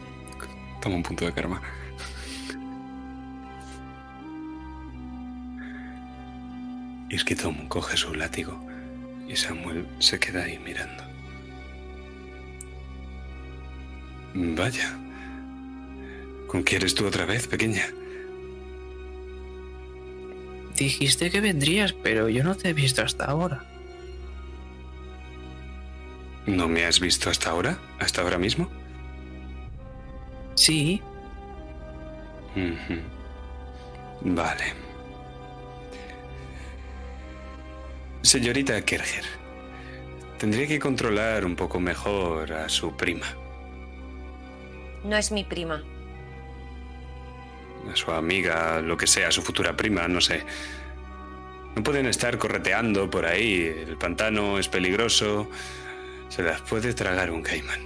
Toma un punto de karma. Y es que Tom coge su látigo y Samuel se queda ahí mirando. Vaya. ¿Con quién eres tú otra vez, pequeña? Dijiste que vendrías, pero yo no te he visto hasta ahora. ¿No me has visto hasta ahora? ¿Hasta ahora mismo? Sí. Vale. Señorita Kerger, tendría que controlar un poco mejor a su prima, No es mi prima. A su amiga, lo que sea, a su futura prima, no sé. No pueden estar correteando por ahí. El pantano es peligroso. Se las puede tragar un caimán.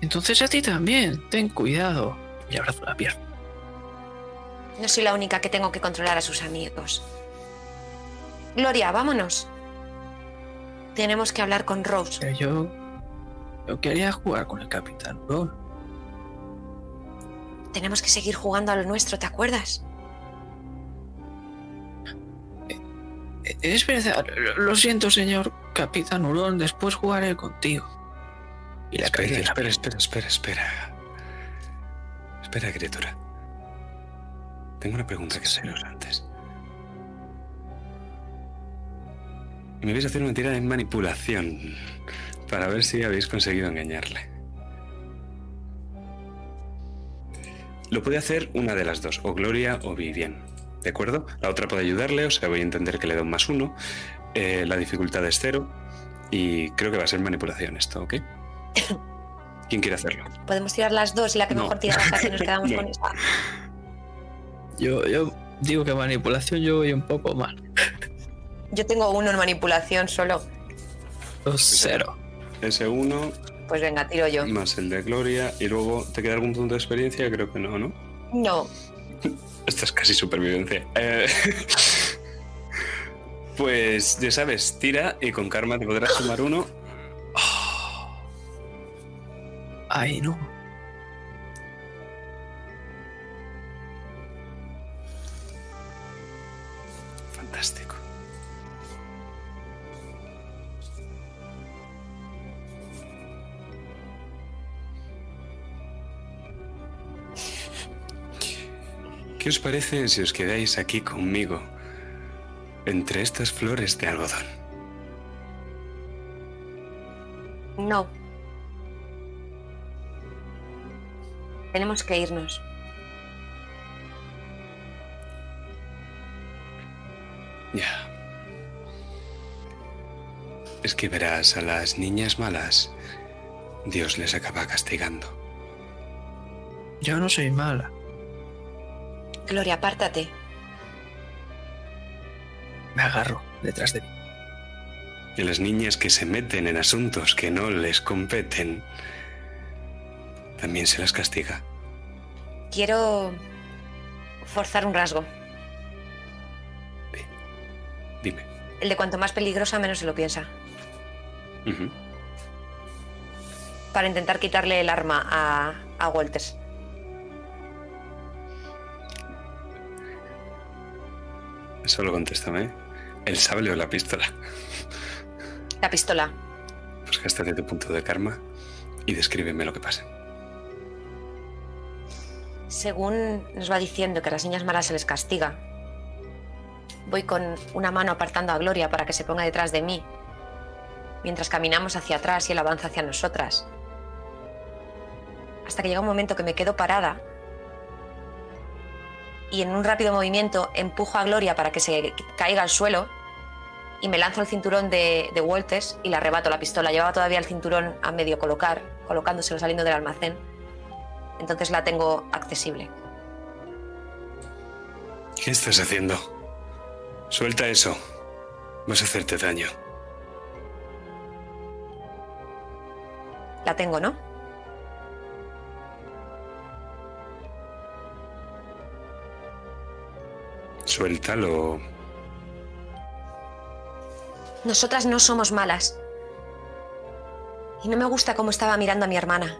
Entonces a ti también, ten cuidado. Y abrazo la pierna. No soy la única que tengo que controlar a sus amigos. Gloria, vámonos. Tenemos que hablar con Rose. Pero yo. Yo quería jugar con el capitán Ron. Tenemos que seguir jugando a lo nuestro, ¿te acuerdas? Es verdad, lo siento, señor capitán Hurón, después jugaré contigo. Y la Espera, espera, espera, espera, espera. Espera, criatura. Tengo una pregunta que haceros antes. Y me vais a hacer una tirada de manipulación para ver si habéis conseguido engañarle. Lo puede hacer una de las dos, o Gloria o Vivian. ¿De acuerdo? La otra puede ayudarle, o sea, voy a entender que le da un más uno. Eh, la dificultad es cero. Y creo que va a ser manipulación esto, ¿ok? ¿Quién quiere hacerlo? Podemos tirar las dos y la que No. mejor tira hasta que nos quedamos No. con esta. Yo, yo digo que manipulación yo voy un poco mal. Yo tengo uno en manipulación solo. Dos, cero. Ese uno Pues venga, tiro yo. más el de Gloria. Y luego, ¿te queda algún punto de experiencia? Creo que no, ¿no? No. Esto es casi supervivencia. Eh, pues ya sabes, tira y con karma te podrás sumar uno. Ay, no. ¿Qué os parece si os quedáis aquí conmigo, entre estas flores de algodón? No. Tenemos que irnos. Ya. Es que verás, a las niñas malas, Dios les acaba castigando. Yo no soy mala. Gloria, apártate. Me agarro detrás de mí. Y a las niñas que se meten en asuntos que no les competen, también se las castiga. Quiero forzar un rasgo. Dime. El de cuanto más peligrosa, menos se lo piensa. Para intentar quitarle el arma a, a Walters. Solo contéstame. ¿El sable o la pistola? La pistola. Pues gástate tu punto de karma y descríbeme lo que pasa. Según nos va diciendo que a las niñas malas se les castiga, voy con una mano apartando a Gloria para que se ponga detrás de mí, mientras caminamos hacia atrás y él avanza hacia nosotras. Hasta que llega un momento que me quedo parada y en un rápido movimiento empujo a Gloria para que se caiga al suelo y me lanzo al cinturón de, de Walters y le arrebato la pistola. Llevaba todavía el cinturón a medio colocar, colocándoselo saliendo del almacén. Entonces la tengo accesible. ¿Qué estás haciendo? Suelta eso. Vas a hacerte daño. La tengo, ¿no? Suéltalo. Nosotras no somos malas. Y no me gusta cómo estaba mirando a mi hermana.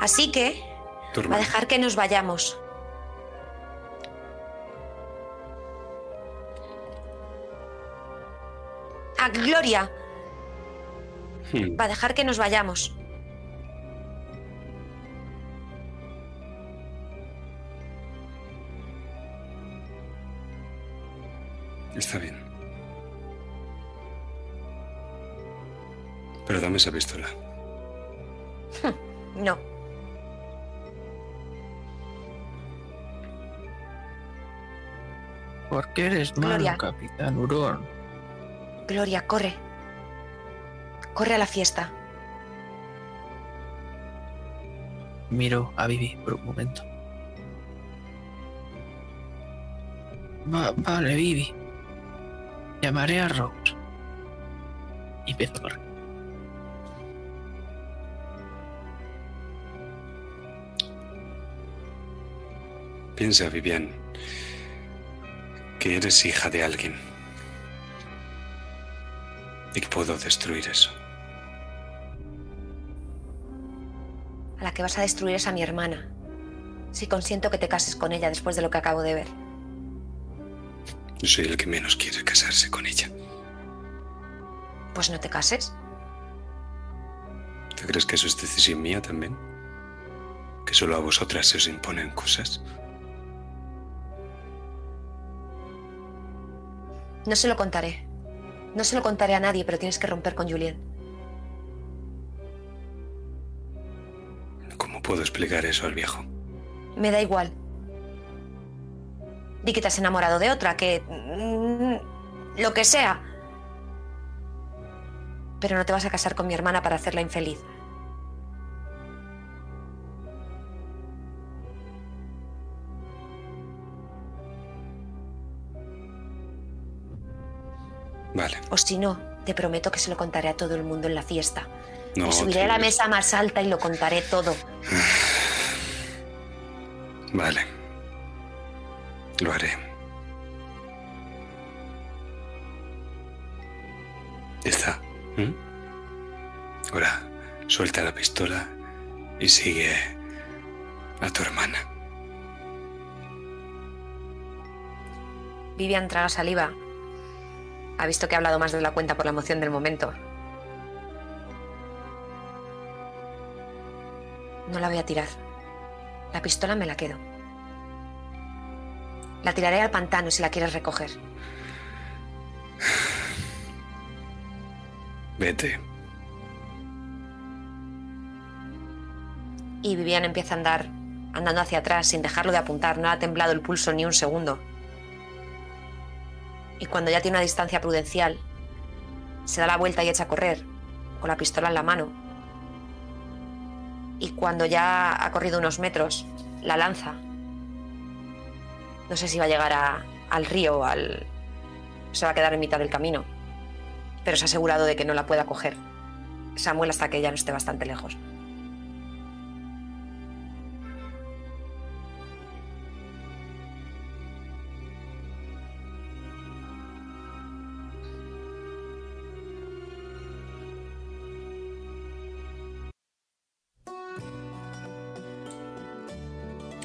Así que Tu va a dejar que nos vayamos. A Gloria Hmm. va a dejar que nos vayamos. Está bien. Pero dame esa pistola. No. ¿Por qué eres malo, Gloria. Capitán Hurón? Gloria, corre. Corre a la fiesta. Miro a Vivi por un momento. Va- vale, Vivi. Llamaré a Rose. Y empiezo a correr. Piensa, Vivian, que eres hija de alguien. Y que puedo destruir eso. A la que vas a destruir es a mi hermana. Si consiento que te cases con ella después de lo que acabo de ver. Yo soy el que menos quiere casarse con ella. Pues no te cases. ¿Tú crees que eso es decisión mía también? ¿Que solo a vosotras se os imponen cosas? No se lo contaré. No se lo contaré a nadie, pero tienes que romper con Julien. ¿Cómo puedo explicar eso al viejo? Me da igual. Di que te has enamorado de otra, que... mm, lo que sea. Pero no te vas a casar con mi hermana para hacerla infeliz. Vale. O si no, te prometo que se lo contaré a todo el mundo en la fiesta. No, Me subiré a la mesa más alta y lo contaré todo. Vale. Lo haré. Ya está. ¿Mm? Ahora, suelta la pistola y sigue a tu hermana. Vivian traga saliva. Ha visto que he hablado más de la cuenta por la emoción del momento. No la voy a tirar. La pistola me la quedo. La tiraré al pantano si la quieres recoger. Vete. Y Vivian empieza a andar, andando hacia atrás sin dejarlo de apuntar. No ha temblado el pulso ni un segundo. Y cuando ya tiene una distancia prudencial, se da la vuelta y echa a correr, con la pistola en la mano. Y cuando ya ha corrido unos metros, la lanza. No sé si va a llegar al río o al... se va a quedar en mitad del camino. Pero se ha asegurado de que no la pueda coger. Samuel hasta que ya no esté bastante lejos.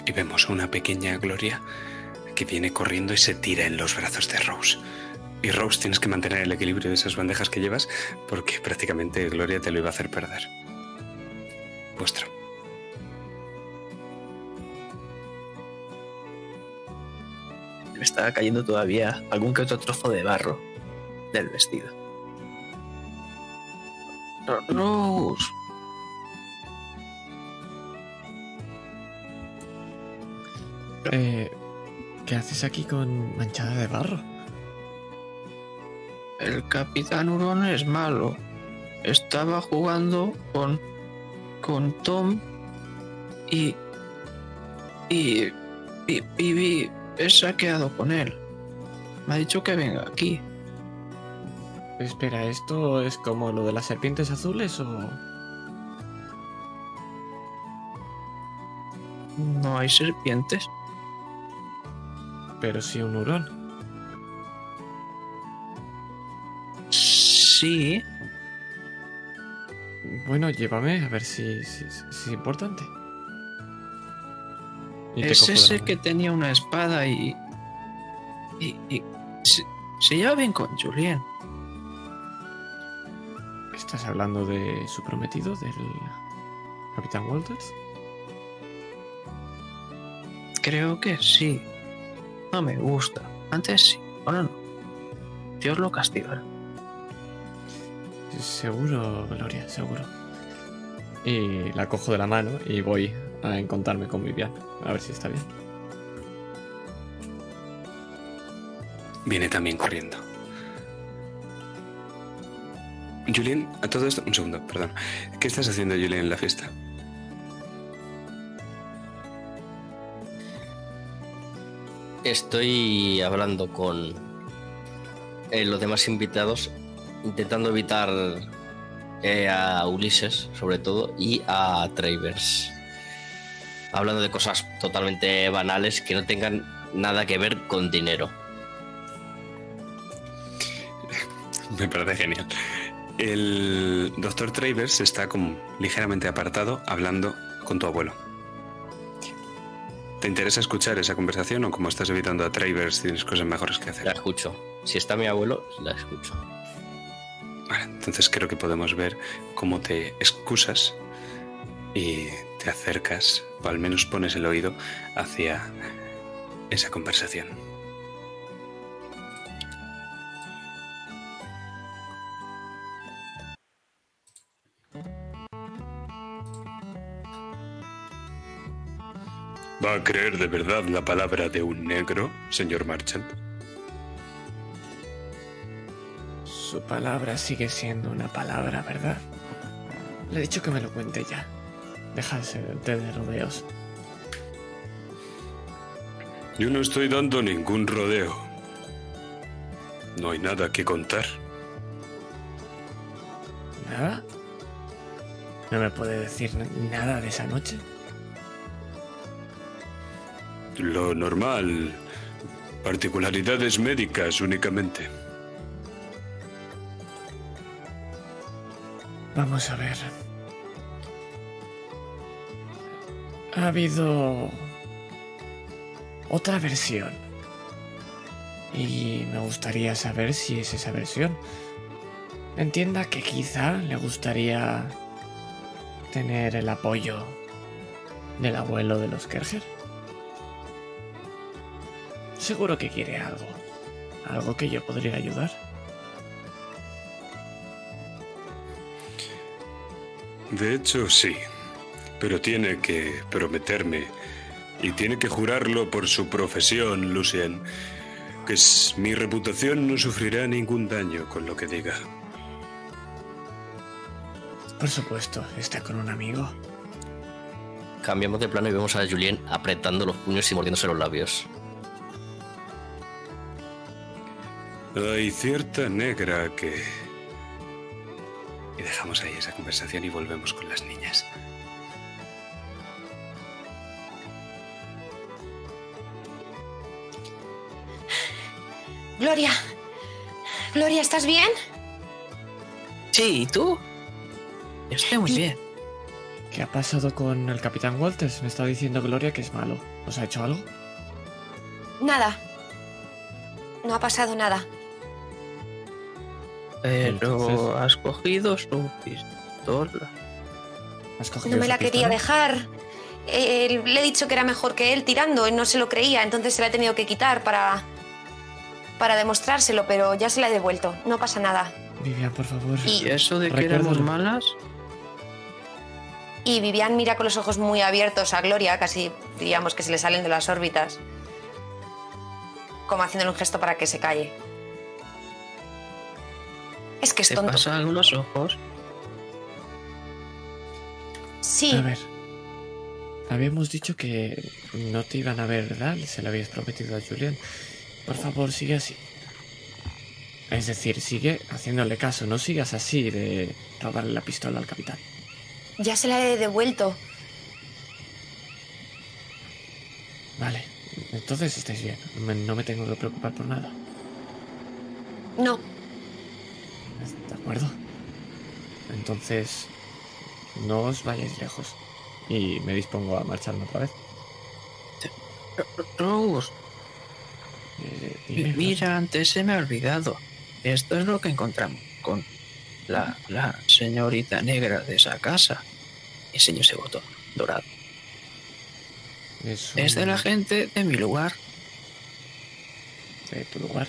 Y vemos una pequeña Gloria que viene corriendo y se tira en los brazos de Rose. Y Rose tienes que mantener el equilibrio de esas bandejas que llevas porque prácticamente Gloria te lo iba a hacer perder. Vuestro. Me estaba cayendo todavía algún que otro trozo de barro del vestido. Ro- Rose. Eh, ¿Qué haces aquí con manchada de barro? El capitán Hurón es malo. Estaba jugando con. con Tom y. y. y Vivi se ha quedado con él. Me ha dicho que venga aquí. Espera, ¿esto es como lo de las serpientes azules o...? No hay serpientes. Pero sí un hurón. Sí, Bueno, llévame a ver si, si, si es importante. Es ese que tenía una espada y. y. y se, se lleva bien con Julien. ¿Estás hablando de su prometido, del Capitán Walters? Creo que sí. No me gusta. Antes sí, ahora no. Dios lo castigará. Seguro, Gloria, seguro. Y la cojo de la mano y voy a encontrarme con Vivian. A ver si está bien. viene también corriendo. Julien, a todo esto, un segundo, perdón. ¿Qué estás haciendo, Julien, en la fiesta? Estoy hablando con eh, los demás invitados, intentando evitar eh, a Ulises, sobre todo, y a Travers. Hablando de cosas totalmente banales que no tengan nada que ver con dinero. Me parece genial. El doctor Travers está como ligeramente apartado hablando con tu abuelo. ¿Te interesa escuchar esa conversación o como estás evitando a Travers tienes cosas mejores que La hacer? escucho. Si está mi abuelo, la escucho. Vale, entonces creo que podemos ver cómo te excusas y te acercas, o al menos pones el oído hacia esa conversación. ¿Va a creer de verdad la palabra de un negro, señor Marchand? Su palabra sigue siendo una palabra, ¿verdad? Le he dicho que me lo cuente ya. Dejarse de rodeos. Yo no estoy dando ningún rodeo. No hay nada que contar. ¿Nada? ¿No me puede decir nada de esa noche? Lo normal. Particularidades médicas únicamente. Vamos a ver. Ha habido otra versión. Y me gustaría saber si es esa versión. Entienda que quizá le gustaría tener el apoyo del abuelo de los Kerger. Seguro que quiere algo. Algo que yo podría ayudar. De hecho, sí. Pero tiene que prometerme. Y tiene que jurarlo por su profesión, Lucien. Que mi reputación no sufrirá ningún daño con lo que diga. Por supuesto, está con un amigo. Cambiamos de plano y vemos a Julien apretando los puños y mordiéndose los labios. Hay cierta negra que... Y dejamos ahí esa conversación y volvemos con las niñas. Gloria. Gloria, ¿estás bien? Sí, ¿y tú? Yo estoy muy bien. ¿Qué ha pasado con el capitán Walters? Me está diciendo Gloria que es malo. ¿Os ha hecho algo? Nada. No ha pasado nada. Pero Entonces- has cogido su pistola. ¿Has cogido No me la quería dejar. Eh, le he dicho que era mejor que él tirando y no se lo creía, entonces se la he tenido que quitar para para demostrárselo, pero ya se la he devuelto. No pasa nada. Vivian, por favor. Y- ¿Y eso de que éramos malas? Y Vivian mira con los ojos muy abiertos a Gloria, casi diríamos que se le salen de las órbitas, como haciéndole un gesto para que se calle. Es que es ¿Te tonto. pasa algo en los ojos? Sí, A ver. Habíamos dicho que no te iban a ver, ¿verdad? Se lo habías prometido a Julián. Por favor, sigue así. Es decir, sigue haciéndole caso. No sigas así de robarle la pistola al capitán. ya se la he devuelto. Vale. Entonces estáis bien. No me tengo que preocupar por nada. No, ¿De acuerdo? Entonces, no os vayáis lejos. Y me dispongo a marcharme otra vez. Rose, Eh, dime, mira, antes se me ha olvidado. Esto es lo que encontramos con la, la señorita negra de esa casa. Enseño ese botón dorado. Es, Es de la gente de mi lugar. de tu lugar.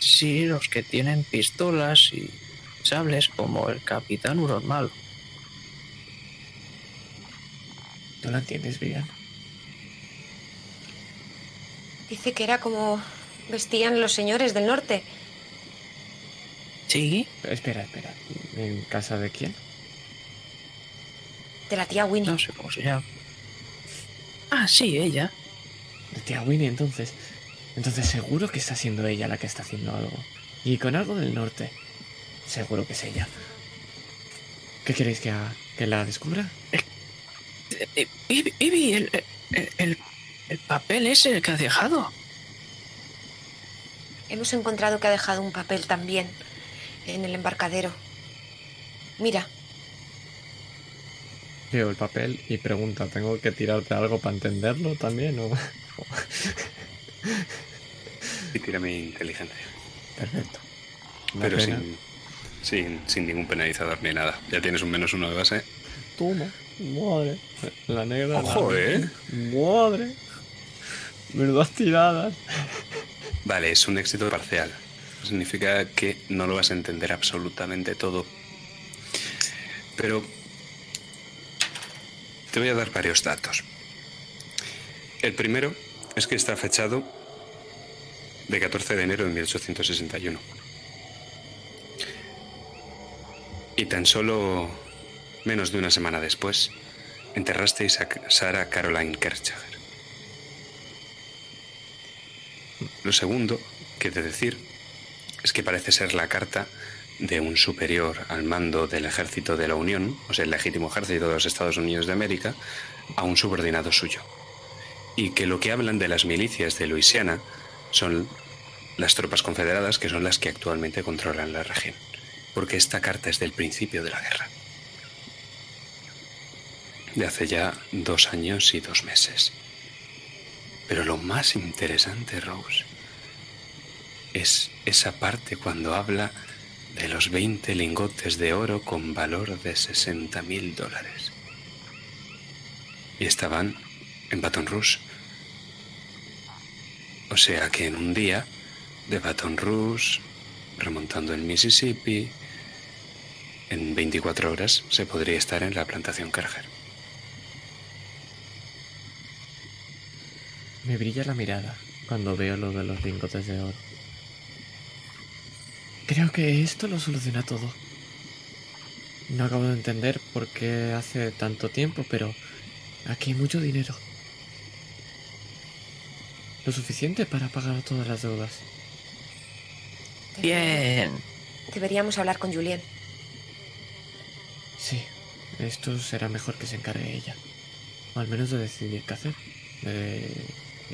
Sí, los que tienen pistolas y sables como el capitán Uronmal. ¿Tú la entiendes, Vivian? dice que era como vestían los señores del norte. Sí, Espera, espera. ¿En casa de quién? De la tía Winnie. no sé cómo se llama. Ah, sí, ella. De tía Winnie, entonces. Entonces seguro que está siendo ella la que está haciendo algo. Y con algo del norte. Seguro que es ella. ¿Qué queréis que haga? ¿Que la descubra? Eh, eh, Ivy, Ivy, el, el, el- el papel ese que has dejado. Hemos encontrado que ha dejado un papel también en el embarcadero. Mira, Veo el papel y pregunta, ¿tengo que tirarte algo para entenderlo también? O... Y tírame inteligencia. Perfecto. Una Pero pena. sin, sin, sin ningún penalizador ni nada. Ya tienes un menos uno de base. Toma, madre. La negra. Ojo, la- ¿eh? Madre. Menudas tiradas. Vale, es un éxito parcial. Significa que no lo vas a entender absolutamente todo. Pero te voy a dar varios datos. El primero es que está fechado de 14 de enero de 1861. Y tan solo menos de una semana después, enterrasteis a Sarah Caroline Kerchager. Lo segundo que he de decir es que parece ser la carta de un superior al mando del ejército de la Unión, o sea, el legítimo ejército de los Estados Unidos de América, a un subordinado suyo. Y que lo que hablan de las milicias de Luisiana son las tropas confederadas que son las que actualmente controlan la región. Porque esta carta es del principio de la guerra. De hace ya dos años y dos meses. Pero lo más interesante, Rose, es esa parte cuando habla de los 20 lingotes de oro con valor de 60 mil dólares. Y estaban en Baton Rouge. O sea que en un día de Baton Rouge, remontando el Mississippi, en 24 horas se podría estar en la plantación Carger. Me brilla la mirada cuando veo lo de los lingotes de oro. Creo que esto lo soluciona todo. No acabo de entender por qué hace tanto tiempo, pero aquí hay mucho dinero. Lo suficiente para pagar todas las deudas. Bien. deberíamos hablar con Julien. Sí, esto será mejor que se encargue ella. O al menos de decidir qué hacer. Eh,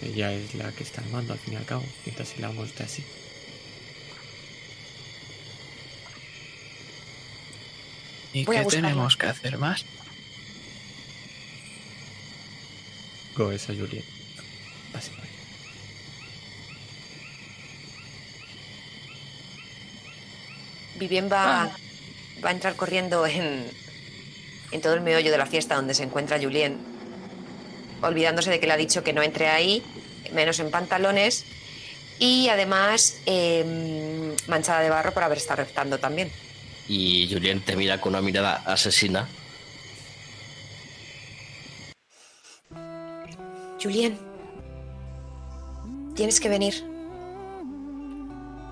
ella es la que está al mando al fin y al cabo, mientras si la amo esté así. ¿Y Voy qué tenemos que hacer más? Go esa Juliet. Pase por ahí. Vivien va, va a entrar corriendo en, en todo el meollo de la fiesta donde se encuentra Julien, olvidándose de que le ha dicho que no entre ahí, menos en pantalones, y además em, manchada de barro por haber estado reptando también. Y Julien te mira con una mirada asesina. Julien, tienes que venir.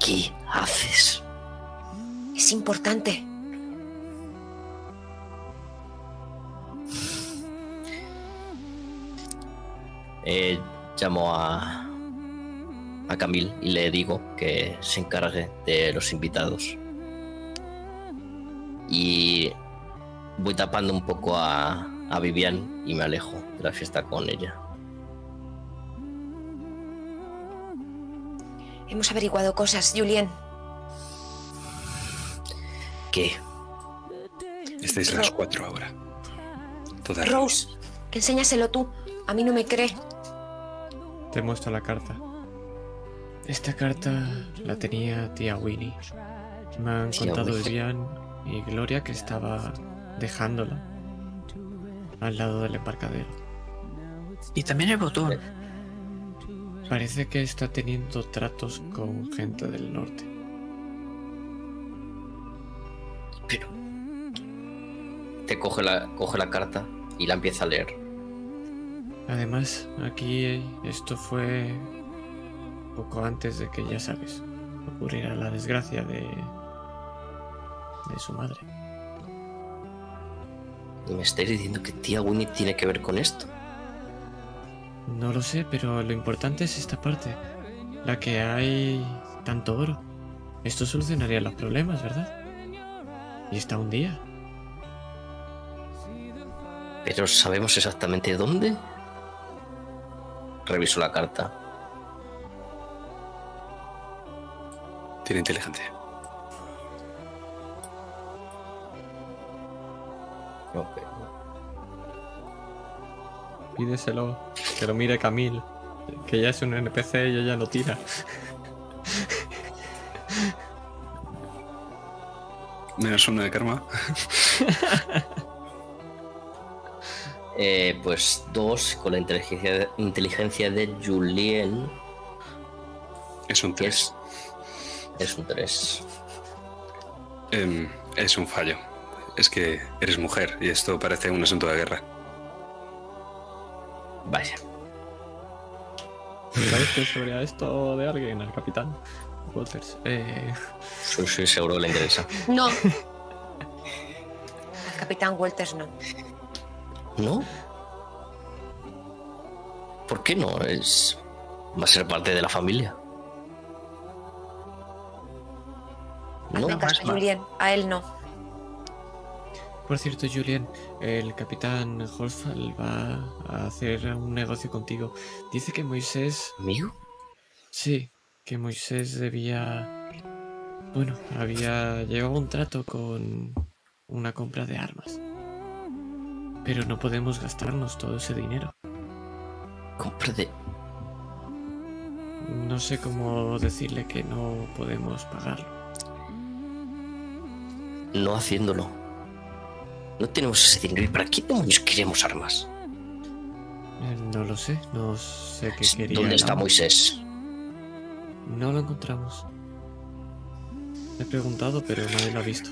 ¿Qué haces? Es importante. Eh, llamo a, a Camille y le digo que se encargue de los invitados. Y voy tapando un poco a, a Vivian y me alejo de la fiesta con ella. Hemos averiguado cosas, Julien. ¿Qué? Estáis las cuatro ahora. Todas Rose, enséñaselo tú. A mí no me cree. Te muestro la carta. Esta carta la tenía tía Winnie. Me han Tía contado. Vivian y Gloria que estaba dejándola al lado del embarcadero. Y también el botón. Parece que está teniendo tratos con gente del norte. Pero. Te coge la, coge la carta y la empieza a leer. Además, aquí esto fue poco antes de que, ya sabes, ocurriera la desgracia de, de su madre. ¿Me estáis diciendo que tía Winnie tiene que ver con esto? No lo sé, pero lo importante es esta parte, la que hay tanto oro. Esto solucionaría los problemas, ¿verdad? Y está un día. ¿Pero sabemos exactamente dónde? Reviso la carta. Tiene inteligencia. Ok. Pídeselo, que lo mire Camille, que ya es un NPC y ella no tira. Menos uno de karma. Eh, pues dos con la inteligencia, inteligencia de Julien Es un 3. es, es un 3. Em, es un fallo. Es que eres mujer y esto parece un asunto de guerra. Vaya. ¿Sabes qué sobre esto de alguien? Al capitán Waters. Eh, Soy, soy seguro que le interesa. No. Al capitán Walters no. ¿No? ¿Por qué no? Es. Va a ser parte de la familia. No, Hazme caso, Julien. A él no. por cierto, Julien, el capitán Holfal va a hacer un negocio contigo. Dice que Moisés ¿Amigo? Sí, que Moisés debía... Bueno, había llegado a un trato con una compra de armas. Pero no podemos gastarnos todo ese dinero. Compra de. No sé cómo decirle que no podemos pagarlo. No haciéndolo. No tenemos ese dinero. ¿Y para qué demonios queremos armas? Eh, No lo sé, no sé qué quería. ¿Dónde está. Moisés? No lo encontramos. He preguntado, pero nadie lo ha visto.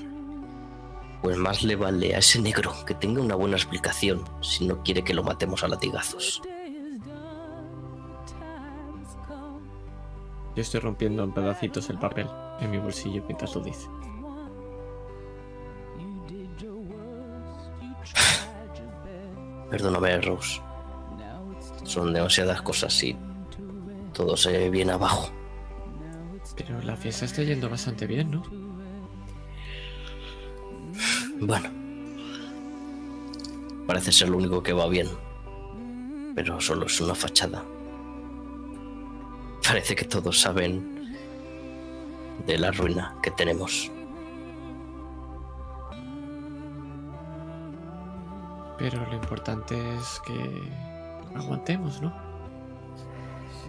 Pues más le vale a ese negro que tenga una buena explicación si no quiere que lo matemos a latigazos. Yo estoy rompiendo en pedacitos el papel en mi bolsillo mientras lo dice. Perdóname, Rose. Son demasiadas cosas y todo se viene abajo. Pero la fiesta está yendo bastante bien, ¿no? Bueno. Parece ser lo único que va bien. Pero solo es una fachada. Parece que todos saben de la ruina que tenemos. Pero lo importante es que aguantemos, ¿no?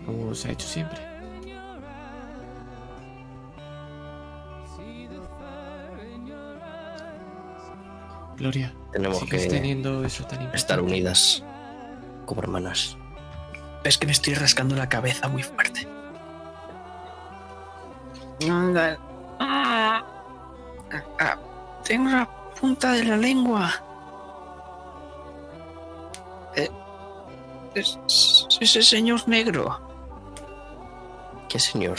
Como se ha hecho siempre. Gloria, Tenemos ¿sigues que teniendo eso tan estar unidas como hermanas. Es que me estoy rascando la cabeza muy fuerte. Ah. Ah, tengo la punta de la lengua. Eh, es, es ese señor negro. ¿Qué señor?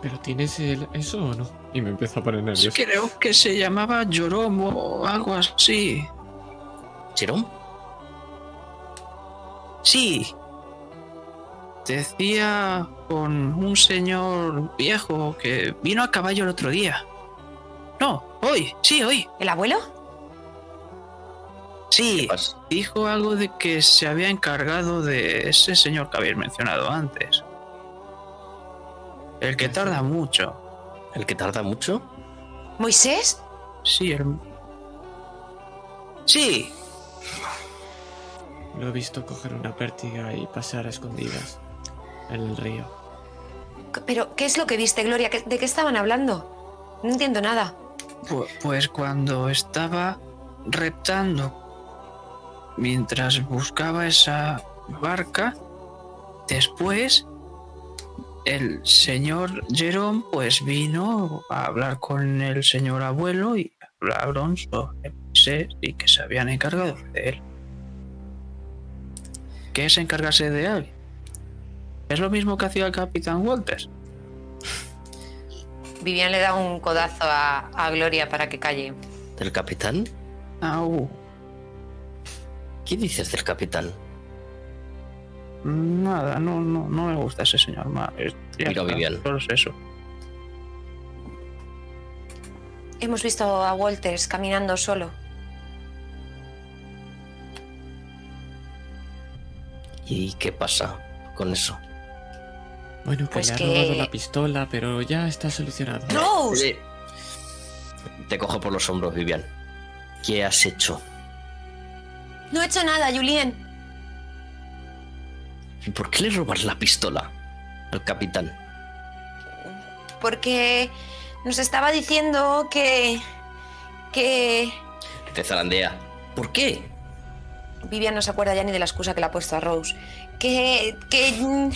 ¿Pero tienes el- eso o no? Y me empiezo a poner nervioso. Creo que se llamaba Yoromo o algo así. ¿Jerome? Sí. Decía con un señor viejo que vino a caballo el otro día. No, hoy, sí, hoy. ¿El abuelo? Sí, dijo algo de que se había encargado de ese señor que habéis mencionado antes. El que tarda mucho. ¿El que tarda mucho? ¿Moisés? Sí, el... Sí, Lo he visto coger una pértiga y pasar a escondidas en el río. ¿Pero qué es lo que viste, Gloria? ¿Qué- ¿De qué estaban hablando? No entiendo nada. pu- pues cuando estaba reptando mientras buscaba esa barca, después el señor Jerome pues vino a hablar con el señor abuelo y hablaron sobre Moisés y que se habían encargado de él. ¿Qué es encargarse de alguien? ¿Es lo mismo que hacía el capitán Walters? Vivian le da un codazo a, a Gloria para que calle. ¿Del capitán? Au. ¿Qué dices del capitán? Nada, no, no, no me gusta ese señor. ma- Vivian. Solo es eso. Hemos visto a Walters caminando solo. ¿Y qué pasa con eso? Bueno, que Pues le ha que- robado la pistola, pero ya está solucionado. ¡Rose! Eh, Te cojo por los hombros, Vivian. ¿Qué has hecho? No he hecho nada, Julien. ¿Y por qué le robas la pistola al capitán? Porque nos estaba diciendo que. que. Te zarandea. ¿Por qué? Vivian no se acuerda ya ni de la excusa que le ha puesto a Rose. Que. que.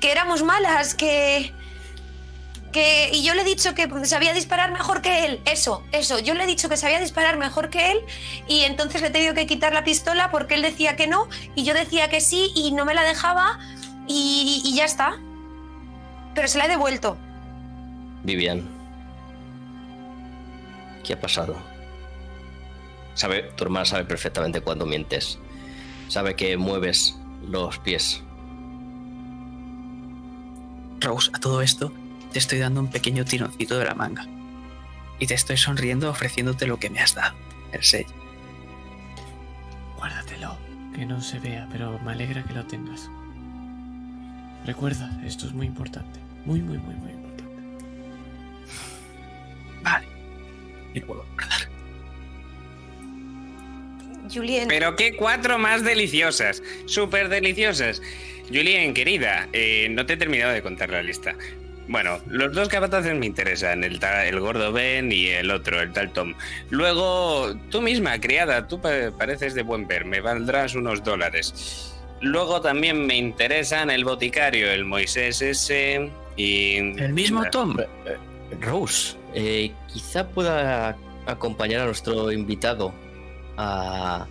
que éramos malas, que. Que. y yo le he dicho que sabía disparar mejor que él. Eso, eso. Yo le he dicho que sabía disparar mejor que él y entonces le he tenido que quitar la pistola porque él decía que no y yo decía que sí y no me la dejaba y, y ya está. Pero se la he devuelto. Vivian. ¿Qué ha pasado? Sabe, tu hermana sabe perfectamente cuando mientes. Sabe que mueves los pies. Rose, a todo esto te estoy dando un pequeño tironcito de la manga. Y te estoy sonriendo ofreciéndote lo que me has dado, el sello. Guárdatelo, que no se vea, pero me alegra que lo tengas. Recuerda, esto es muy importante. Muy, muy, muy, muy importante. Vale. Y lo vuelvo a guardar. Julien, Pero qué cuatro más deliciosas, súper deliciosas. Julien, querida, eh, no te he terminado de contar la lista. Bueno, los dos capataces me interesan, el, ta- el gordo Ben y el otro, el tal Tom. Luego, tú misma, criada, tú pa- pareces de buen ver, me valdrás unos dólares. Luego también me interesan el boticario, el Moisés ese y... El mismo Tom. Rose, eh, quizá pueda acompañar a nuestro invitado a,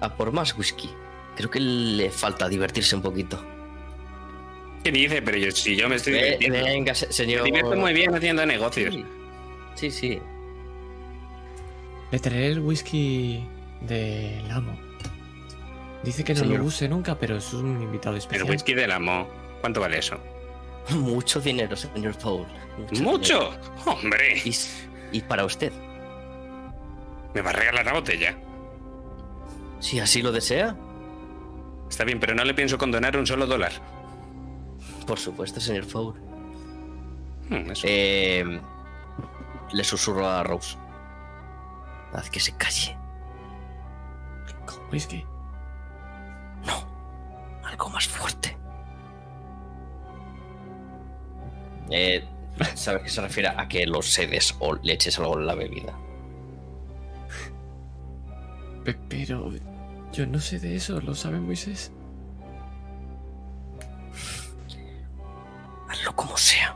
a por más whisky. Creo que le falta divertirse un poquito. ¿Qué dice? Pero yo, si yo me estoy Ve- divirtiendo. venga, se- Me señor. divierto muy bien haciendo negocios. Sí, sí. sí. Le traeré el whisky del amo. Dice que no Señor. lo use nunca, pero es un invitado El especial. whisky del amo. ¿Cuánto vale eso? Mucho dinero, señor Paul. ¡Mucho! ¡Hombre! Y, s- y para usted, ¿Me va a regalar la botella? si así lo desea, Está bien, pero no le pienso condonar un solo dólar. Por supuesto, señor Paul. Hmm. Eh, le susurro a Rose. Haz que se calle. Con whisky. No, algo más fuerte. Eh, ¿Sabes que se refiere a que lo sedes o le eches algo en la bebida? Pe- pero yo no sé de eso, ¿lo sabe Moisés? Hazlo como sea,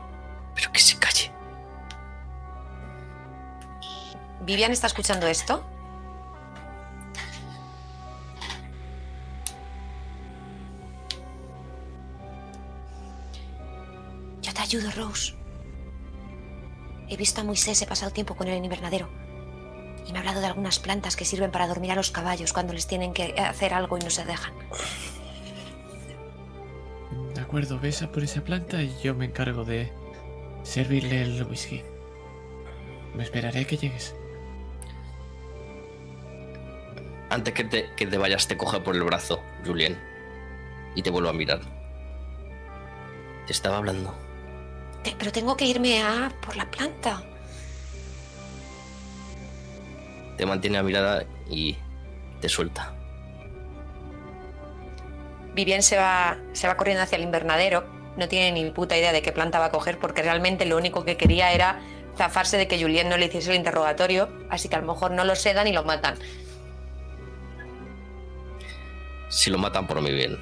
pero que se calle. ¿Vivian está escuchando esto? Yo te ayudo, Rose. He visto a Moisés, he pasado tiempo con él en invernadero. Y me ha hablado de algunas plantas que sirven para dormir a los caballos cuando les tienen que hacer algo y no se dejan. De acuerdo, ves a por esa planta y yo me encargo de servirle el whisky. Me esperaré que llegues. Antes que te, que te vayas, te coge por el brazo, Julien. Y te vuelvo a mirar. Te estaba hablando. Te- pero tengo que irme a por la planta. Te mantiene la mirada y te suelta. Vivian se va, se va corriendo hacia el invernadero. No tiene ni puta idea de qué planta va a coger porque realmente lo único que quería era zafarse de que Julien no le hiciese el interrogatorio. Así que a lo mejor no lo sedan y lo matan. Si lo matan por mi bien.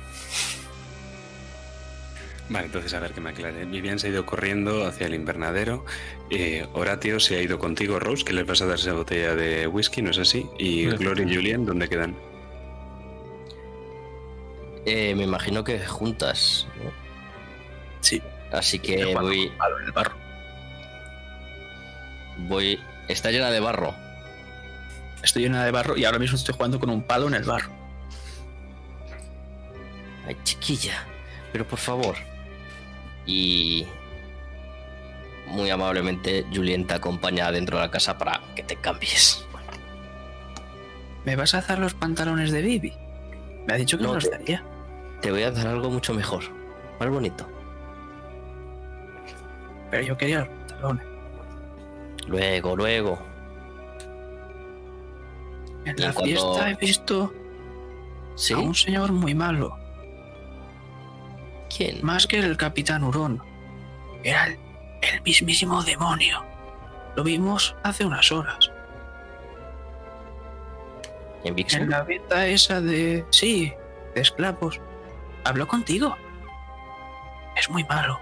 Vale, entonces a ver que me aclare. Vivian se ha ido corriendo hacia el invernadero. Eh, Horatio se ha ido contigo, Rose, que les vas a dar esa botella de whisky, ¿no es así? Y Gloria y. Julian, ¿dónde quedan? Eh, me imagino que juntas, ¿no? Sí. Así que voy, el barro. voy. Está llena de barro. Estoy llena de barro y ahora mismo estoy jugando con un palo en el barro. Ay, chiquilla, pero por favor. Y muy amablemente Julien te acompaña dentro de la casa para que te cambies. ¿Me vas a hacer los pantalones de Bibi? Me ha dicho que No, no los daría. Te voy a dar algo mucho mejor, más bonito. Pero yo quería los pantalones. Luego, luego. En Y la fiesta he visto ¿Sí? a un señor muy malo. ¿Quién? Más que el capitán Hurón. Era el, el mismísimo demonio. Lo vimos hace unas horas. ¿En la venta esa de... Sí, de esclavos. Habló contigo. Es muy malo.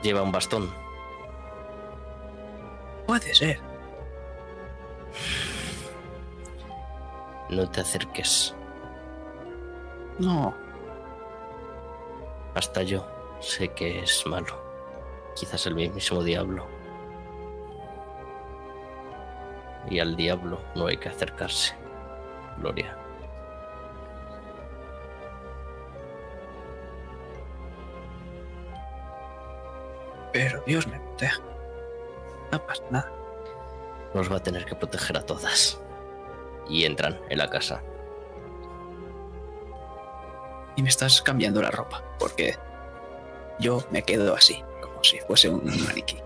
Lleva un bastón. Puede ser. No te acerques. No, Hasta yo sé que es malo. Quizás el mismo diablo. Y al diablo no hay que acercarse. Gloria. Pero Dios me proteja. No pasa nada. Nos va a tener que proteger a todas. Y entran en la casa. Y me estás cambiando la ropa. Porque yo me quedo así, como si fuese un maniquí.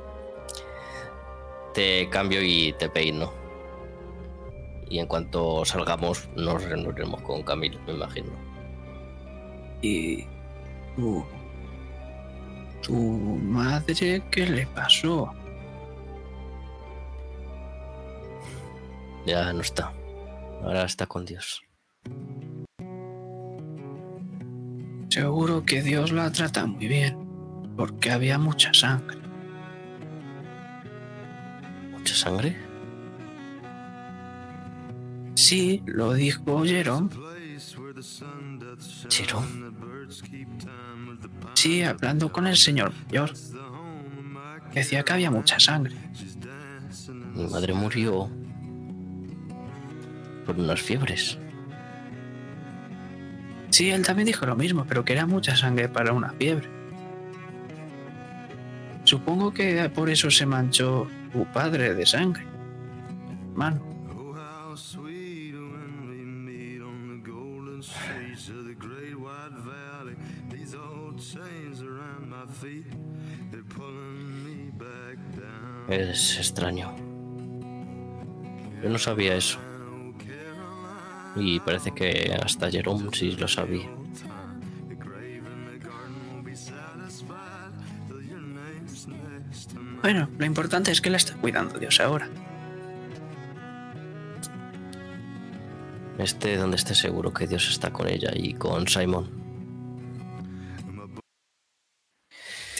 Te cambio y te peino. Y en cuanto salgamos, nos reuniremos con Camilo, me imagino. Y... tú- ¿Tu madre qué le pasó? Ya no está. Ahora está con Dios. Seguro que Dios la trata muy bien, porque había mucha sangre. ¿Mucha sangre? Sí, lo dijo Jerome. ¿Jerome? Sí, hablando con el señor mayor. Decía que había mucha sangre. Mi madre murió por unas fiebres. Sí, él también dijo lo mismo, pero que era mucha sangre para una fiebre. Supongo que por eso se manchó tu padre de sangre. Mano, Es extraño. Yo no sabía eso. Y parece que hasta Jerome sí lo sabía. bueno, lo importante es que la está cuidando Dios ahora. Esté donde esté seguro que Dios está con ella y con Simon.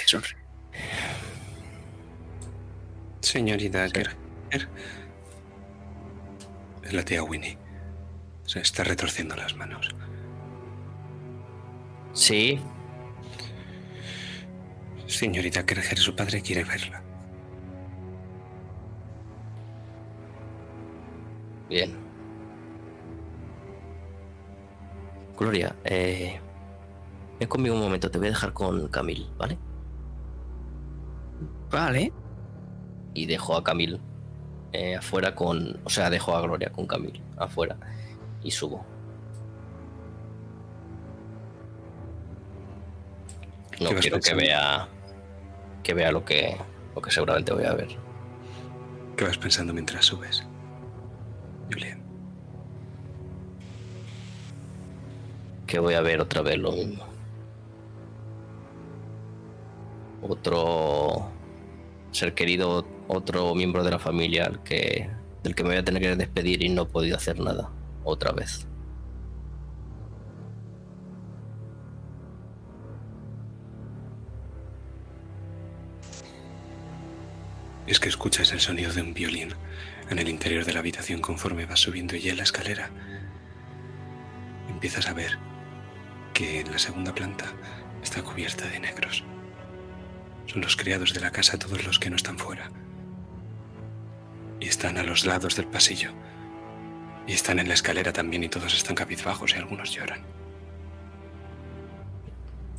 Sonríe. Señorita Kerr. Es la tía Winnie. Se está retorciendo las manos. Sí, Señorita Kerger, su padre quiere verla. bien. Gloria, eh, ven conmigo un momento, te voy a dejar con Camille, ¿vale? Vale, y dejo a Camil eh, afuera con. O sea, dejo a Gloria con Camil afuera y subo. No ¿Qué vas quiero que vea. Que vea lo que. Lo que seguramente voy a ver. ¿Qué vas pensando mientras subes? Julian. Que voy a ver otra vez lo mismo. Otro ser querido, otro miembro de la familia al que, del que me voy a tener que despedir y no he podido hacer nada. Otra vez. Es que escuchas el sonido de un violín en el interior de la habitación conforme vas subiendo y en la escalera empiezas a ver que en la segunda planta está cubierta de negros. Son los criados de la casa todos los que no están fuera. Y están a los lados del pasillo. Y están en la escalera también y todos están cabizbajos y algunos lloran.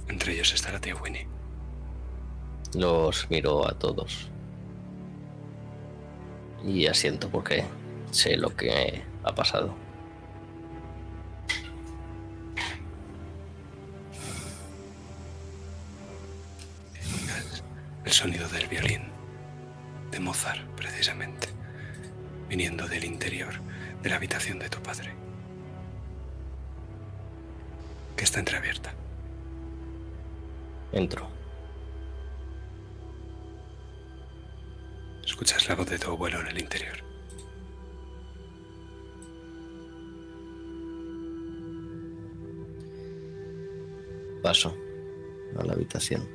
Entre ellos está la tía Winnie. Los miro a todos. Y asiento porque sé lo que ha pasado. El sonido del violín, de Mozart precisamente, viniendo del interior de la habitación de tu padre, que está entreabierta. Entro. Escuchas la voz de tu abuelo en el interior. Paso a la habitación.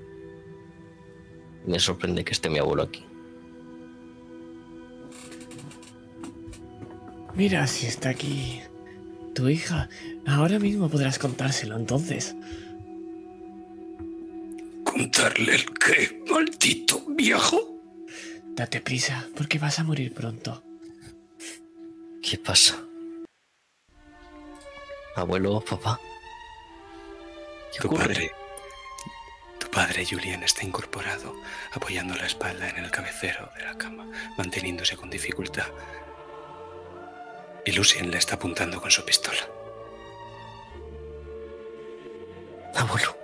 Me sorprende que esté mi abuelo aquí. Mira si está aquí tu hija. Ahora mismo podrás contárselo entonces. ¿Contarle el qué, maldito viejo? Date prisa, porque vas a morir pronto. ¿Qué pasa? Abuelo, papá. ¿Qué Tu ocurre? padre. Padre, Julian, está incorporado, apoyando la espalda en el cabecero de la cama, manteniéndose con dificultad. Y Lucien le está apuntando con su pistola. Abuelo,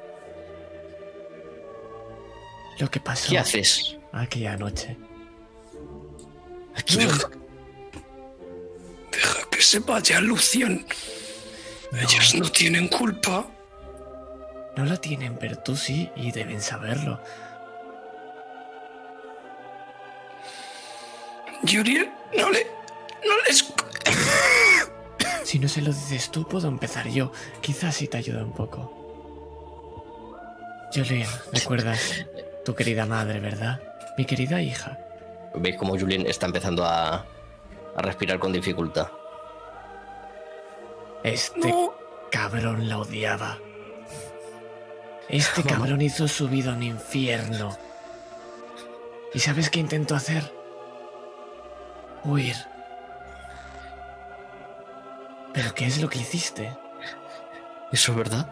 Lo que pasó ¿qué haces? aquella noche. Aquí Deja, deja que se vaya, Lucien. Ellos no tienen culpa. No lo tienen, pero tú sí, y deben saberlo. Julian, no le. No les. Si no se lo dices tú, puedo empezar yo. Quizás sí te ayuda un poco. Julian, recuerdas tu querida madre, ¿verdad? Mi querida hija. Veis como Julien está empezando a, a respirar con dificultad. Este cabrón la odiaba. Este cabrón hizo su vida un infierno. ¿Y sabes qué intentó hacer? Huir. ¿Pero qué es lo que hiciste? ¿Eso es verdad?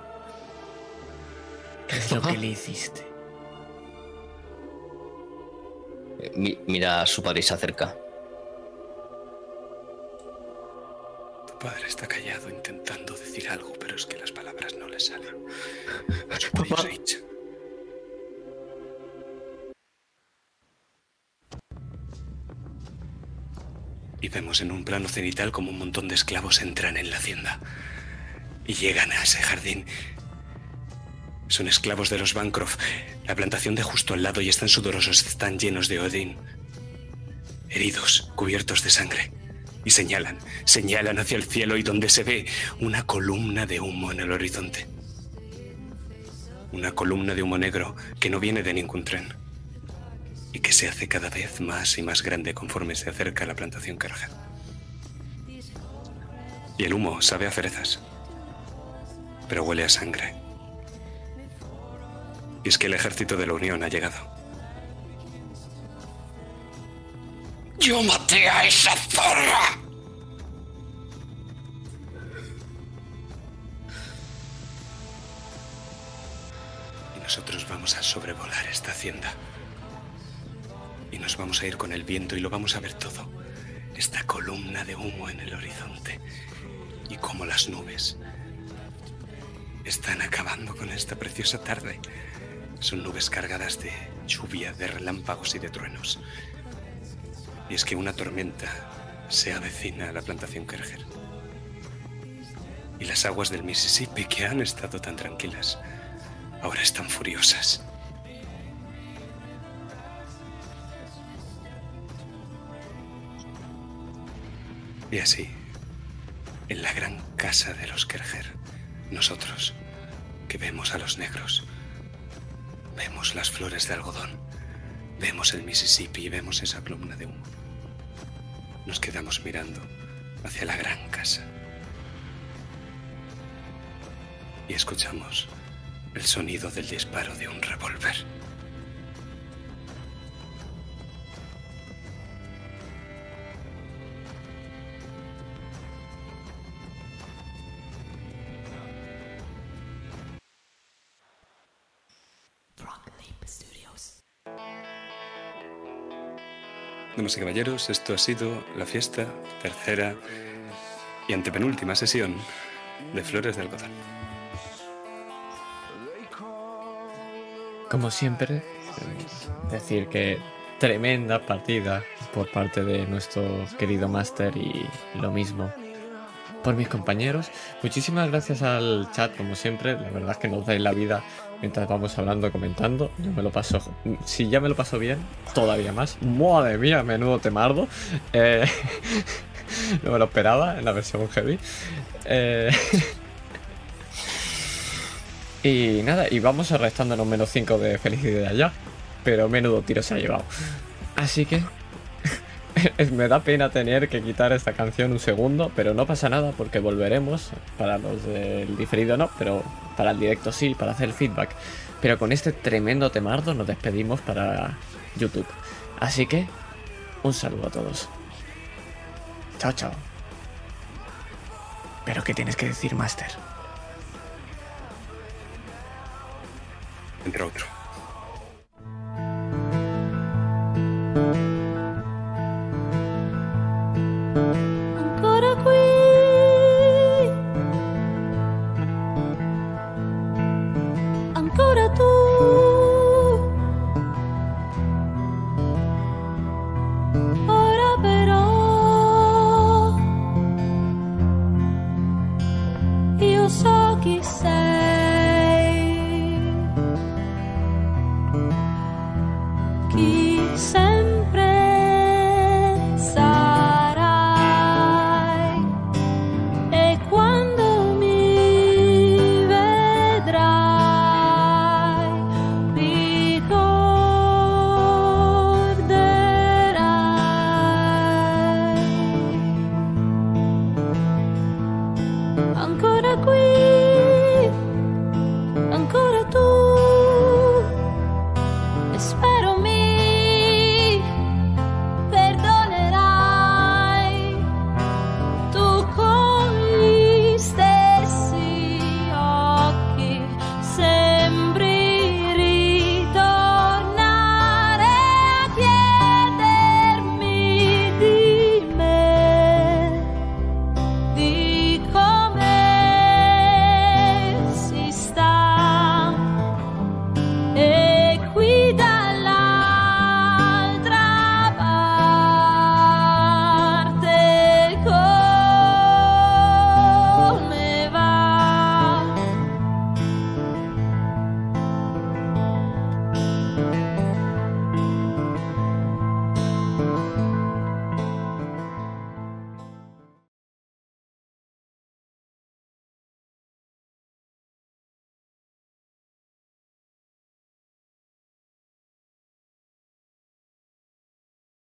¿Qué es lo que le hiciste? Eh, mi- mira a su padre y se acerca. Tu padre está callado intentando decir algo, pero es que las palabras Papá. Y vemos en un plano cenital como un montón de esclavos entran en la hacienda. Y llegan a ese jardín. Son esclavos de los Bancroft, la plantación de justo al lado, y están sudorosos, están llenos de Odín. Heridos, cubiertos de sangre. Y señalan, señalan hacia el cielo y donde se ve una columna de humo en el horizonte. Una columna de humo negro que no viene de ningún tren. Y que se hace cada vez más y más grande conforme se acerca a la plantación Kerger. Y el humo sabe a cerezas. Pero huele a sangre. Y es que el ejército de la Unión ha llegado. ¡Yo maté a esa zorra! Y nosotros vamos a sobrevolar esta hacienda. Y nos vamos a ir con el viento y lo vamos a ver todo. Esta columna de humo en el horizonte. Y como las nubes están acabando con esta preciosa tarde. Son nubes cargadas de lluvia, de relámpagos y de truenos. Y es que una tormenta se avecina a la plantación Kerger. Y las aguas del Mississippi, que han estado tan tranquilas, ahora están furiosas. Y así, en la gran casa de los Kerger, nosotros, que vemos a los negros, vemos las flores de algodón, vemos el Mississippi y vemos esa columna de humo. Nos quedamos mirando hacia la gran casa. y escuchamos el sonido del disparo de un revólver. Damas y caballeros, esto ha sido la fiesta tercera y antepenúltima sesión de Flores de Algodón. Como siempre, decir que tremenda partida por parte de nuestro querido máster y lo mismo por mis compañeros. Muchísimas gracias al chat, como siempre. La verdad es que nos dais la vida mientras vamos hablando, comentando. Yo me lo paso. Si ya me lo paso bien, todavía más. Madre mía, menudo temardo. Eh, no me lo esperaba en la versión heavy. Eh, y nada, y vamos arrestándonos menos 5 de felicidad ya. Pero menudo tiro se ha llevado. Así que me da pena tener que quitar esta canción un segundo, pero no pasa nada porque volveremos. Para los del diferido no, pero para el directo sí, para hacer feedback. Pero con este tremendo temardo nos despedimos para YouTube. Así que, un saludo a todos. Chao, chao. ¿Pero qué tienes que decir, Master? Entre otro. Thank ora tu. Ora però, io so chi sei.